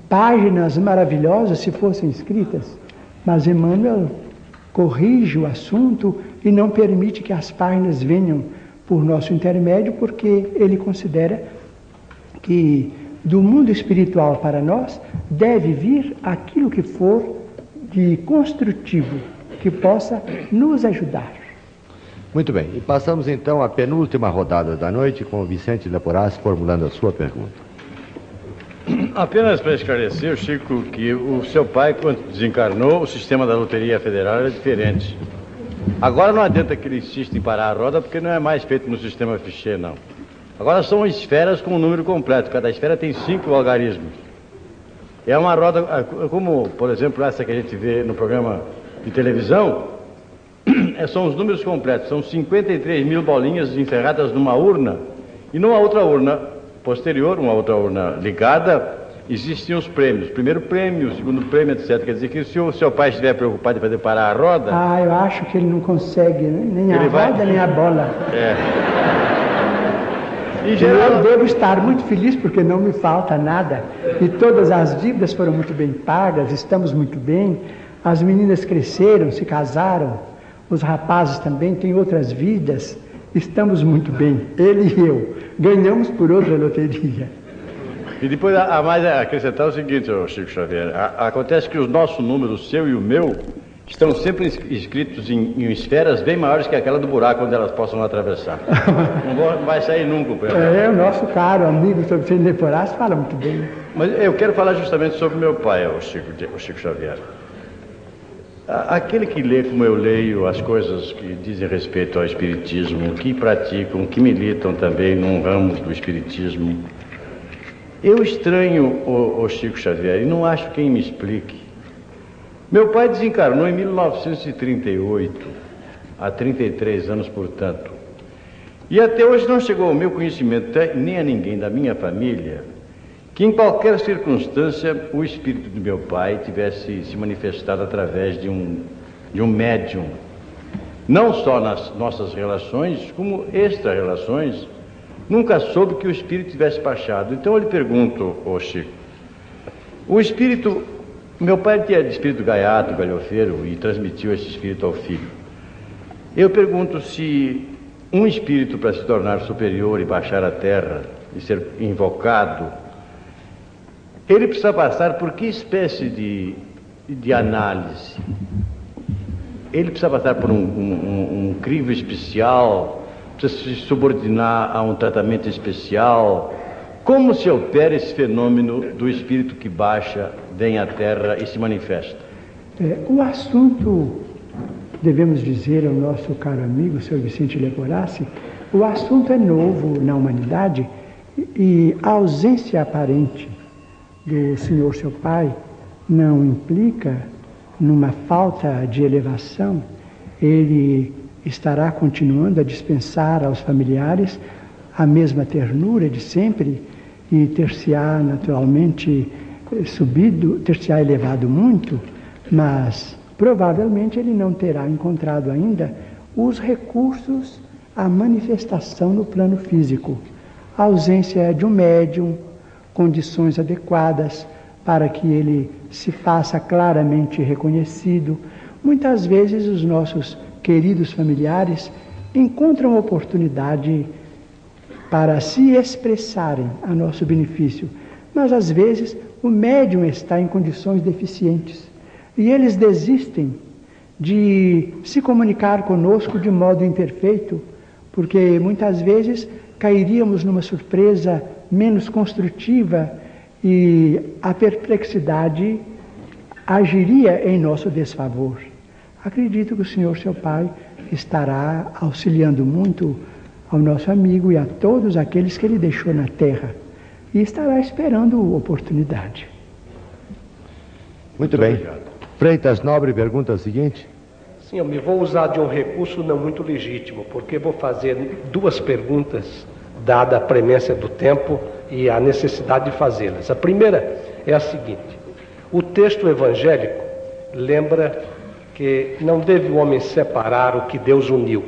páginas maravilhosas se fossem escritas, mas Emmanuel corrige o assunto e não permite que as páginas venham por nosso intermédio, porque ele considera que do mundo espiritual para nós deve vir aquilo que for de construtivo, que possa nos ajudar. Muito bem, e passamos então à penúltima rodada da noite com o Vicente Leporaz formulando a sua pergunta. Apenas para esclarecer, Chico, que o seu pai, quando desencarnou, o sistema da Loteria Federal era diferente. Agora não adianta que ele insista em parar a roda, porque não é mais feito no sistema fichê, não. Agora são esferas com um número completo. Cada esfera tem cinco algarismos. É uma roda, ah, como, por exemplo, essa que a gente vê no programa de televisão, é, são os números completos. São 53 mil bolinhas encerradas numa urna e numa outra urna posterior, uma outra urna ligada, existiam os prêmios. Primeiro prêmio, segundo prêmio, etc. Quer dizer que se o seu pai estiver preocupado em fazer parar a roda. Ah, eu acho que ele não consegue né? nem a vai... roda nem a bola. É. Em geral... Eu devo estar muito feliz porque não me falta nada. E todas as dívidas foram muito bem pagas, estamos muito bem. As meninas cresceram, se casaram, os rapazes também têm outras vidas. Estamos muito bem, ele e eu. Ganhamos por outra loteria. E depois, a, a mais acrescentar o seguinte, Chico Xavier: a, acontece que os nossos números, o seu e o meu, estão sempre inscritos em, em, esferas bem maiores que aquela do buraco onde elas possam atravessar. Não vai sair nunca. É, o nosso caro amigo sobre Porás fala muito bem. Mas eu quero falar justamente sobre meu pai, o Chico, o Chico Xavier. Aquele que lê como eu leio as coisas que dizem respeito ao Espiritismo, que praticam, que militam também num ramo do Espiritismo, eu estranho o, o Chico Xavier e não acho quem me explique. Meu pai desencarnou em 1938, há 33 anos, portanto. E até hoje não chegou ao meu conhecimento, nem a ninguém da minha família, que em qualquer circunstância o espírito do meu pai tivesse se manifestado através de um, de um médium, não só nas nossas relações, como extra-relações, nunca soube que o espírito tivesse baixado. Então eu lhe pergunto, ô Chico, o espírito, meu pai tinha de espírito gaiato, galhofeiro, e transmitiu esse espírito ao filho. Eu pergunto se um espírito para se tornar superior e baixar a terra e ser invocado ele precisa passar por que espécie de, de análise? Ele precisa passar por um, um, um crivo especial, precisa se subordinar a um tratamento especial. Como se opera esse fenômeno do espírito que baixa, vem à Terra e se manifesta? É, o assunto devemos dizer ao nosso caro amigo, Sr. Vicente Leporassi, o assunto é novo na humanidade e a ausência aparente do Senhor seu Pai não implica numa falta de elevação. Ele estará continuando a dispensar aos familiares a mesma ternura de sempre e ter-se-á naturalmente subido, ter-se-á elevado muito, mas provavelmente ele não terá encontrado ainda os recursos à manifestação no plano físico. A ausência de um médium, condições adequadas para que ele se faça claramente reconhecido. Muitas vezes os nossos queridos familiares encontram oportunidade para se expressarem a nosso benefício, mas às vezes o médium está em condições deficientes e eles desistem de se comunicar conosco de modo imperfeito, porque muitas vezes cairíamos numa surpresa menos construtiva e a perplexidade agiria em nosso desfavor. Acredito que o Senhor, seu Pai, estará auxiliando muito ao nosso amigo e a todos aqueles que ele deixou na terra e estará esperando oportunidade. Muito, bem. Freitas Nobre pergunta o seguinte. Sim, eu me vou usar de um recurso não muito legítimo, porque vou fazer duas perguntas, dada a premência do tempo e a necessidade de fazê-las. A primeira é a seguinte: o texto evangélico lembra que não deve o homem separar o que Deus uniu.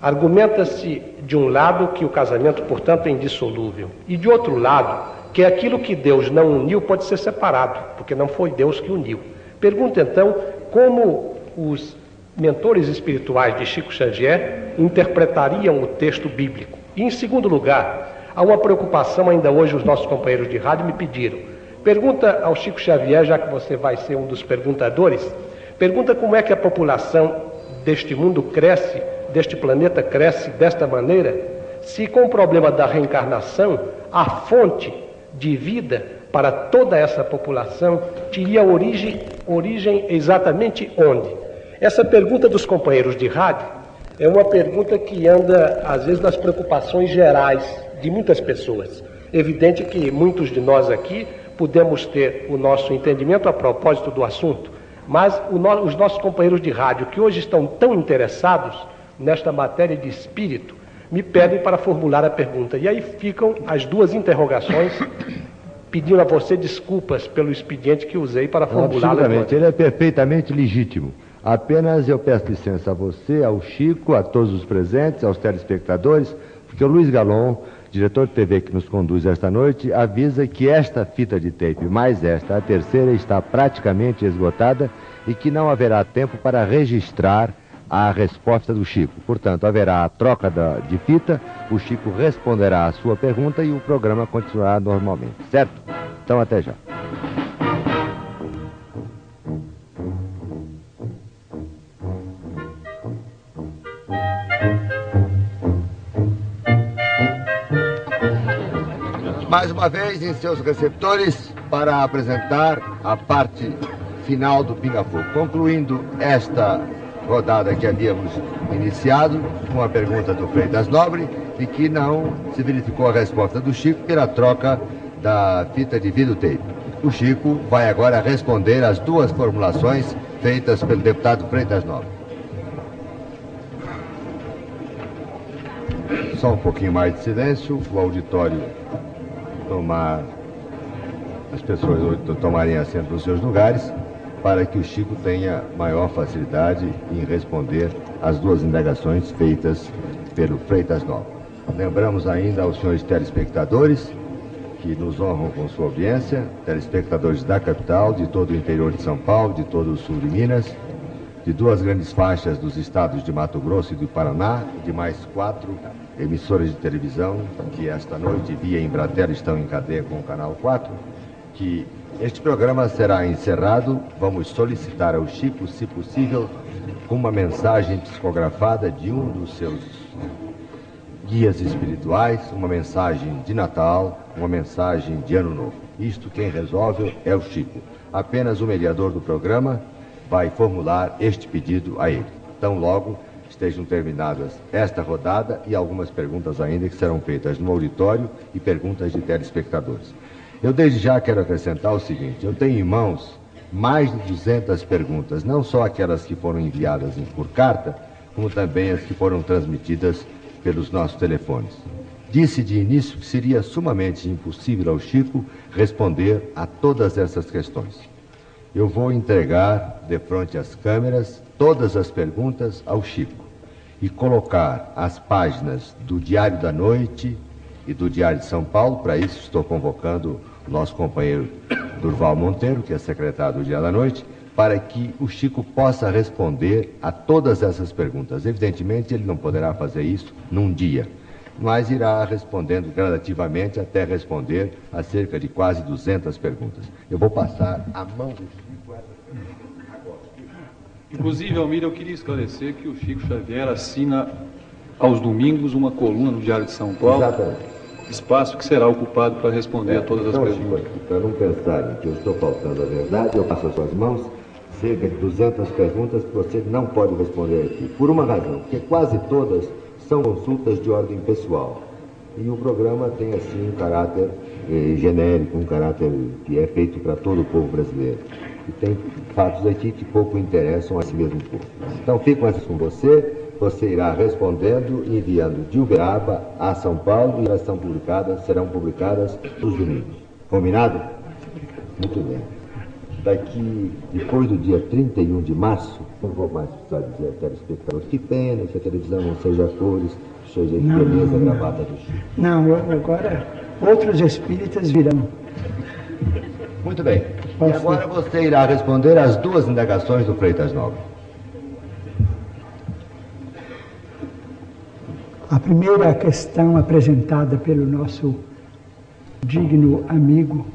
Argumenta-se de um lado que o casamento, portanto, é indissolúvel, e de outro lado que aquilo que Deus não uniu pode ser separado, porque não foi Deus que uniu. Pergunta então como os mentores espirituais de Chico Xavier interpretariam o texto bíblico. E em segundo lugar, há uma preocupação ainda hoje os nossos companheiros de rádio me pediram. Pergunta ao Chico Xavier, já que você vai ser um dos perguntadores, pergunta como é que a população deste mundo cresce, deste planeta cresce desta maneira, se com o problema da reencarnação, a fonte de vida para toda essa população teria origem, origem exatamente onde? Essa pergunta dos companheiros de rádio é uma pergunta que anda, às vezes, nas preocupações gerais de muitas pessoas. Evidente que muitos de nós aqui podemos ter o nosso entendimento a propósito do assunto, mas no, os nossos companheiros de rádio, que hoje estão tão interessados nesta matéria de espírito, me pedem para formular a pergunta. E aí ficam as duas interrogações, pedindo a você desculpas pelo expediente que usei para formular Absolutamente, ele é perfeitamente legítimo. Apenas eu peço licença a você, ao Chico, a todos os presentes, aos telespectadores, porque o Luiz Galon, diretor de TV que nos conduz esta noite, avisa que esta fita de tape, mais esta, a terceira, está praticamente esgotada e que não haverá tempo para registrar a resposta do Chico. Portanto, haverá a troca da, de fita, o Chico responderá a sua pergunta e o programa continuará normalmente, certo? Então, até já. Mais uma vez em seus receptores para apresentar a parte final do Pinga Fogo. Concluindo esta rodada que havíamos iniciado, com a pergunta do Freitas Nobre, e que não se verificou a resposta do Chico pela troca da fita de videotape. O Chico vai agora responder às duas formulações feitas pelo deputado Freitas Nobre. Só um pouquinho mais de silêncio, o auditório tomar, as pessoas tomarem assento nos seus lugares para que o Chico tenha maior facilidade em responder às duas indagações feitas pelo Freitas Nova. Lembramos ainda aos senhores telespectadores que nos honram com sua audiência, telespectadores da capital, de todo o interior de São Paulo, de todo o sul de Minas, de duas grandes faixas dos estados de Mato Grosso e do Paraná, e de mais quatro emissoras de televisão que esta noite, via Embratel, estão em cadeia com o Canal 4, que este programa será encerrado. Vamos solicitar ao Chico, se possível, uma mensagem psicografada de um dos seus guias espirituais, uma mensagem de Natal, uma mensagem de Ano Novo. Isto quem resolve é o Chico. Apenas o mediador do programa vai formular este pedido a ele. Tão logo estejam terminadas esta rodada e algumas perguntas ainda que serão feitas no auditório e perguntas de telespectadores. Eu desde já quero acrescentar o seguinte: eu tenho em mãos mais de 200 perguntas, não só aquelas que foram enviadas por carta, como também as que foram transmitidas pelos nossos telefones. Disse de início que seria sumamente impossível ao Chico responder a todas essas questões. Eu vou entregar, de frente às câmeras, todas as perguntas ao Chico e colocar as páginas do Diário da Noite e do Diário de São Paulo. Para isso, estou convocando o nosso companheiro Durval Monteiro, que é secretário do Dia da Noite, para que o Chico possa responder a todas essas perguntas. Evidentemente, ele não poderá fazer isso num dia, mas irá respondendo gradativamente até responder a cerca de quase 200 perguntas. Eu vou passar a mão do Chico agora. Inclusive, Almir, eu queria esclarecer que o Chico Xavier assina aos domingos uma coluna no Diário de São Paulo. Exatamente espaço que será ocupado para responder é, a todas então, as perguntas. Para não pensarem que eu estou faltando a verdade, eu passo às suas mãos cerca de 200 perguntas que você não pode responder aqui. Por uma razão, porque quase todas são consultas de ordem pessoal. E o programa tem, assim, um caráter eh, genérico, um caráter que é feito para todo o povo brasileiro. E tem fatos aqui que pouco interessam a si mesmo. Então, fico mais com você você irá respondendo, enviando de Uberaba a São Paulo e elas são publicadas, serão publicadas nos domingos. Combinado? Muito bem. Daqui, depois do dia 31 de março, não vou mais precisar dizer a telespectadores, que pena que a televisão não seja cores, seja não, beleza gravata do Chico. Não, agora outros espíritas virão. Muito bem. E agora você irá responder às duas indagações do Freitas Nobre. A primeira questão apresentada pelo nosso digno amigo,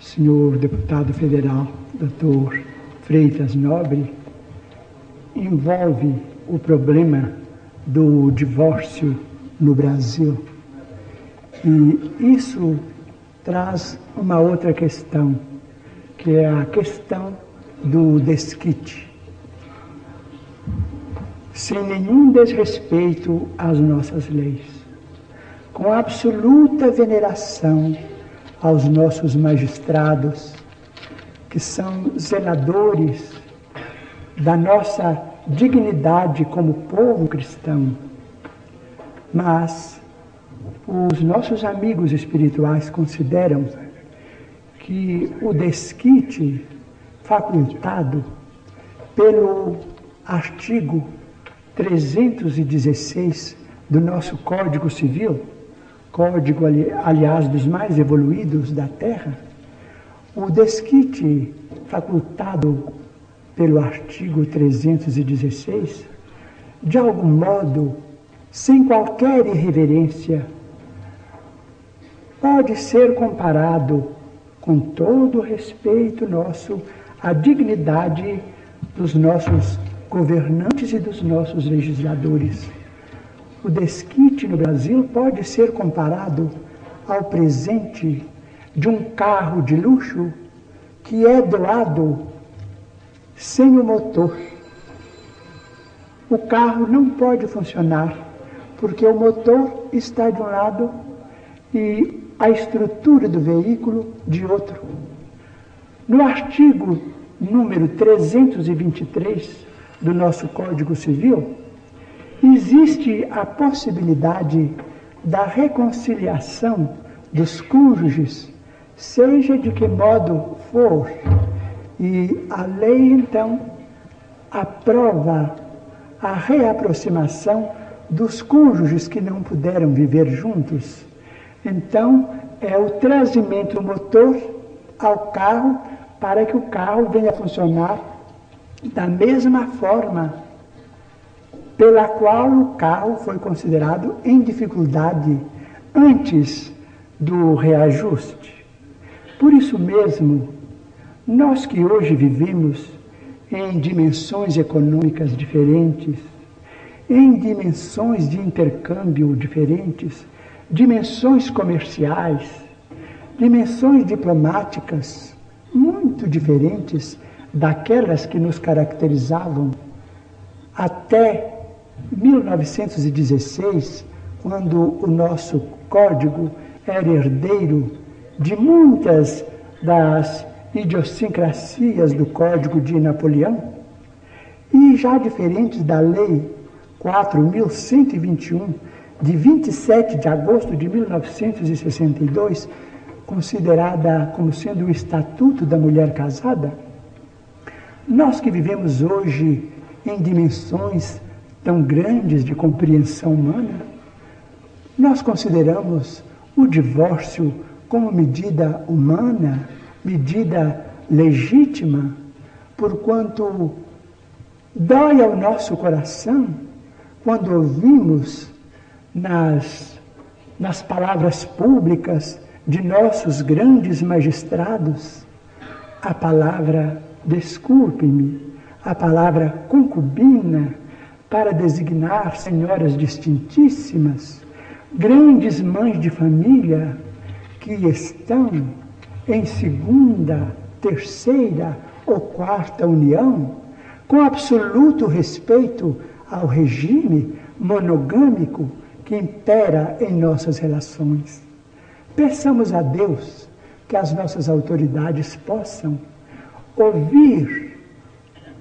senhor deputado federal, doutor Freitas Nobre, envolve o problema do divórcio no Brasil. E isso traz uma outra questão, que é a questão do desquite sem nenhum desrespeito às nossas leis, com absoluta veneração aos nossos magistrados, que são zeladores da nossa dignidade como povo cristão. Mas os nossos amigos espirituais consideram que o desquite facultado pelo artigo 316 do nosso Código Civil, código, aliás, dos mais evoluídos da Terra, o desquite facultado pelo artigo 316, de algum modo, sem qualquer irreverência, pode ser comparado, com todo o respeito nosso, à dignidade dos nossos governantes e dos nossos legisladores. O desquite no Brasil pode ser comparado ao presente de um carro de luxo que é doado sem o motor. O carro não pode funcionar porque o motor está de um lado e a estrutura do veículo de outro. No artigo número 323 do nosso Código Civil, existe a possibilidade da reconciliação dos cônjuges, seja de que modo for. E a lei, então, aprova a reaproximação dos cônjuges que não puderam viver juntos. Então, é o trazimento do motor ao carro para que o carro venha a funcionar da mesma forma pela qual o carro foi considerado em dificuldade antes do reajuste. Por isso mesmo, nós que hoje vivemos em dimensões econômicas diferentes, em dimensões de intercâmbio diferentes, dimensões comerciais, dimensões diplomáticas muito diferentes daquelas que nos caracterizavam até 1916, quando o nosso código era herdeiro de muitas das idiosincrasias do Código de Napoleão, e já diferentes da Lei 4.121, de 27 de agosto de 1962, considerada como sendo o Estatuto da Mulher Casada, nós que vivemos hoje em dimensões tão grandes de compreensão humana, nós consideramos o divórcio como medida humana, medida legítima, porquanto dói ao nosso coração quando ouvimos nas, nas palavras públicas de nossos grandes magistrados a palavra desculpe-me, a palavra concubina, para designar senhoras distintíssimas, grandes mães de família que estão em segunda, terceira ou quarta união, com absoluto respeito ao regime monogâmico que impera em nossas relações. Peçamos a Deus que as nossas autoridades possam ouvir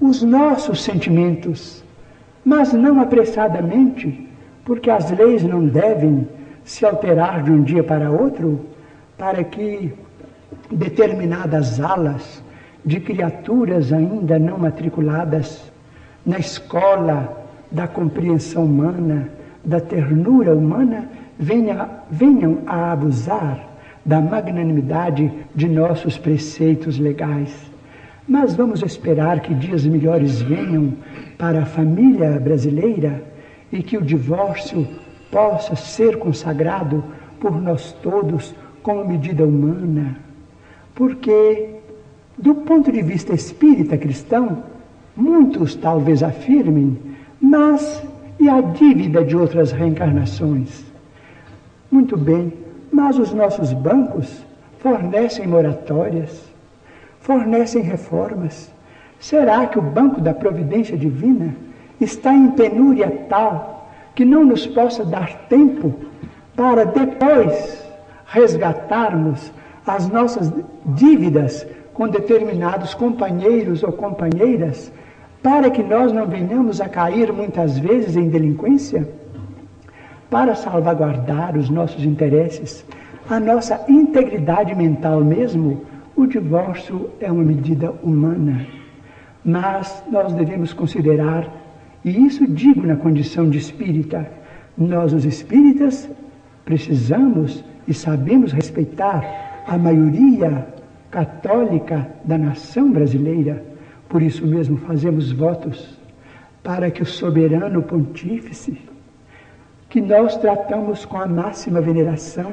os nossos sentimentos mas não apressadamente, porque as leis não devem se alterar de um dia para outro, para que determinadas alas de criaturas ainda não matriculadas na escola da compreensão humana, da ternura humana, venha, venham a abusar da magnanimidade de nossos preceitos legais. Mas vamos esperar que dias melhores venham para a família brasileira e que o divórcio possa ser consagrado por nós todos como medida humana. Porque, do ponto de vista espírita cristão, muitos talvez afirmem, mas e a dívida de outras reencarnações? Muito bem, mas os nossos bancos fornecem moratórias fornecem reformas. Será que o banco da providência divina está em penúria tal que não nos possa dar tempo para depois resgatarmos as nossas dívidas com determinados companheiros ou companheiras, para que nós não venhamos a cair muitas vezes em delinquência? Para salvaguardar os nossos interesses, a nossa integridade mental mesmo, o divórcio é uma medida humana, mas nós devemos considerar, e isso digo na condição de espírita, nós, os espíritas, precisamos e sabemos respeitar a maioria católica da nação brasileira. Por isso mesmo fazemos votos para que o soberano pontífice, que nós tratamos com a máxima veneração,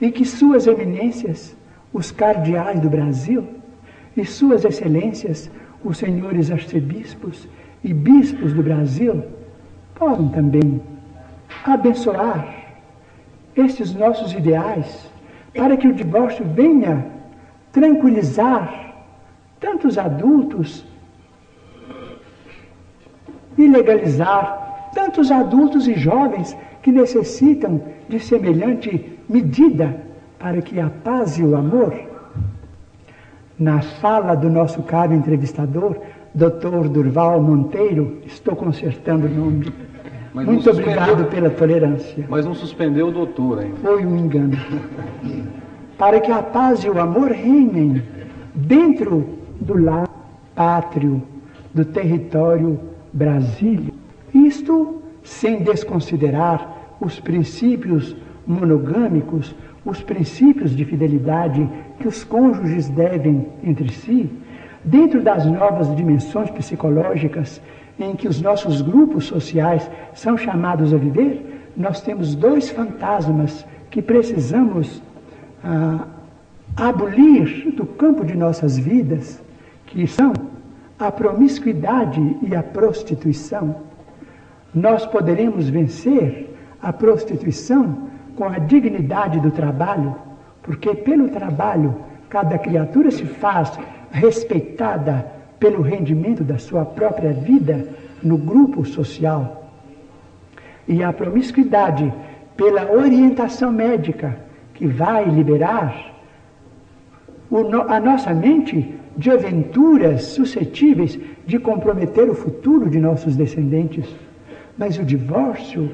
e que suas eminências os cardeais do Brasil e suas excelências, os senhores arcebispos e bispos do Brasil, possam também abençoar estes nossos ideais para que o divórcio venha tranquilizar tantos adultos e legalizar tantos adultos e jovens que necessitam de semelhante medida para que a paz e o amor, na fala do nosso caro entrevistador, Dr. Durval Monteiro, estou consertando o nome. Mas Muito obrigado pela tolerância. Mas não suspendeu o doutor ainda. Foi um engano. para que a paz e o amor reinem dentro do lar pátrio, do território Brasília. Isto sem desconsiderar os princípios monogâmicos os princípios de fidelidade que os cônjuges devem entre si, dentro das novas dimensões psicológicas em que os nossos grupos sociais são chamados a viver, nós temos dois fantasmas que precisamos ah, abolir do campo de nossas vidas, que são a promiscuidade e a prostituição. Nós poderemos vencer a prostituição com a dignidade do trabalho, porque pelo trabalho cada criatura se faz respeitada pelo rendimento da sua própria vida no grupo social. E a promiscuidade pela orientação médica que vai liberar a nossa mente de aventuras suscetíveis de comprometer o futuro de nossos descendentes. Mas o divórcio,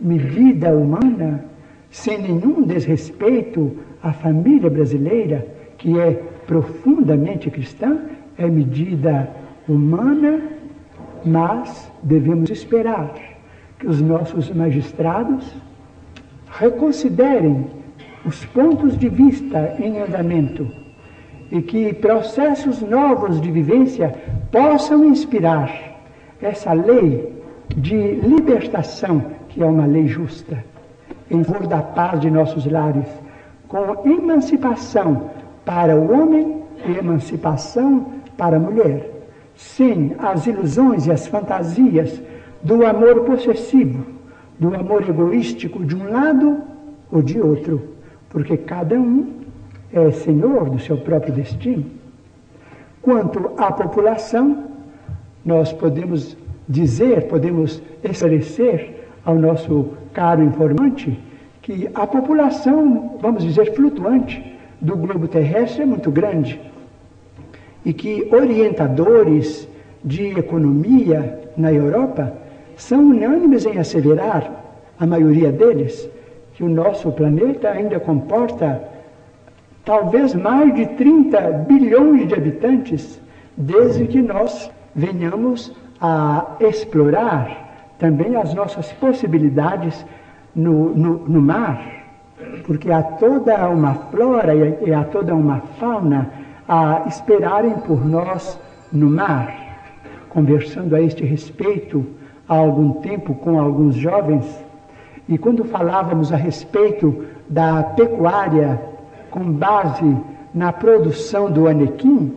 medida humana, sem nenhum desrespeito à família brasileira, que é profundamente cristã, é medida humana, mas devemos esperar que os nossos magistrados reconsiderem os pontos de vista em andamento e que processos novos de vivência possam inspirar essa lei de libertação, que é uma lei justa, em favor da paz de nossos lares, com emancipação para o homem e emancipação para a mulher, sem as ilusões e as fantasias do amor possessivo, do amor egoístico de um lado ou de outro, porque cada um é senhor do seu próprio destino. Quanto à população, nós podemos dizer, podemos esclarecer ao nosso caro informante que a população, vamos dizer, flutuante do globo terrestre é muito grande e que orientadores de economia na Europa são unânimes em asseverar, a maioria deles, que o nosso planeta ainda comporta talvez mais de 30 bilhões de habitantes, desde que nós venhamos a explorar também as nossas possibilidades no, no, no mar, porque há toda uma flora e há toda uma fauna a esperarem por nós no mar. Conversando a este respeito há algum tempo com alguns jovens, e quando falávamos a respeito da pecuária com base na produção do anequim,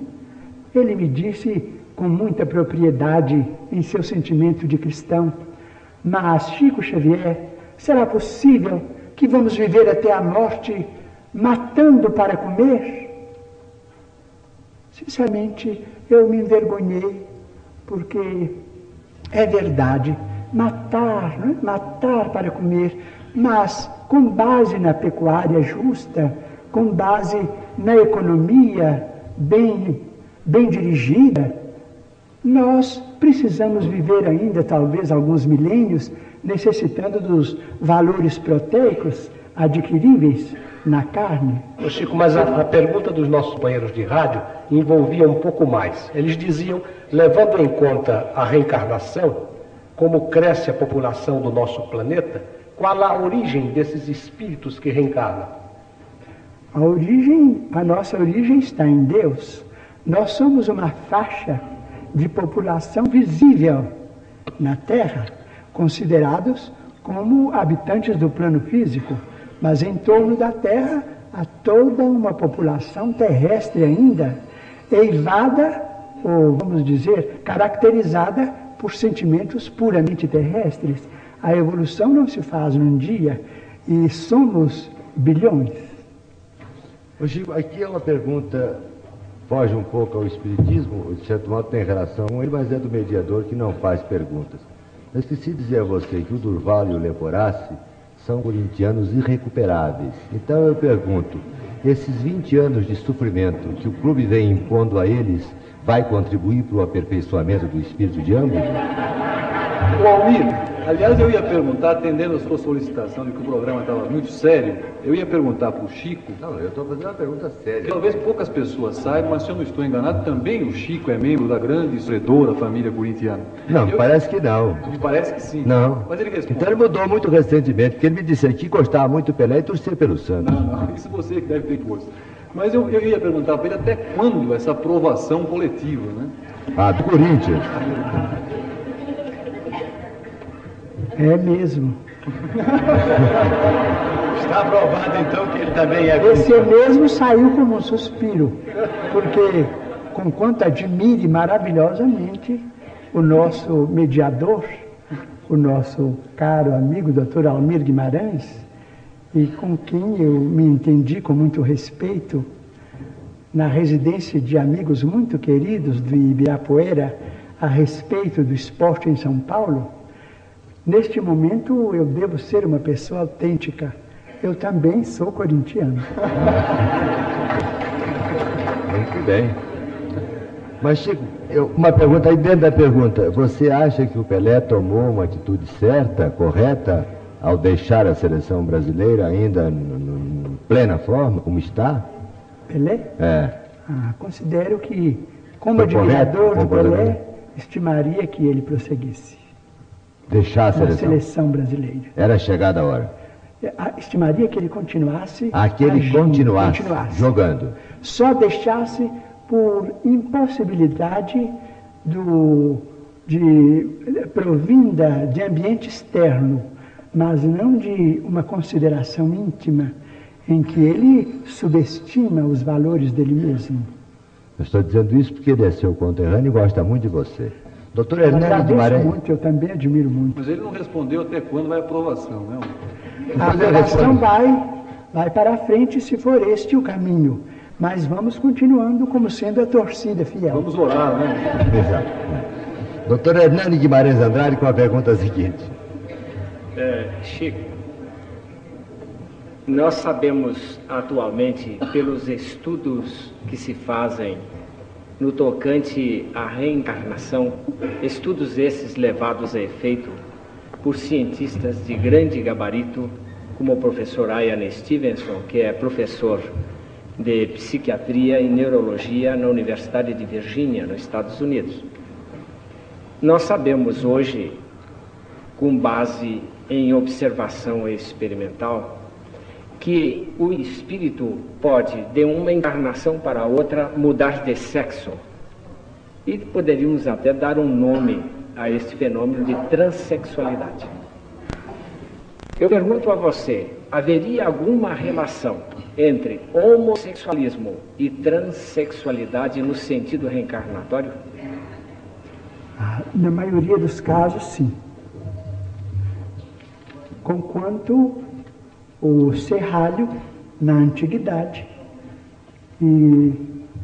ele me disse com muita propriedade em seu sentimento de cristão: Mas, Chico Xavier, será possível que vamos viver até a morte matando para comer? Sinceramente, eu me envergonhei, porque é verdade, matar, é? matar para comer, mas com base na pecuária justa, com base na economia bem, bem dirigida, nós precisamos viver ainda, talvez, alguns milênios, necessitando dos valores proteicos adquiríveis na carne. Ô Chico, mas a, a, pergunta dos nossos companheiros de rádio envolvia um pouco mais. Eles diziam, levando em conta a reencarnação, como cresce a população do nosso planeta, qual a origem desses espíritos que reencarnam? A origem, a nossa origem está em Deus. Nós somos uma faixa de população visível na Terra, considerados como habitantes do plano físico mas em torno da Terra há toda uma população terrestre ainda, eivada, ou vamos dizer, caracterizada por sentimentos puramente terrestres. A evolução não se faz num dia e somos bilhões. Chico, aqui é uma pergunta, foge um pouco ao Espiritismo, de certo modo tem relação com ele, mas é do mediador que não faz perguntas. Eu esqueci de dizer a você que o Durval e o Leporace são corintianos irrecuperáveis. Então eu pergunto, esses 20 anos de sofrimento que o clube vem impondo a eles vai contribuir para o aperfeiçoamento do espírito de ambos? O Almir, aliás, eu ia perguntar, atendendo a sua solicitação de que o programa estava muito sério, eu ia perguntar para o Chico. Não, eu estou fazendo uma pergunta séria. Talvez poucas pessoas saibam, mas se eu não estou enganado, também o Chico é membro da grande e estredora família corintiana. Não, eu... parece que não. Me parece que sim. Não. Mas ele responde. Então ele mudou muito recentemente, porque ele me disse que gostava muito do Pelé e torcia pelo Santos. Não, não, isso você que deve ter força. Mas eu, eu ia perguntar para ele até quando essa aprovação coletiva, né? Ah, do Corinthians. É mesmo. Está aprovado então que ele também é. Esse mesmo saiu como um suspiro, porque com quanto admire maravilhosamente o nosso mediador, o nosso caro amigo Dr. Almir Guimarães, e com quem eu me entendi com muito respeito, na residência de amigos muito queridos do Ibirapuera a respeito do esporte em São Paulo, neste momento eu devo ser uma pessoa autêntica. Eu também sou corintiano. Muito bem. Mas, Chico, eu, uma pergunta aí dentro da pergunta. Você acha que o Pelé tomou uma atitude certa, correta, ao deixar a seleção brasileira ainda em plena forma, como está? Pelé? É. Ah, considero que, como Foi admirador correto, do Pelé, estimaria que ele prosseguisse Deixar a seleção. seleção brasileira. Era chegada a hora. Ah, Estimaria que ele continuasse. Ah, que ele agindo, continuasse, continuasse. jogando. Só deixasse por impossibilidade do, de, provinda de ambiente externo, mas não de uma consideração íntima em que ele subestima os valores dele mesmo. Eu estou dizendo isso porque ele é seu conterrâneo e gosta muito de você. Doutor Hernani Guimarães. muito, eu também admiro muito. Mas ele não respondeu até quando vai a aprovação, né? A aprovação vai, vai para a frente se for este o caminho. Mas vamos continuando como sendo a torcida fiel. Vamos orar, né? Exato. Doutor Hernani Guimarães Andrade com a pergunta seguinte. É, Chico, nós sabemos atualmente, pelos estudos que se fazem no tocante à reencarnação, estudos esses levados a efeito por cientistas de grande gabarito, como o professor Ian Stevenson, que é professor de psiquiatria e neurologia na Universidade de Virgínia, nos Estados Unidos. Nós sabemos hoje, com base em observação experimental, que o espírito pode, de uma encarnação para outra, mudar de sexo. E poderíamos até dar um nome a este fenômeno de transexualidade. Eu pergunto a você: haveria alguma relação entre homossexualismo e transexualidade no sentido reencarnatório? Ah, Na maioria dos casos, sim. Conquanto o serralho, na antiguidade, e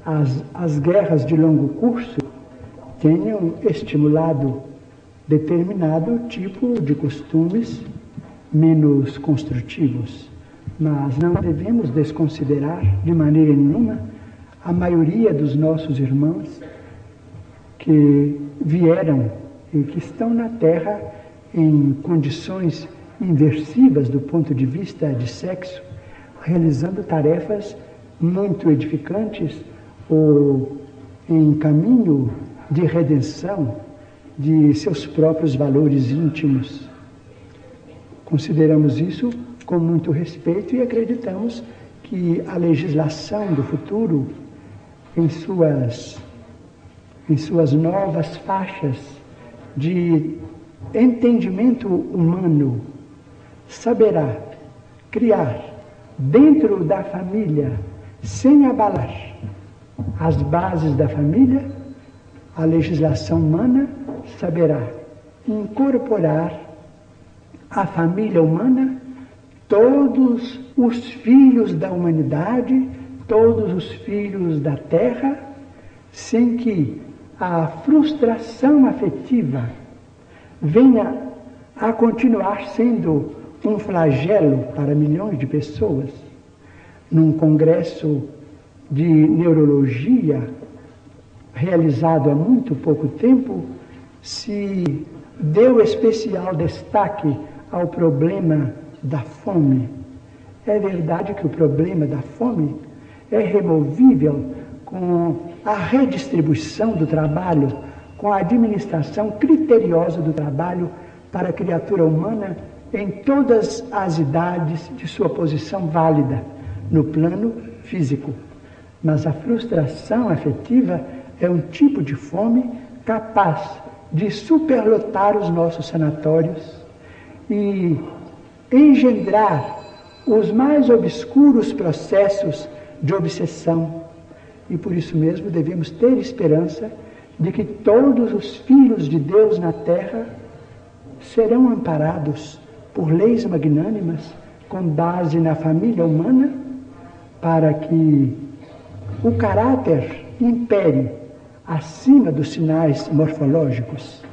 as, as guerras de longo curso tenham estimulado determinado tipo de costumes menos construtivos. Mas não devemos desconsiderar de maneira nenhuma a maioria dos nossos irmãos que vieram e que estão na Terra em condições inversivas do ponto de vista de sexo, realizando tarefas muito edificantes ou em caminho de redenção de seus próprios valores íntimos. Consideramos isso com muito respeito e acreditamos que a legislação do futuro, em suas, em suas novas faixas de entendimento humano, saberá criar dentro da família, sem abalar as bases da família, a legislação humana saberá incorporar à família humana todos os filhos da humanidade, todos os filhos da terra, sem que a frustração afetiva venha a continuar sendo um flagelo para milhões de pessoas. Num congresso de neurologia realizado há muito pouco tempo, se deu especial destaque ao problema da fome. É verdade que o problema da fome é removível com a redistribuição do trabalho, com a administração criteriosa do trabalho para a criatura humana em todas as idades de sua posição válida no plano físico. Mas a frustração afetiva é um tipo de fome capaz de superlotar os nossos sanatórios e engendrar os mais obscuros processos de obsessão. E por isso mesmo devemos ter esperança de que todos os filhos de Deus na terra serão amparados por leis magnânimas com base na família humana, para que o caráter impere acima dos sinais morfológicos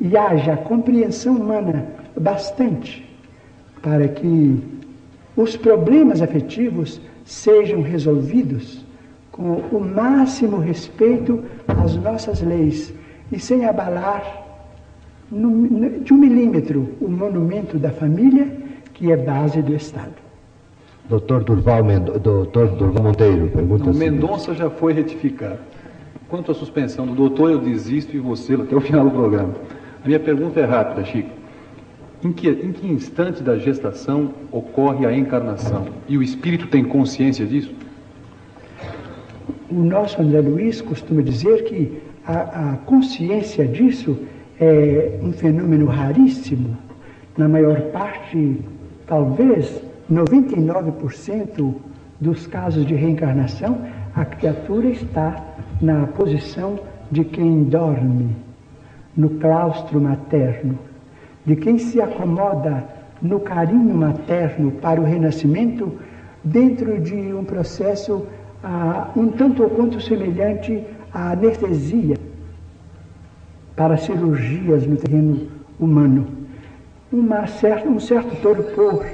e haja compreensão humana bastante para que os problemas afetivos sejam resolvidos com o máximo respeito às nossas leis e sem abalar no, de um milímetro o monumento da família, que é base do Estado. Doutor Durval, Mendo, doutor Durval Monteiro, pergunta Não, Mendonça já foi retificado. Quanto à suspensão do doutor, eu desisto e você até o final do programa. A minha pergunta é rápida, Chico. Em que, em que instante da gestação ocorre a encarnação? E o espírito tem consciência disso? O nosso André Luiz costuma dizer que a, a consciência disso é um fenômeno raríssimo. Na maior parte, talvez 99% dos casos de reencarnação, a criatura está na posição de quem dorme, no claustro materno, de quem se acomoda no carinho materno para o renascimento, dentro de um processo ah, um tanto ou quanto semelhante à anestesia para cirurgias no terreno humano. Uma certa, um certo torpor.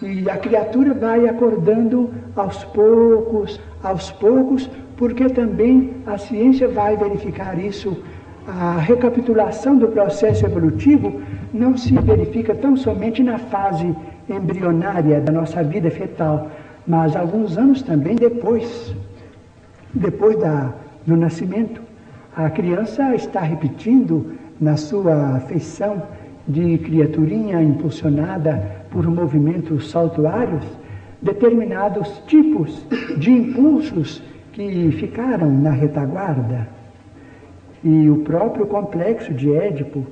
E a criatura vai acordando aos poucos, aos poucos, porque também a ciência vai verificar isso. A recapitulação do processo evolutivo não se verifica tão somente na fase embrionária da nossa vida fetal, mas alguns anos também depois, depois da, do nascimento. A criança está repetindo na sua feição de criaturinha impulsionada por movimentos saltuários determinados tipos de impulsos que ficaram na retaguarda. E o próprio complexo de Édipo,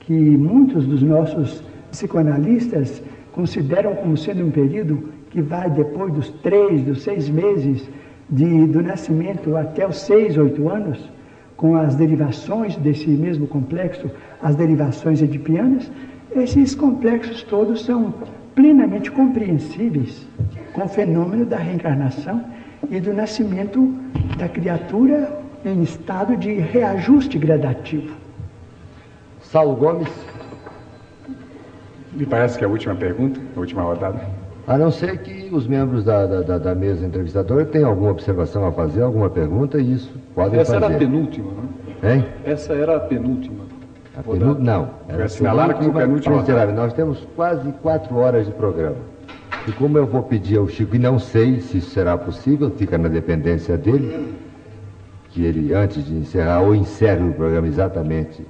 que muitos dos nossos psicoanalistas consideram como sendo um período que vai depois dos três, dos seis meses de, do nascimento até os seis, oito anos, com as derivações desse mesmo complexo, as derivações edipianas, esses complexos todos são plenamente compreensíveis com o fenômeno da reencarnação e do nascimento da criatura em estado de reajuste gradativo. Saulo Gomes. Me parece que é a última pergunta, a última rodada. A não ser que os membros da, da, da mesa entrevistadora tenham alguma observação a fazer, alguma pergunta, e isso podem Essa fazer. era a penúltima, né? Hein? Essa era a penúltima. A penú... Não, era assinalada como penúltima. Nós temos quase quatro horas de programa. E como eu vou pedir ao Chico, e não sei se isso será possível, fica na dependência dele, que ele, antes de encerrar, ou encerre o programa exatamente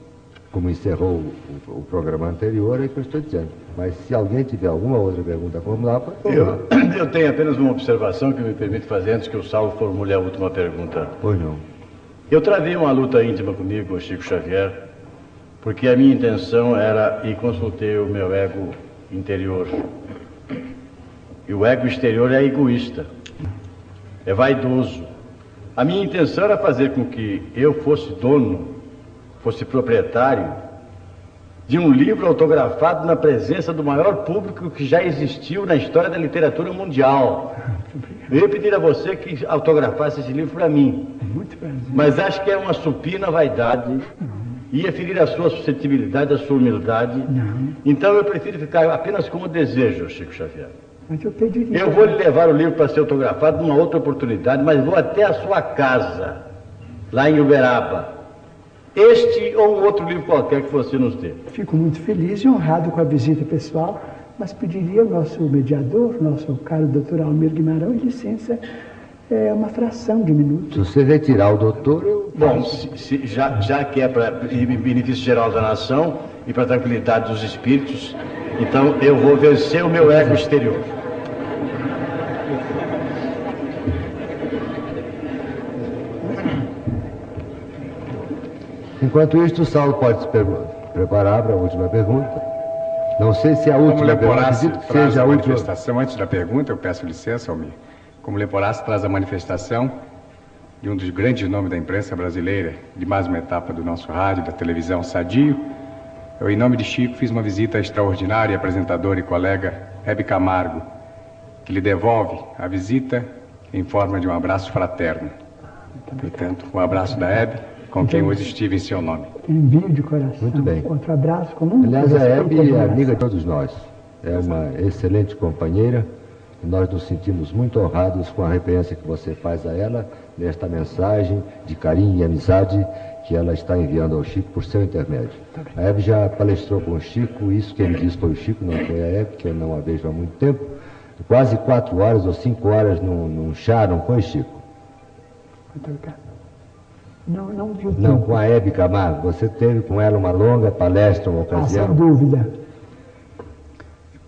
como encerrou o, o, o programa anterior, é que eu estou dizendo. Mas se alguém tiver alguma outra pergunta a formular, pode formular. Eu, eu tenho apenas uma observação que me permite fazer antes que o Saulo formule a última pergunta. Pois não. Eu travei uma luta íntima comigo, Chico Xavier, porque a minha intenção era, e consultei o meu ego interior. E o ego exterior é egoísta, é vaidoso. A minha intenção era fazer com que eu fosse dono, fosse proprietário de um livro autografado na presença do maior público que já existiu na história da literatura mundial. Eu ia pedir a você que autografasse esse livro para mim. Muito prazer. Mas acho que é uma supina vaidade. Ia ferir a sua suscetibilidade, a sua humildade. Não. Então eu prefiro ficar apenas com o desejo, Chico Xavier. Mas eu pediria. Eu vou lhe levar o livro para ser autografado numa outra oportunidade, mas vou até a sua casa, lá em Uberaba. Este ou um outro livro qualquer que você nos dê. Fico muito feliz e honrado com a visita pessoal, mas pediria ao nosso mediador, nosso caro doutor Almir Guimarães, licença, é, uma fração de minuto. Se você retirar o doutor, eu. Bom, se- se- já, já que é para benefício geral da nação e para tranquilidade dos espíritos, então eu vou vencer o meu ego exterior. Enquanto isso, o Saulo pode se preparar para a última pergunta. Não sei se a Como última pergunta, Leporace que traz seja a a última. manifestação, antes da pergunta, eu peço licença, Almir. Como Leporace traz a manifestação de um dos grandes nomes da imprensa brasileira, de mais uma etapa do nosso rádio, da televisão Sadio, eu, em nome de Chico, fiz uma visita extraordinária à apresentadora e colega Hebe Camargo, que lhe devolve a visita em forma de um abraço fraterno. Portanto, o abraço da Hebe, com quem hoje estive em seu nome. Envio de coração. Muito bem. Outro abraço comum. Aliás, a Hebe é amiga de todos nós. É uma excelente companheira. E nós nos sentimos muito honrados com a referência que você faz a ela nesta mensagem de carinho e amizade que ela está enviando ao Chico por seu intermédio. A Hebe já palestrou com o Chico, isso que ele disse foi o Chico, não foi a Hebe, que eu não a vejo há muito tempo. Quase quatro horas ou cinco horas num, num chá, não foi, Chico? Não, não viu Não, com a Hebe Camargo. Você teve com ela uma longa palestra, uma Ah, ocasião. sem dúvida.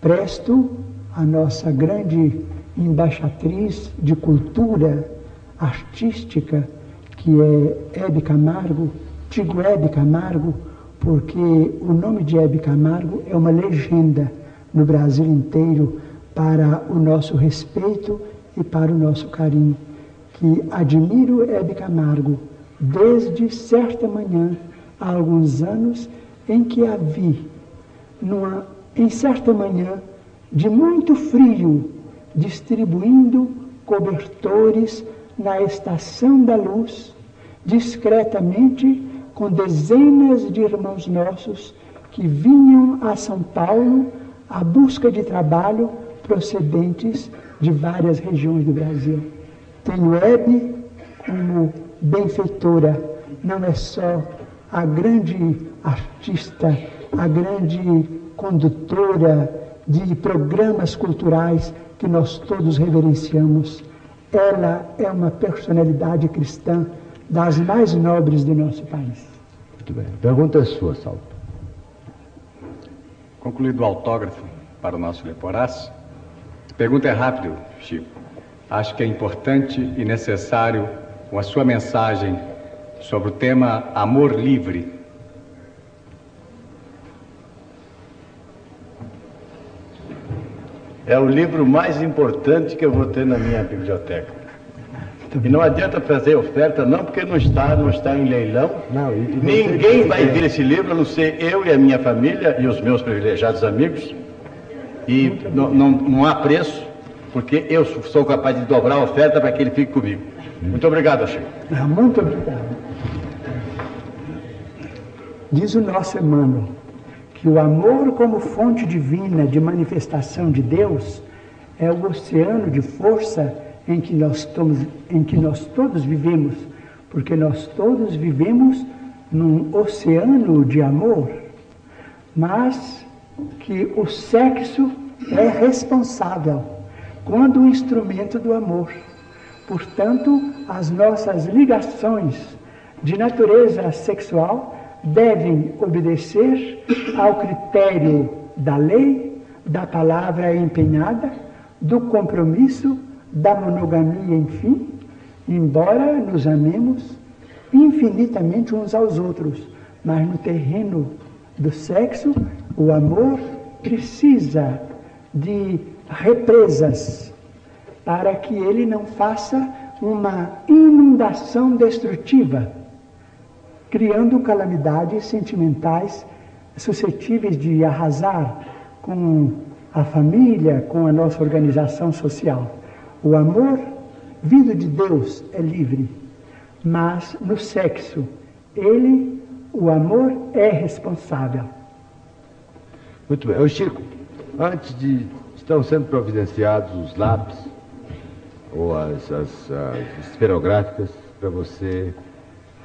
Presto a nossa grande embaixatriz de cultura artística, que é Hebe Camargo, digo Hebe Camargo, porque o nome de Hebe Camargo é uma legenda no Brasil inteiro para o nosso respeito e para o nosso carinho. Que admiro Hebe Camargo desde certa manhã, há alguns anos, em que a vi numa, em certa manhã de muito frio, distribuindo cobertores na estação da luz, discretamente com dezenas de irmãos nossos que vinham a São Paulo à busca de trabalho procedentes de várias regiões do Brasil. Tenho Hebe como benfeitora, não é só a grande artista, a grande condutora de programas culturais que nós todos reverenciamos. Ela é uma personalidade cristã das mais nobres do nosso país. Muito bem. Pergunta é sua, Salto. Concluído o autógrafo para o nosso Leporaço, pergunta é rápido, Chico. Acho que é importante e necessário a sua mensagem sobre o tema amor livre. É o livro mais importante que eu vou ter na minha biblioteca. E não adianta fazer oferta, não, porque não está, não está em leilão. Não, e, e Ninguém você- vai ver esse livro, a não ser eu e a minha família e os meus privilegiados amigos. E não, não, não há preço, porque eu sou capaz de dobrar a oferta para que ele fique comigo. Muito obrigado, Chico. Ah, Muito obrigado. Diz o nosso Emmanuel que o amor como fonte divina de manifestação de Deus é o oceano de força em que nós, tomos, em que nós todos vivemos, porque nós todos vivemos num oceano de amor, mas que o sexo é responsável quando o instrumento do amor. Portanto, as nossas ligações de natureza sexual devem obedecer ao critério da lei, da palavra empenhada, do compromisso, da monogamia, enfim, embora nos amemos infinitamente uns aos outros, mas no terreno do sexo, o amor precisa de represas para que ele não faça uma inundação destrutiva, criando calamidades sentimentais suscetíveis de arrasar com a família, com a nossa organização social. O amor vindo de Deus é livre, mas no sexo, ele, o amor é responsável. Muito bem. Ô Chico, antes de. Estão sendo providenciados os lápis ou as, as, as esferográficas para você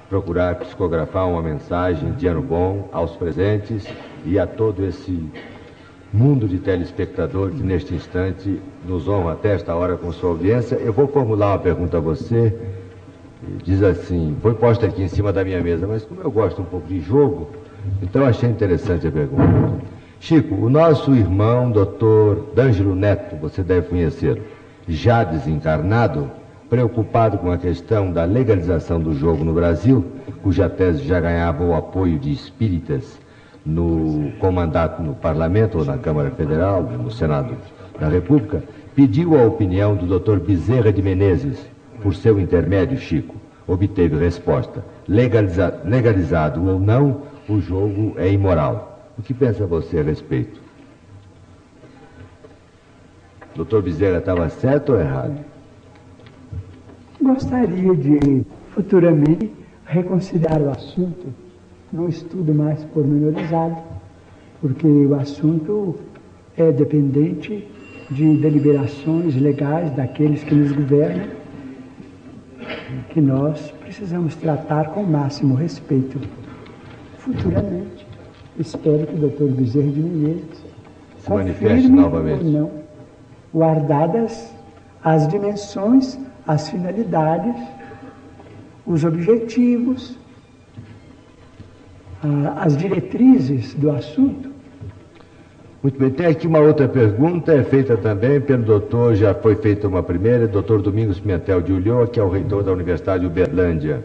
procurar psicografar uma mensagem de ano bom aos presentes e a todo esse mundo de telespectadores que neste instante nos honra até esta hora com sua audiência. Eu vou formular uma pergunta a você. Diz assim, foi posta aqui em cima da minha mesa, mas como eu gosto um pouco de jogo, então achei interessante a pergunta. Chico, o nosso irmão, doutor D'Angelo Neto, você deve conhecê-lo, já desencarnado, preocupado com a questão da legalização do jogo no Brasil, cuja tese já ganhava o apoio de espíritas no comandato no Parlamento ou na Câmara Federal, no Senado da República, pediu a opinião do doutor Bezerra de Menezes, por seu intermédio, Chico. Obteve resposta. Legaliza legalizado ou não, o jogo é imoral. O que pensa você a respeito? Doutor Bezerra estava certo ou errado? gostaria de futuramente reconsiderar o assunto num estudo mais pormenorizado, porque o assunto é dependente de deliberações legais daqueles que nos governam, que nós precisamos tratar com o máximo respeito. Futuramente, espero que o doutor Bezerra de Menezes se manifeste novamente. Ou não, guardadas as dimensões, as finalidades, os objetivos, as diretrizes do assunto. Muito bem, tem aqui uma outra pergunta, é feita também pelo doutor, já foi feita uma primeira, doutor Domingos Pimentel de Ulloa, que é o reitor da Universidade de Uberlândia.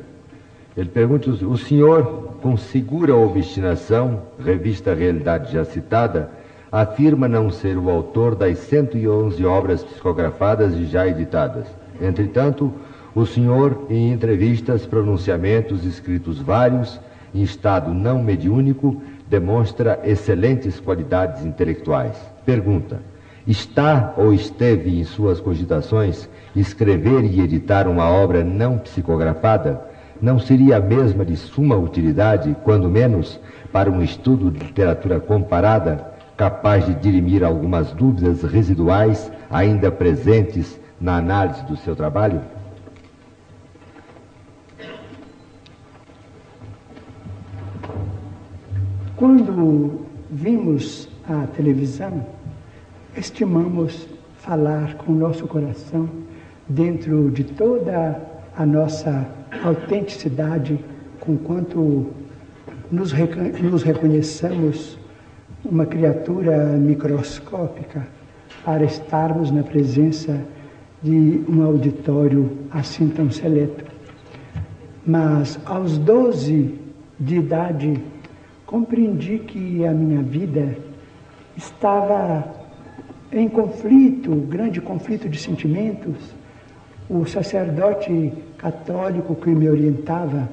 Ele pergunta, o senhor, com segura obstinação, revista Realidade já citada, afirma não ser o autor das 111 obras psicografadas e já editadas. Entretanto, o senhor, em entrevistas, pronunciamentos, escritos vários, em estado não mediúnico, demonstra excelentes qualidades intelectuais. Pergunta: está ou esteve em suas cogitações escrever e editar uma obra não psicografada? Não seria a mesma de suma utilidade, quando menos, para um estudo de literatura comparada, capaz de dirimir algumas dúvidas residuais ainda presentes na análise do seu trabalho? Quando vimos a televisão, estimamos falar com o nosso coração dentro de toda a nossa autenticidade, com quanto nos, nos reconheçamos uma criatura microscópica para estarmos na presença de um auditório assim tão seleto. Mas aos 12 de idade compreendi que a minha vida estava em conflito, grande conflito de sentimentos. O sacerdote católico que me orientava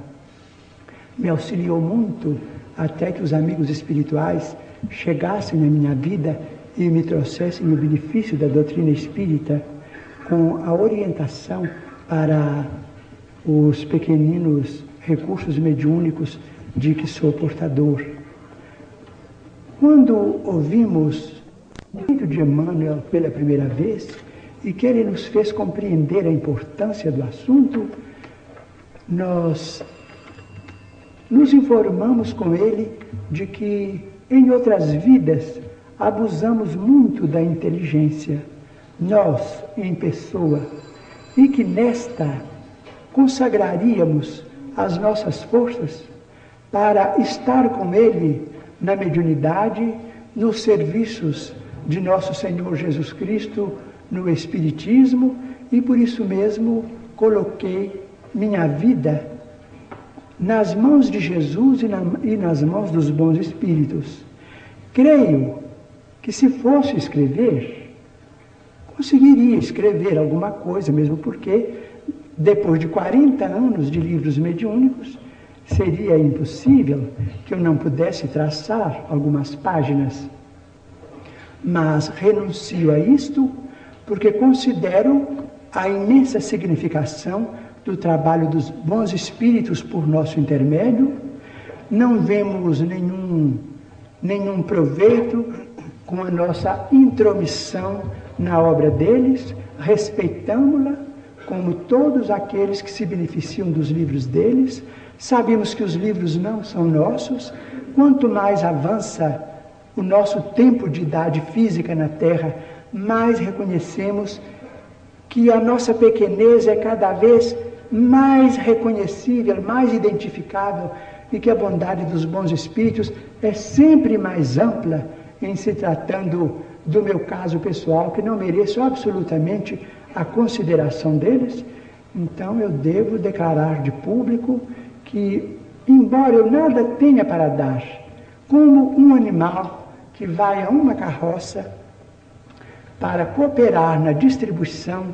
me auxiliou muito até que os amigos espirituais chegassem na minha vida e me trouxessem o benefício da doutrina espírita com a orientação para os pequeninos recursos mediúnicos de que sou portador. Quando ouvimos o de Emmanuel pela primeira vez e que ele nos fez compreender a importância do assunto, nós nos informamos com ele de que em outras vidas abusamos muito da inteligência, nós em pessoa, e que nesta consagraríamos as nossas forças para estar com Ele na mediunidade, nos serviços de nosso Senhor Jesus Cristo, no Espiritismo, e por isso mesmo coloquei minha vida nas mãos de Jesus e, na, e nas mãos dos bons espíritos. Creio que se fosse escrever, conseguiria escrever alguma coisa, mesmo porque, depois de 40 anos de livros mediúnicos, seria impossível que eu não pudesse traçar algumas páginas. Mas renuncio a isto porque considero a imensa significação do trabalho dos bons espíritos por nosso intermédio. Não vemos nenhum, nenhum proveito com a nossa intromissão na obra deles, respeitamos-la como todos aqueles que se beneficiam dos livros deles, Sabemos que os livros não são nossos. Quanto mais avança o nosso tempo de idade física na Terra, mais reconhecemos que a nossa pequenez é cada vez mais reconhecível, mais identificável e que a bondade dos bons espíritos é sempre mais ampla em se tratando do meu caso pessoal, que não mereço absolutamente a consideração deles. Então eu devo declarar de público que, embora eu nada tenha para dar, como um animal que vai a uma carroça para cooperar na distribuição,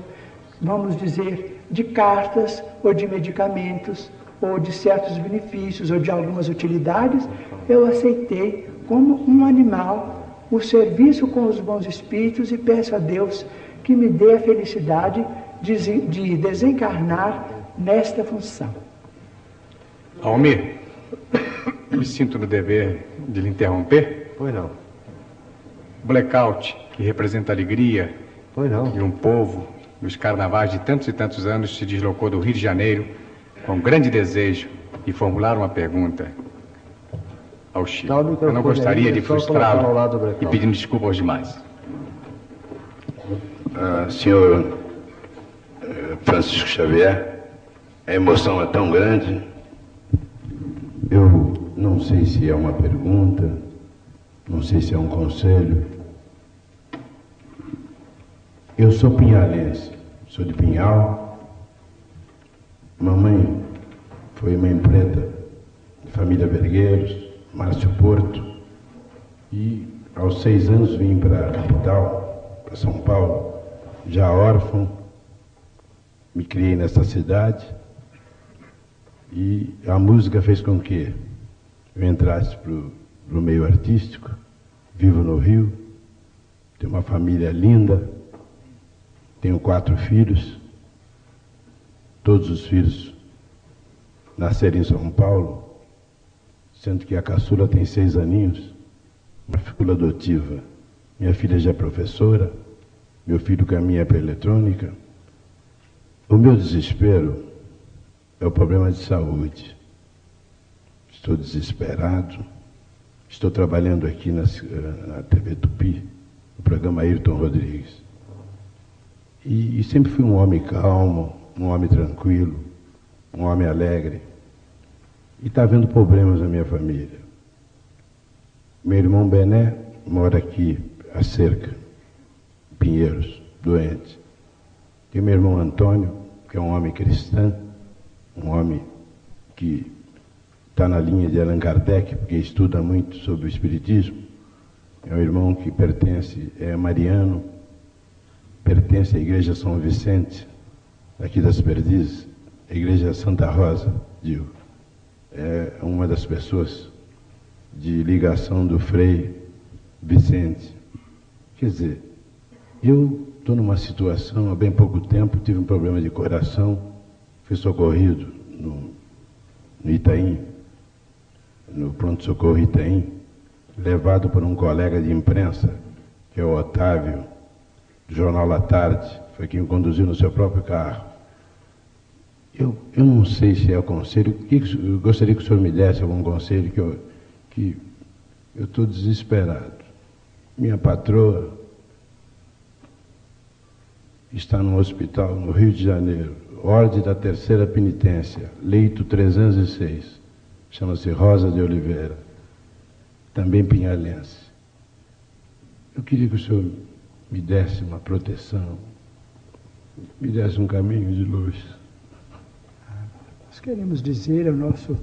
vamos dizer, de cartas ou de medicamentos ou de certos benefícios ou de algumas utilidades, eu aceitei como um animal o serviço com os bons espíritos e peço a Deus que me dê a felicidade de desencarnar nesta função. Almir, me sinto no dever de lhe interromper. Pois não. Blackout, que representa alegria pois não. e um povo, nos carnavais de tantos e tantos anos, se deslocou do Rio de Janeiro com grande desejo de formular uma pergunta ao Chico. Eu não gostaria de frustrá-lo e pedindo desculpa aos demais. Ah, senhor eh, Francisco Xavier, a emoção é tão grande. Eu não sei se é uma pergunta, não sei se é um conselho. Eu sou pinhalense, sou de Pinhal. Mamãe foi mãe preta, de família Vergueiros, Márcio Porto. E aos seis anos vim para a capital, para São Paulo, já órfão. Me criei nessa cidade. E a música fez com que eu entrasse para o meio artístico, vivo no Rio, tenho uma família linda, tenho quatro filhos, todos os filhos nasceram em São Paulo, sendo que a caçula tem seis aninhos, uma filha adotiva. Minha filha já é professora, meu filho caminha para a eletrônica. O meu desespero é o problema de saúde. Estou desesperado. Estou trabalhando aqui na, na TV Tupi, no programa Ayrton Rodrigues. E, e sempre fui um homem calmo, um homem tranquilo, um homem alegre. E está havendo problemas na minha família. Meu irmão Bené mora aqui, a cerca, Pinheiros, doente. Tem meu irmão Antônio, que é um homem cristão, um homem que está na linha de Allan Kardec, porque estuda muito sobre o Espiritismo. É um irmão que pertence, é mariano, pertence à Igreja São Vicente, aqui das Perdizes, a Igreja Santa Rosa, digo. É uma das pessoas de ligação do Frei Vicente. Quer dizer, eu estou numa situação, há bem pouco tempo, tive um problema de coração, fui socorrido no, no Itaim, no pronto-socorro Itaim, levado por um colega de imprensa, que é o Otávio, do Jornal La Tarde, foi quem me conduziu no seu próprio carro. Eu, eu não sei se é o conselho, eu gostaria que o senhor me desse algum conselho, que eu que estou desesperado. Minha patroa está no hospital no Rio de Janeiro, ordem da terceira penitência, leito 306 chama-se Rosa de Oliveira, também pinhalense. Eu queria que o senhor me desse uma proteção, me desse um caminho de luz. Nós queremos dizer ao nosso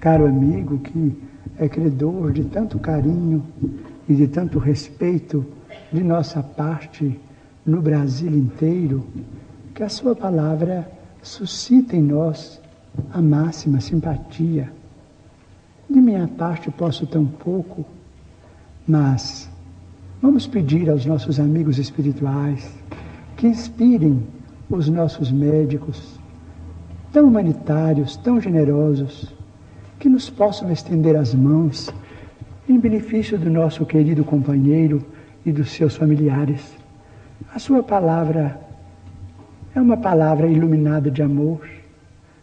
caro amigo que é credor de tanto carinho e de tanto respeito de nossa parte no Brasil inteiro, que a sua palavra suscita em nós a máxima simpatia de minha parte posso tão pouco, mas vamos pedir aos nossos amigos espirituais que inspirem os nossos médicos, tão humanitários, tão generosos, que nos possam estender as mãos em benefício do nosso querido companheiro e dos seus familiares. A sua palavra é uma palavra iluminada de amor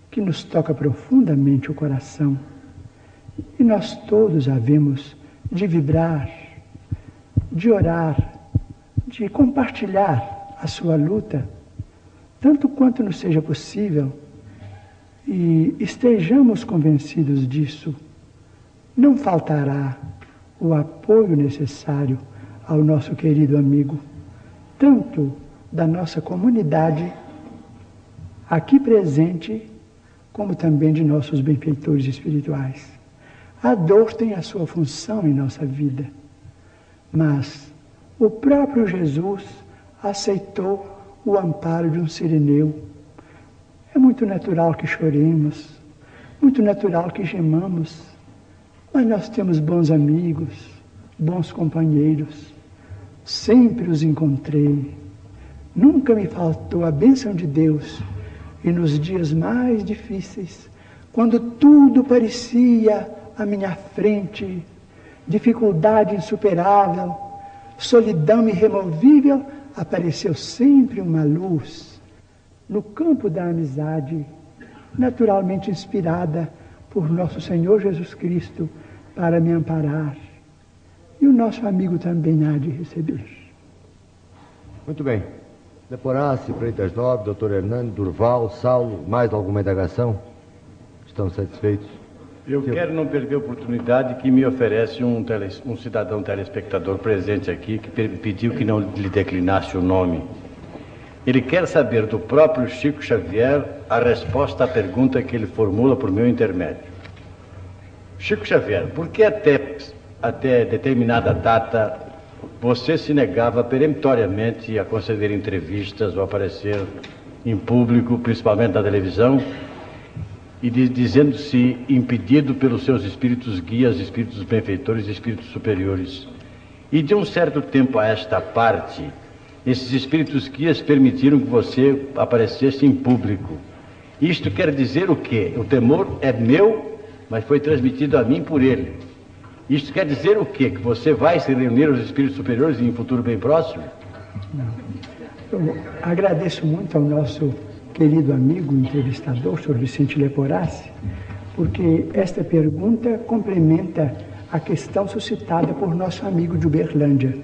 que nos toca profundamente o coração. E nós todos havemos de vibrar, de orar, de compartilhar a sua luta, tanto quanto nos seja possível, e estejamos convencidos disso, não faltará o apoio necessário ao nosso querido amigo, tanto da nossa comunidade aqui presente, como também de nossos benfeitores espirituais. A dor tem a sua função em nossa vida, mas o próprio Jesus aceitou o amparo de um sirineu. É muito natural que choremos, muito natural que gemamos, mas nós temos bons amigos, bons companheiros. Sempre os encontrei Nunca me faltou a bênção de Deus. E nos dias mais difíceis, quando tudo parecia à minha frente, dificuldade insuperável, solidão irremovível, apareceu sempre uma luz no campo da amizade, naturalmente inspirada por nosso Senhor Jesus Cristo para me amparar. E o nosso amigo também há de receber. Muito bem. Leporace, Freitas Nobre, doutor Hernando, Durval, Saulo, mais alguma indagação? Estão satisfeitos? Eu quero não perder a oportunidade que me oferece um, tele, um cidadão telespectador presente aqui que pediu que não lhe declinasse o nome. Ele quer saber do próprio Chico Xavier a resposta à pergunta que ele formula por meu intermédio. Chico Xavier, por que até, até determinada data você se negava peremptoriamente a conceder entrevistas ou aparecer em público, principalmente na televisão, e dizendo-se impedido pelos seus espíritos guias, espíritos benfeitores espíritos superiores? E de um certo tempo a esta parte, esses espíritos guias permitiram que você aparecesse em público. Isto quer dizer o quê? O temor é meu, mas foi transmitido a mim por ele. Isto quer dizer o quê? Que você vai se reunir aos espíritos superiores em um futuro bem próximo? Eu agradeço muito ao nosso querido amigo entrevistador, Sr. Vicente Leporassi, porque esta pergunta complementa a questão suscitada por nosso amigo de Uberlândia.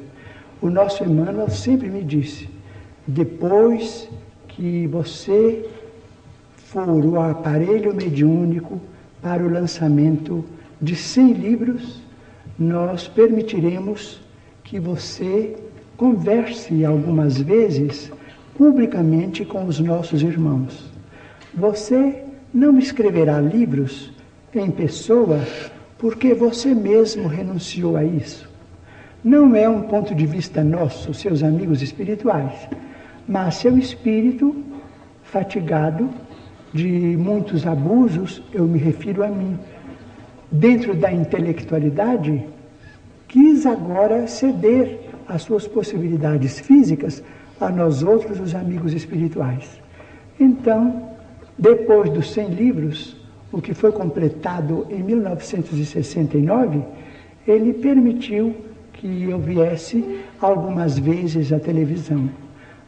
O nosso Emmanuel sempre me disse: depois que você for o aparelho mediúnico para o lançamento de 100 livros, nós permitiremos que você converse algumas vezes publicamente com os nossos irmãos. Você não escreverá livros em pessoa porque você mesmo renunciou a isso. Não é um ponto de vista nosso, seus amigos espirituais, mas seu espírito, fatigado de muitos abusos, eu me refiro a mim, dentro da intelectualidade, quis agora ceder às suas possibilidades físicas a nós outros, os amigos espirituais. Então, depois dos 100 livros, o que foi completado em 1969, ele permitiu que eu viesse algumas vezes à televisão.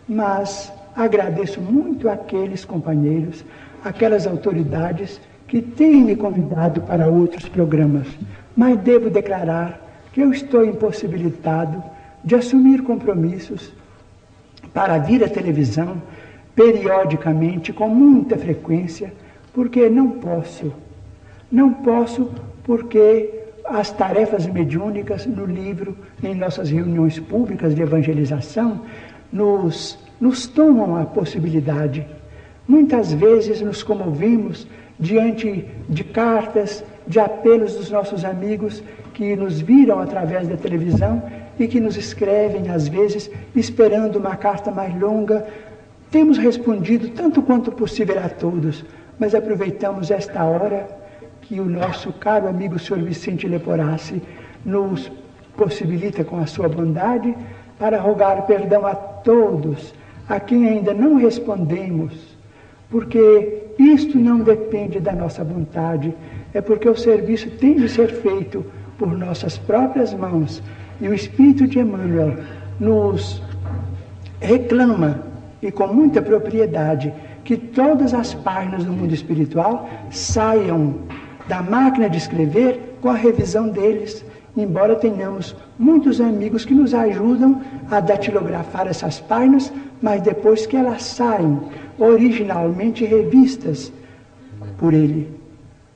Mas agradeço muito aqueles companheiros, aquelas autoridades que têm me convidado para outros programas. Mas devo declarar que eu estou impossibilitado de assumir compromissos para vir à televisão periodicamente, com muita frequência, porque não posso. Não posso porque as tarefas mediúnicas no livro, em nossas reuniões públicas de evangelização, nos, nos tomam a possibilidade. Muitas vezes nos comovemos diante de cartas, de apelos dos nossos amigos que nos viram através da televisão e que nos escrevem, às vezes, esperando uma carta mais longa. Temos respondido tanto quanto possível a todos, mas aproveitamos esta hora que o nosso caro amigo Sr. Vicente Leporassi nos possibilita com a sua bondade para rogar perdão a todos a quem ainda não respondemos, porque isto não depende da nossa vontade, é porque o serviço tem de ser feito por nossas próprias mãos e o Espírito de Emmanuel nos reclama e com muita propriedade que todas as páginas do mundo espiritual saiam da máquina de escrever com a revisão deles, embora tenhamos muitos amigos que nos ajudam a datilografar essas páginas, mas depois que elas saem originalmente revistas por ele.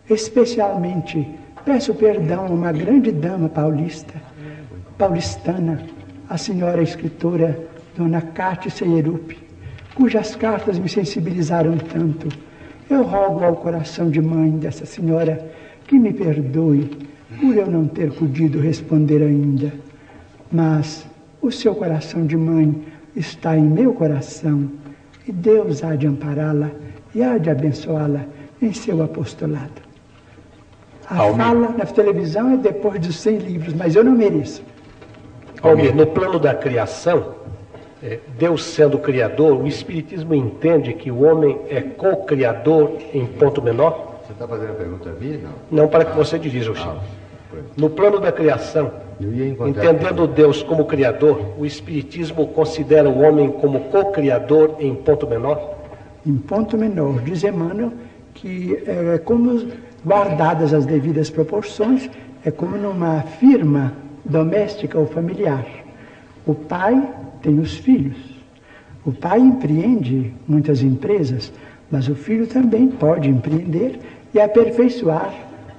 Especialmente peço perdão a uma grande dama paulista, paulistana, a senhora escritora Dona Cátia Seierup, cujas cartas me sensibilizaram tanto eu rogo ao coração de mãe dessa senhora que me perdoe por eu não ter podido responder ainda. Mas o seu coração de mãe está em meu coração e Deus há de ampará-la e há de abençoá-la em seu apostolado. A fala na televisão é depois dos 100 livros, mas eu não mereço. Almir, no plano da criação, É, Deus sendo criador, o Espiritismo entende que o homem é co-criador em ponto menor? Você está fazendo a pergunta a mim? Não. Não, para que você dirija o Chico. Ah, no plano da criação, entendendo Deus como criador, o Espiritismo considera o homem como co-criador em ponto menor? Em ponto menor, diz Emmanuel que é como guardadas as devidas proporções, é como numa firma doméstica ou familiar. O pai tem os filhos. O pai empreende muitas empresas, mas o filho também pode empreender e aperfeiçoar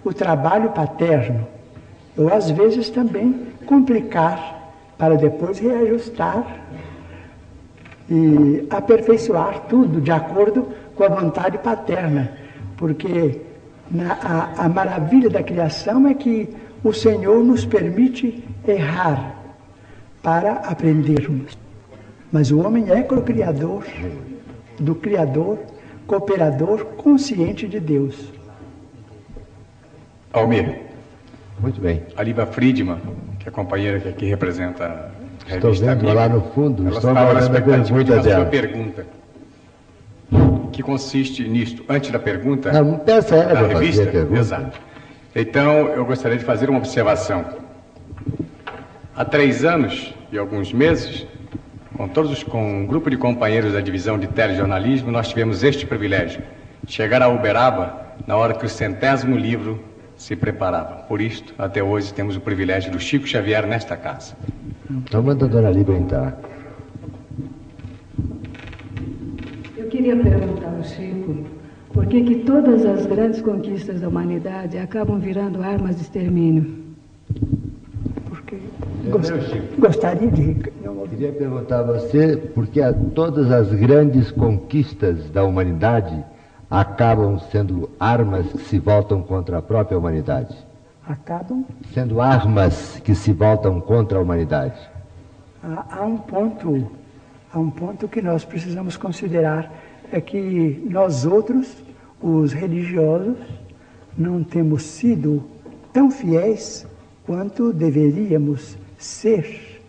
o trabalho paterno, ou às vezes também complicar para depois reajustar e aperfeiçoar tudo de acordo com a vontade paterna, porque na, a, a maravilha da criação é que o Senhor nos permite errar para aprendermos. Mas o homem é co-criador do Criador, cooperador consciente de Deus. Almir. Muito bem. A Liba Friedman, que é a companheira que aqui representa a Estou revista vendo Amiga, lá no fundo, ela estou estava na expectativa uma sua pergunta, que consiste nisto. Antes da pergunta, Não, peça ela da para fazer revista, a pergunta. exato. Então, eu gostaria de fazer uma observação. Há três anos e alguns meses, com todos os, com um grupo de companheiros da divisão de telejornalismo, nós tivemos este privilégio: chegar a Uberaba na hora que o centésimo livro se preparava. Por isto, até hoje, temos o privilégio do Chico Xavier nesta casa. Então manda a dona Líbia entrar. Eu queria perguntar ao Chico por que, que todas as grandes conquistas da humanidade acabam virando armas de extermínio. Gost- Entendeu, Chico? Gostaria de. Queria perguntar a você por que todas as grandes conquistas da humanidade acabam sendo armas que se voltam contra a própria humanidade. Acabam. Sendo armas que se voltam contra a humanidade. Há, há um ponto, há um ponto que nós precisamos considerar é que nós outros, os religiosos, não temos sido tão fiéis quanto deveríamos ser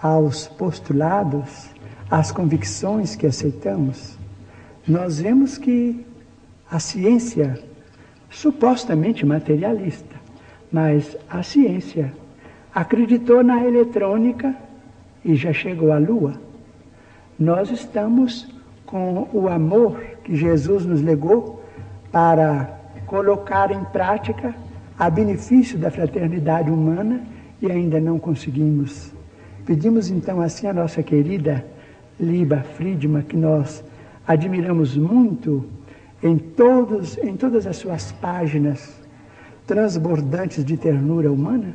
aos postulados, às convicções que aceitamos. Nós vemos que a ciência, supostamente materialista, mas a ciência acreditou na eletrônica e já chegou à Lua. Nós estamos com o amor que Jesus nos legou para colocar em prática a benefício da fraternidade humana e ainda não conseguimos. Pedimos então assim a nossa querida Liba Friedman, que nós admiramos muito em, todos, em todas as suas páginas transbordantes de ternura humana,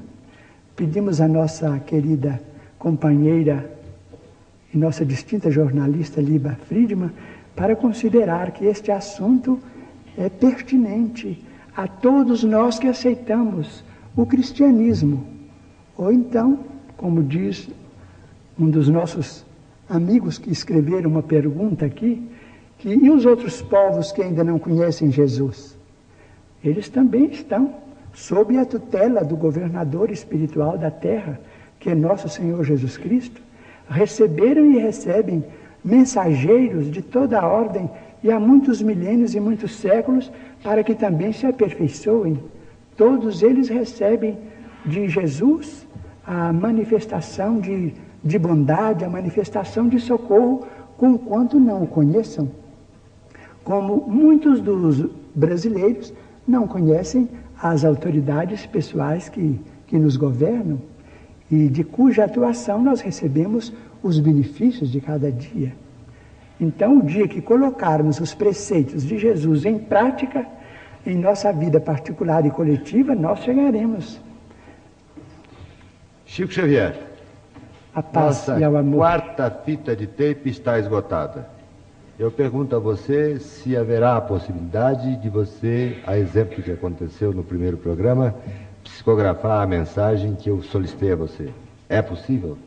pedimos à nossa querida companheira e nossa distinta jornalista Liba Friedman para considerar que este assunto é pertinente a todos nós que aceitamos o cristianismo. Ou então, como diz um dos nossos amigos que escreveram uma pergunta aqui, que e os outros povos que ainda não conhecem Jesus? Eles também estão sob a tutela do governador espiritual da terra, que é nosso Senhor Jesus Cristo, receberam e recebem mensageiros de toda a ordem e há muitos milênios e muitos séculos para que também se aperfeiçoem. Todos eles recebem de Jesus a manifestação de, de bondade, a manifestação de socorro, conquanto não o conheçam. Como muitos dos brasileiros não conhecem as autoridades pessoais que, que nos governam e de cuja atuação nós recebemos os benefícios de cada dia. Então, o dia que colocarmos os preceitos de Jesus em prática, em nossa vida particular e coletiva, nós chegaremos Chico Xavier. à paz Nossa e ao amor. quarta fita de tape está esgotada. Eu pergunto a você se haverá a possibilidade de você, a exemplo do que aconteceu no primeiro programa, psicografar a mensagem que eu solicitei a você. É possível?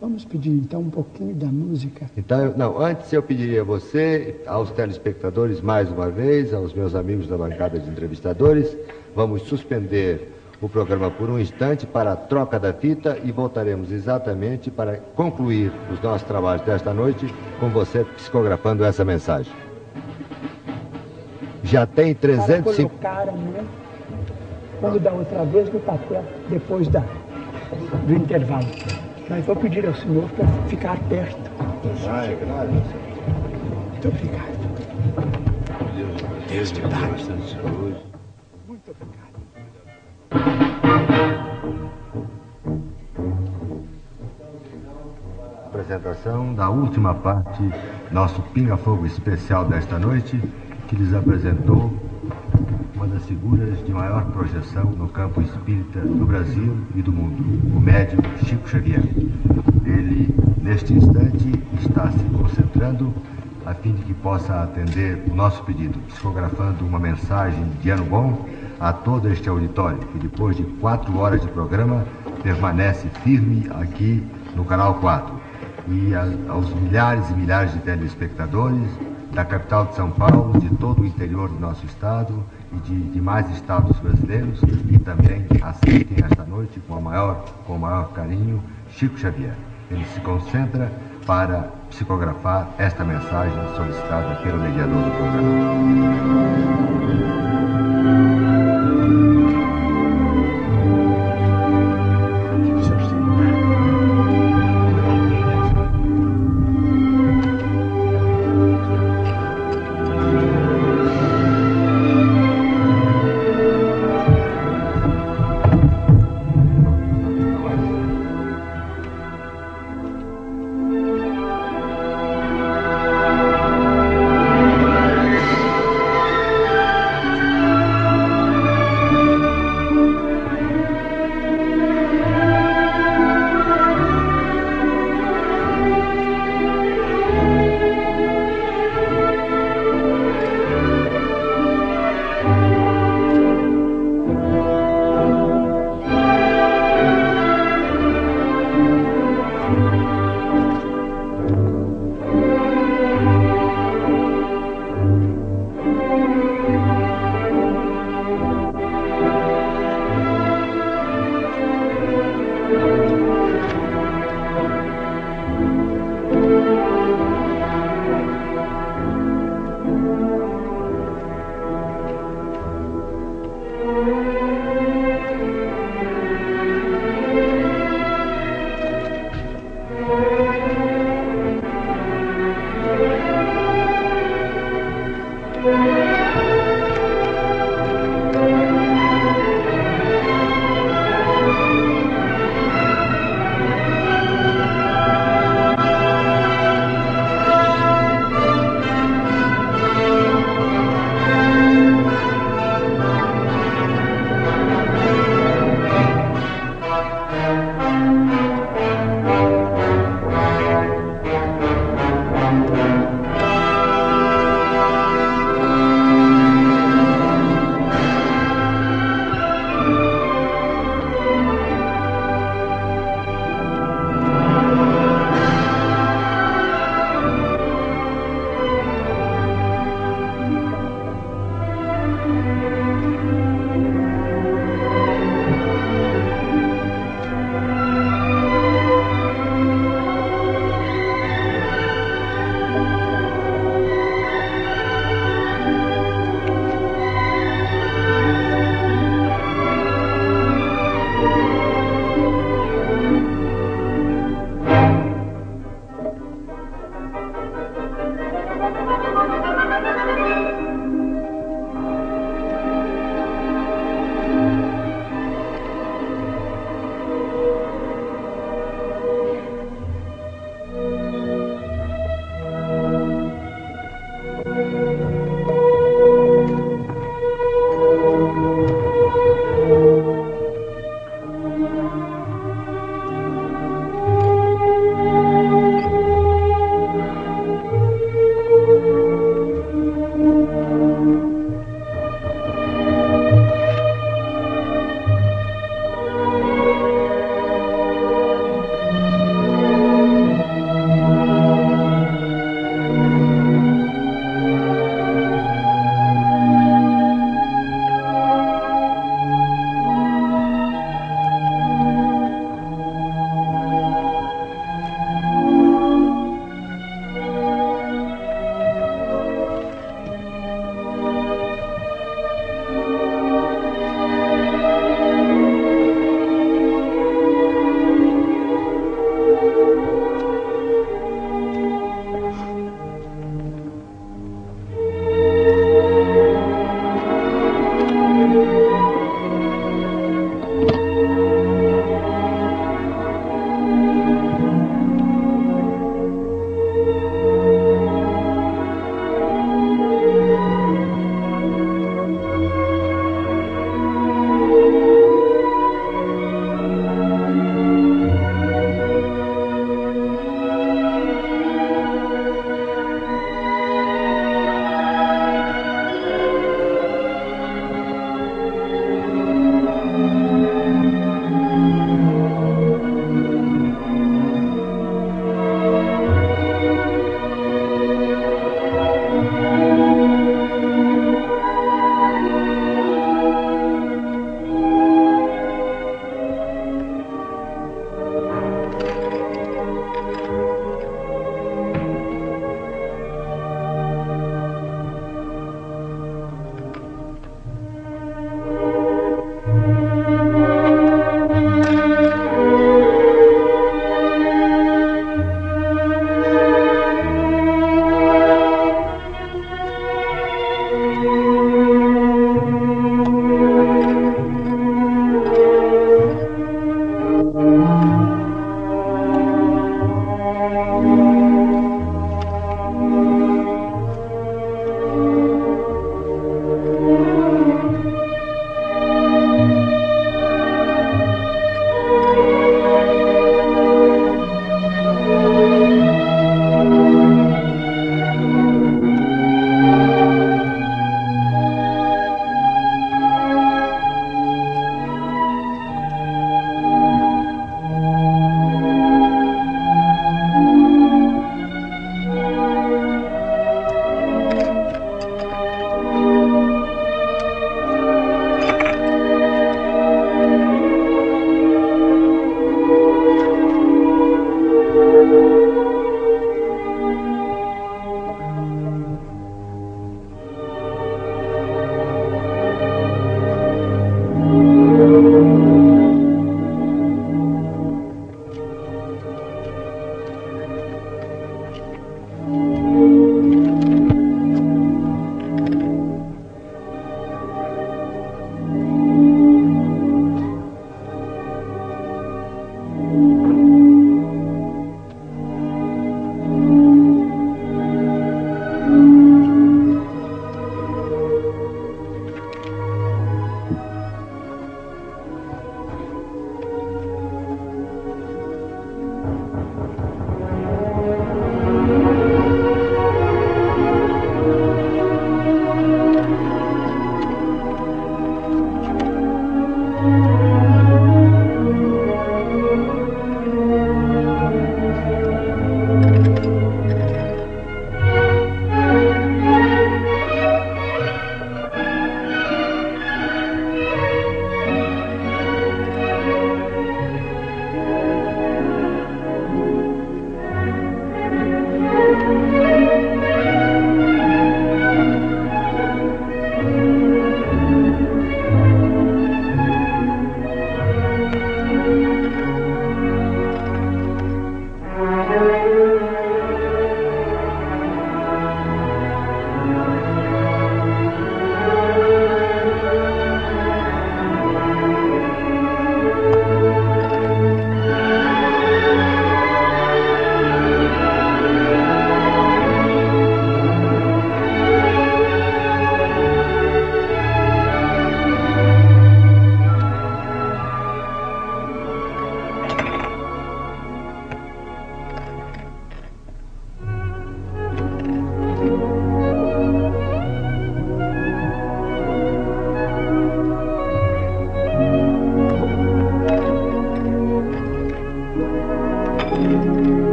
Vamos pedir então um pouquinho da música. Então, não, antes eu pediria a você, aos telespectadores, mais uma vez, aos meus amigos da bancada de entrevistadores, vamos suspender o programa por um instante para a troca da fita e voltaremos exatamente para concluir os nossos trabalhos desta noite com você psicografando essa mensagem. Já tem 350. Colocaram, né? Quando da outra vez no papel, depois da, do intervalo. Mas vou pedir ao senhor para ficar perto. Vai, claro. Muito obrigado. Deus te dá bastante saúde. Muito obrigado. Apresentação da última parte, nosso pinga-fogo especial desta noite, que lhes apresentou uma das figuras de maior projeção no campo espírita do Brasil e do mundo, o médium Chico Xavier. Ele, neste instante, está se concentrando a fim de que possa atender o nosso pedido, psicografando uma mensagem de ano bom a todo este auditório, que depois de quatro horas de programa permanece firme aqui no Canal 4. E aos milhares e milhares de telespectadores da capital de São Paulo, de todo o interior do nosso estado e de demais estados brasileiros, e também aceitem esta noite com, a maior, com o maior carinho Chico Xavier. Ele se concentra para psicografar esta mensagem solicitada pelo mediador do programa.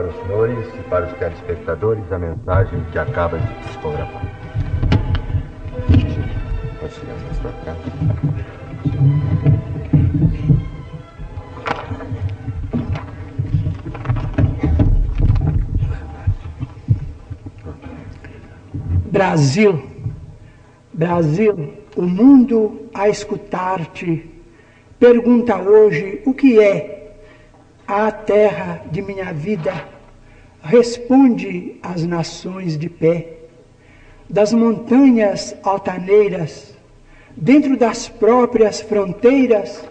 Para os senhores e para os telespectadores a mensagem que acaba de psicografar. Pode mais para cá. Brasil, Brasil, o mundo a escutar-te pergunta hoje o que é a terra de minha vida. Responde as nações de pé, das montanhas altaneiras, dentro das próprias fronteiras,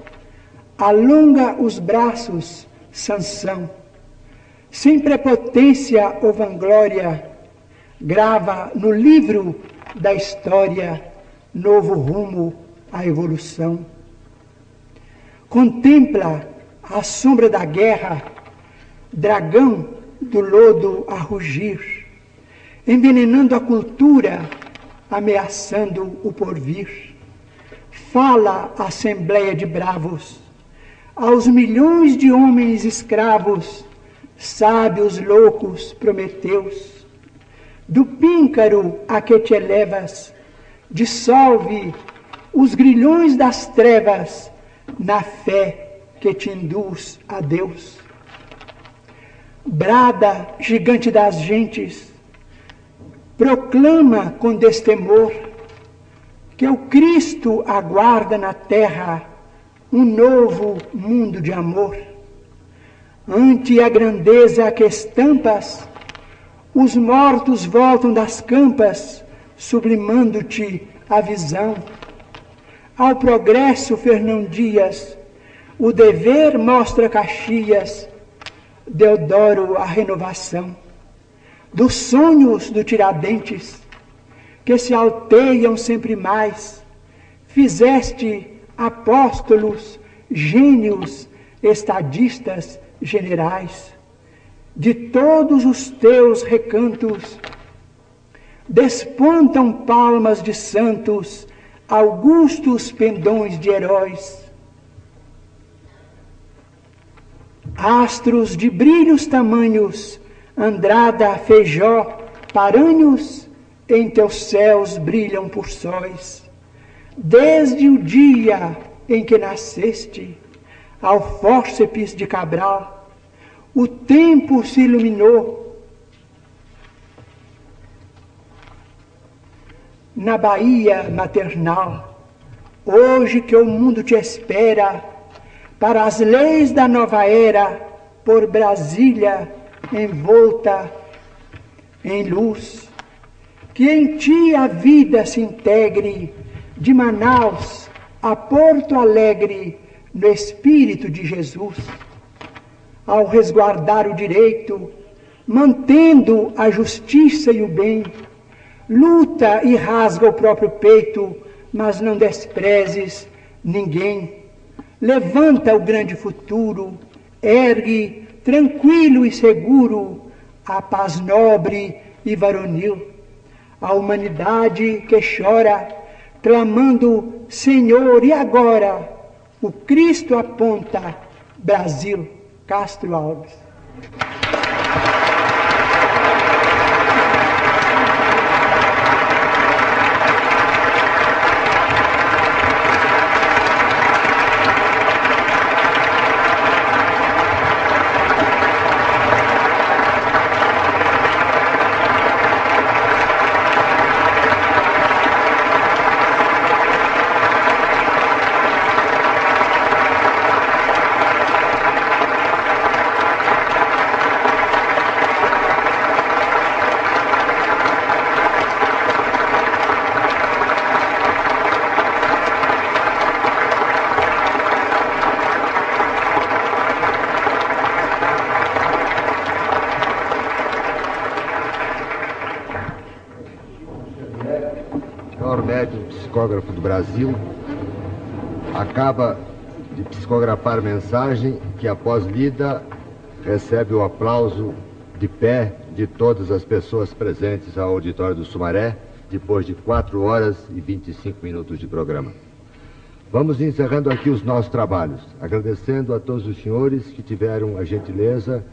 alonga os braços, Sansão, sem prepotência ou vanglória grava no livro da história novo rumo à evolução. Contempla a sombra da guerra, dragão do lodo a rugir, envenenando a cultura, ameaçando o porvir. Fala a assembleia de bravos, aos milhões de homens escravos, sábios loucos, prometeus do píncaro a que te elevas, dissolve os grilhões das trevas na fé que te induz a Deus. Brada, gigante das gentes, proclama com destemor que o Cristo aguarda na terra um novo mundo de amor. Ante a grandeza que estampas, os mortos voltam das campas, sublimando-te a visão. Ao progresso, Fernão Dias, o dever mostra Caxias, Deodoro a renovação. Dos sonhos do Tiradentes, que se alteiam sempre mais, fizeste apóstolos, gênios, estadistas, generais de todos os teus recantos, despontam palmas de santos, augustos pendões de heróis. Astros de brilhos tamanhos, Andrada, Feijó, Paranhos, em teus céus brilham por sóis. Desde o dia em que nasceste, ao fórceps de Cabral, o tempo se iluminou. Na Bahia maternal, hoje que o mundo te espera, para as leis da nova era, por Brasília envolta em luz, que em ti a vida se integre, de Manaus a Porto Alegre, no Espírito de Jesus ao resguardar o direito, mantendo a justiça e o bem. Luta e rasga o próprio peito, mas não desprezes ninguém. Levanta o grande futuro, ergue tranquilo e seguro a paz nobre e varonil. A humanidade que chora, clamando: Senhor, e agora? O Cristo aponta: Brasil. Castro Alves. Psicógrafo do Brasil, acaba de psicografar mensagem que, após lida, recebe o aplauso de pé de todas as pessoas presentes ao auditório do Sumaré, depois de 4 horas e 25 minutos de programa. Vamos encerrando aqui os nossos trabalhos, agradecendo a todos os senhores que tiveram a gentileza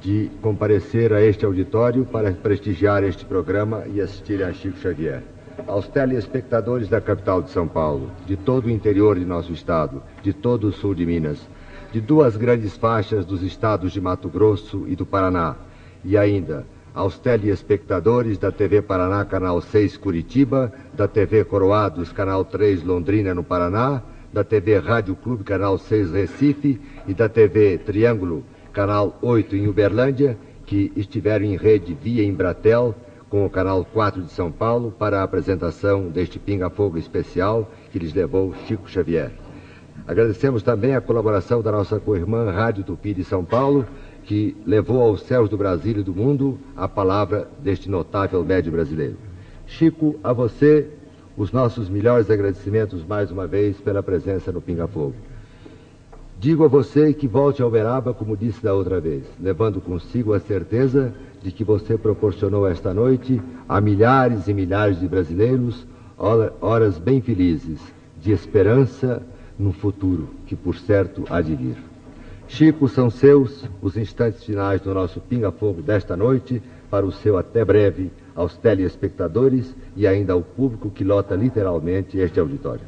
de comparecer a este auditório para prestigiar este programa e assistir a Chico Xavier. Aos telespectadores da capital de São Paulo, de todo o interior de nosso estado, de todo o sul de Minas, de duas grandes faixas dos estados de Mato Grosso e do Paraná, e ainda aos telespectadores da TV Paraná, canal 6 Curitiba, da TV Coroados, canal 3 Londrina, no Paraná, da TV Rádio Clube, canal 6 Recife e da TV Triângulo, canal 8 em Uberlândia, que estiveram em rede via Embratel com o canal 4 de São Paulo para a apresentação deste Pinga Fogo especial que lhes levou Chico Xavier. Agradecemos também a colaboração da nossa co-irmã Rádio Tupi de São Paulo, que levou aos céus do Brasil e do mundo a palavra deste notável médio brasileiro. Chico, a você os nossos melhores agradecimentos mais uma vez pela presença no Pinga Fogo. Digo a você que volte ao Uberaba, como disse da outra vez, levando consigo a certeza de que você proporcionou esta noite a milhares e milhares de brasileiros horas bem felizes, de esperança no futuro que por certo há de vir. Chico, são seus os instantes finais do nosso pinga-fogo desta noite, para o seu até breve aos telespectadores e ainda ao público que lota literalmente este auditório.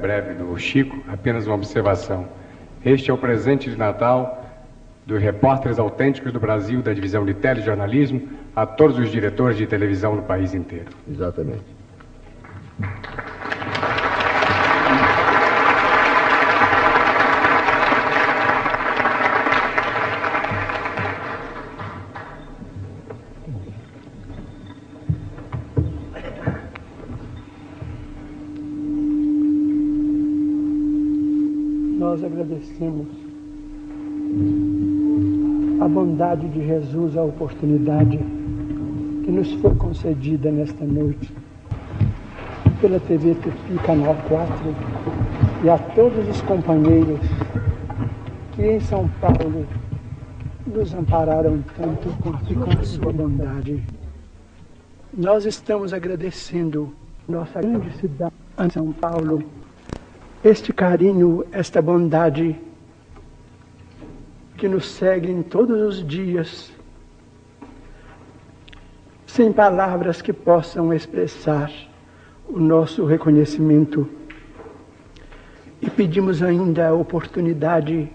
Breve do Chico, apenas uma observação. Este é o presente de Natal dos repórteres autênticos do Brasil da divisão de telejornalismo a todos os diretores de televisão no país inteiro. Exatamente. nós agradecemos a bondade de Jesus, a oportunidade que nos foi concedida nesta noite pela TV Tupi Canal 4 e a todos os companheiros que em São Paulo nos ampararam tanto com a sua bondade. Nós estamos agradecendo nossa grande cidade, São Paulo, este carinho, esta bondade que nos seguem todos os dias, sem palavras que possam expressar o nosso reconhecimento. E pedimos ainda a oportunidade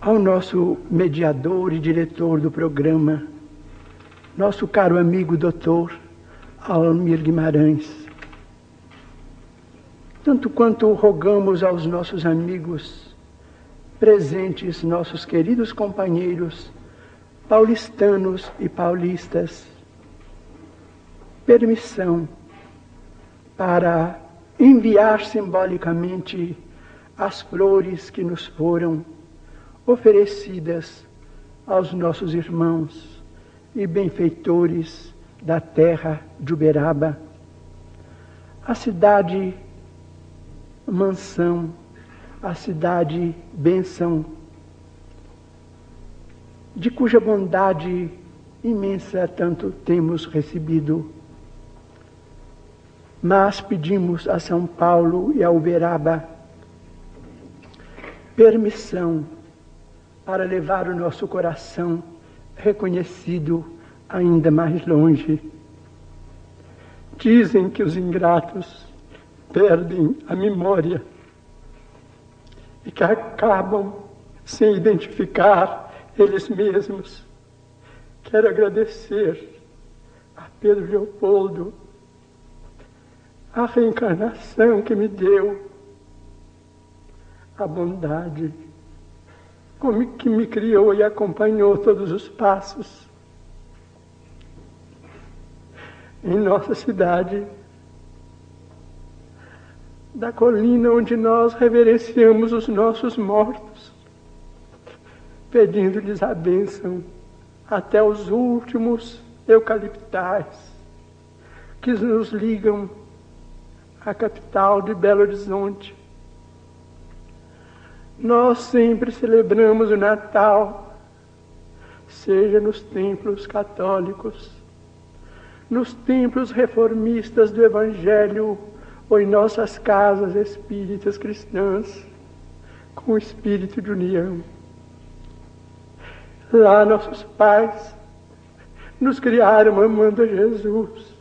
ao nosso mediador e diretor do programa, nosso caro amigo doutor Almir Guimarães, tanto quanto rogamos aos nossos amigos presentes, nossos queridos companheiros paulistanos e paulistas, permissão para enviar simbolicamente as flores que nos foram oferecidas aos nossos irmãos e benfeitores da terra de Uberaba, a cidade mansão, a cidade benção, de cuja bondade imensa tanto temos recebido. Mas pedimos a São Paulo e a Uberaba permissão para levar o nosso coração reconhecido ainda mais longe. Dizem que os ingratos perdem a memória e que acabam sem identificar eles mesmos. Quero agradecer a Pedro Leopoldo a reencarnação que me deu, a bondade que me criou e acompanhou todos os passos em nossa cidade da colina onde nós reverenciamos os nossos mortos, pedindo-lhes a bênção até os últimos eucaliptais que nos ligam à capital de Belo Horizonte. Nós sempre celebramos o Natal, seja nos templos católicos, nos templos reformistas do Evangelho ou em nossas casas espíritas cristãs, com o espírito de união. Lá nossos pais nos criaram amando a Jesus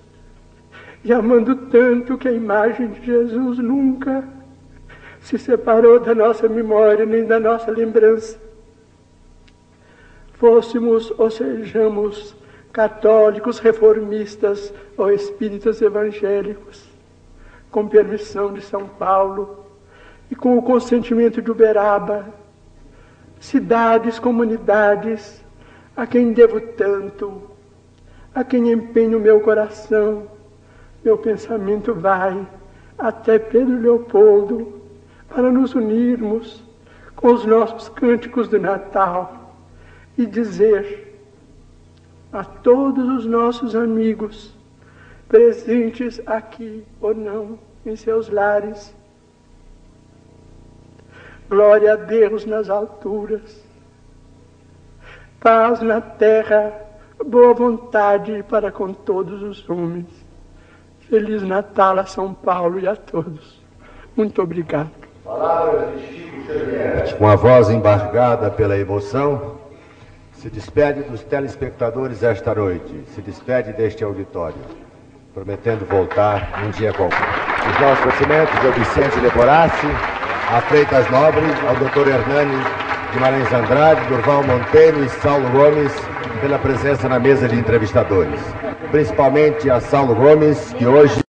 e amando tanto que a imagem de Jesus nunca se separou da nossa memória nem da nossa lembrança. Fôssemos ou sejamos católicos, reformistas ou espíritas evangélicos, com permissão de São Paulo e com o consentimento de Uberaba, cidades, comunidades, a quem devo tanto, a quem empenho meu coração, meu pensamento vai até Pedro Leopoldo para nos unirmos com os nossos cânticos do Natal e dizer a todos os nossos amigos presentes aqui ou não em seus lares. Glória a Deus nas alturas, paz na terra, boa vontade para com todos os homens. Feliz Natal a São Paulo e a todos. Muito obrigado. Palavras de Chico Xavier. Com a voz embargada pela emoção, se despede dos telespectadores esta noite, se despede deste auditório, prometendo voltar um dia qualquer. Os nossos cumprimentos ao Vicente Leporassi, a Freitas Nobre, ao Dr. Hernani Guimarães Andrade, Durval Monteiro e Saulo Gomes pela presença na mesa de entrevistadores. Principalmente a Saulo Gomes, que hoje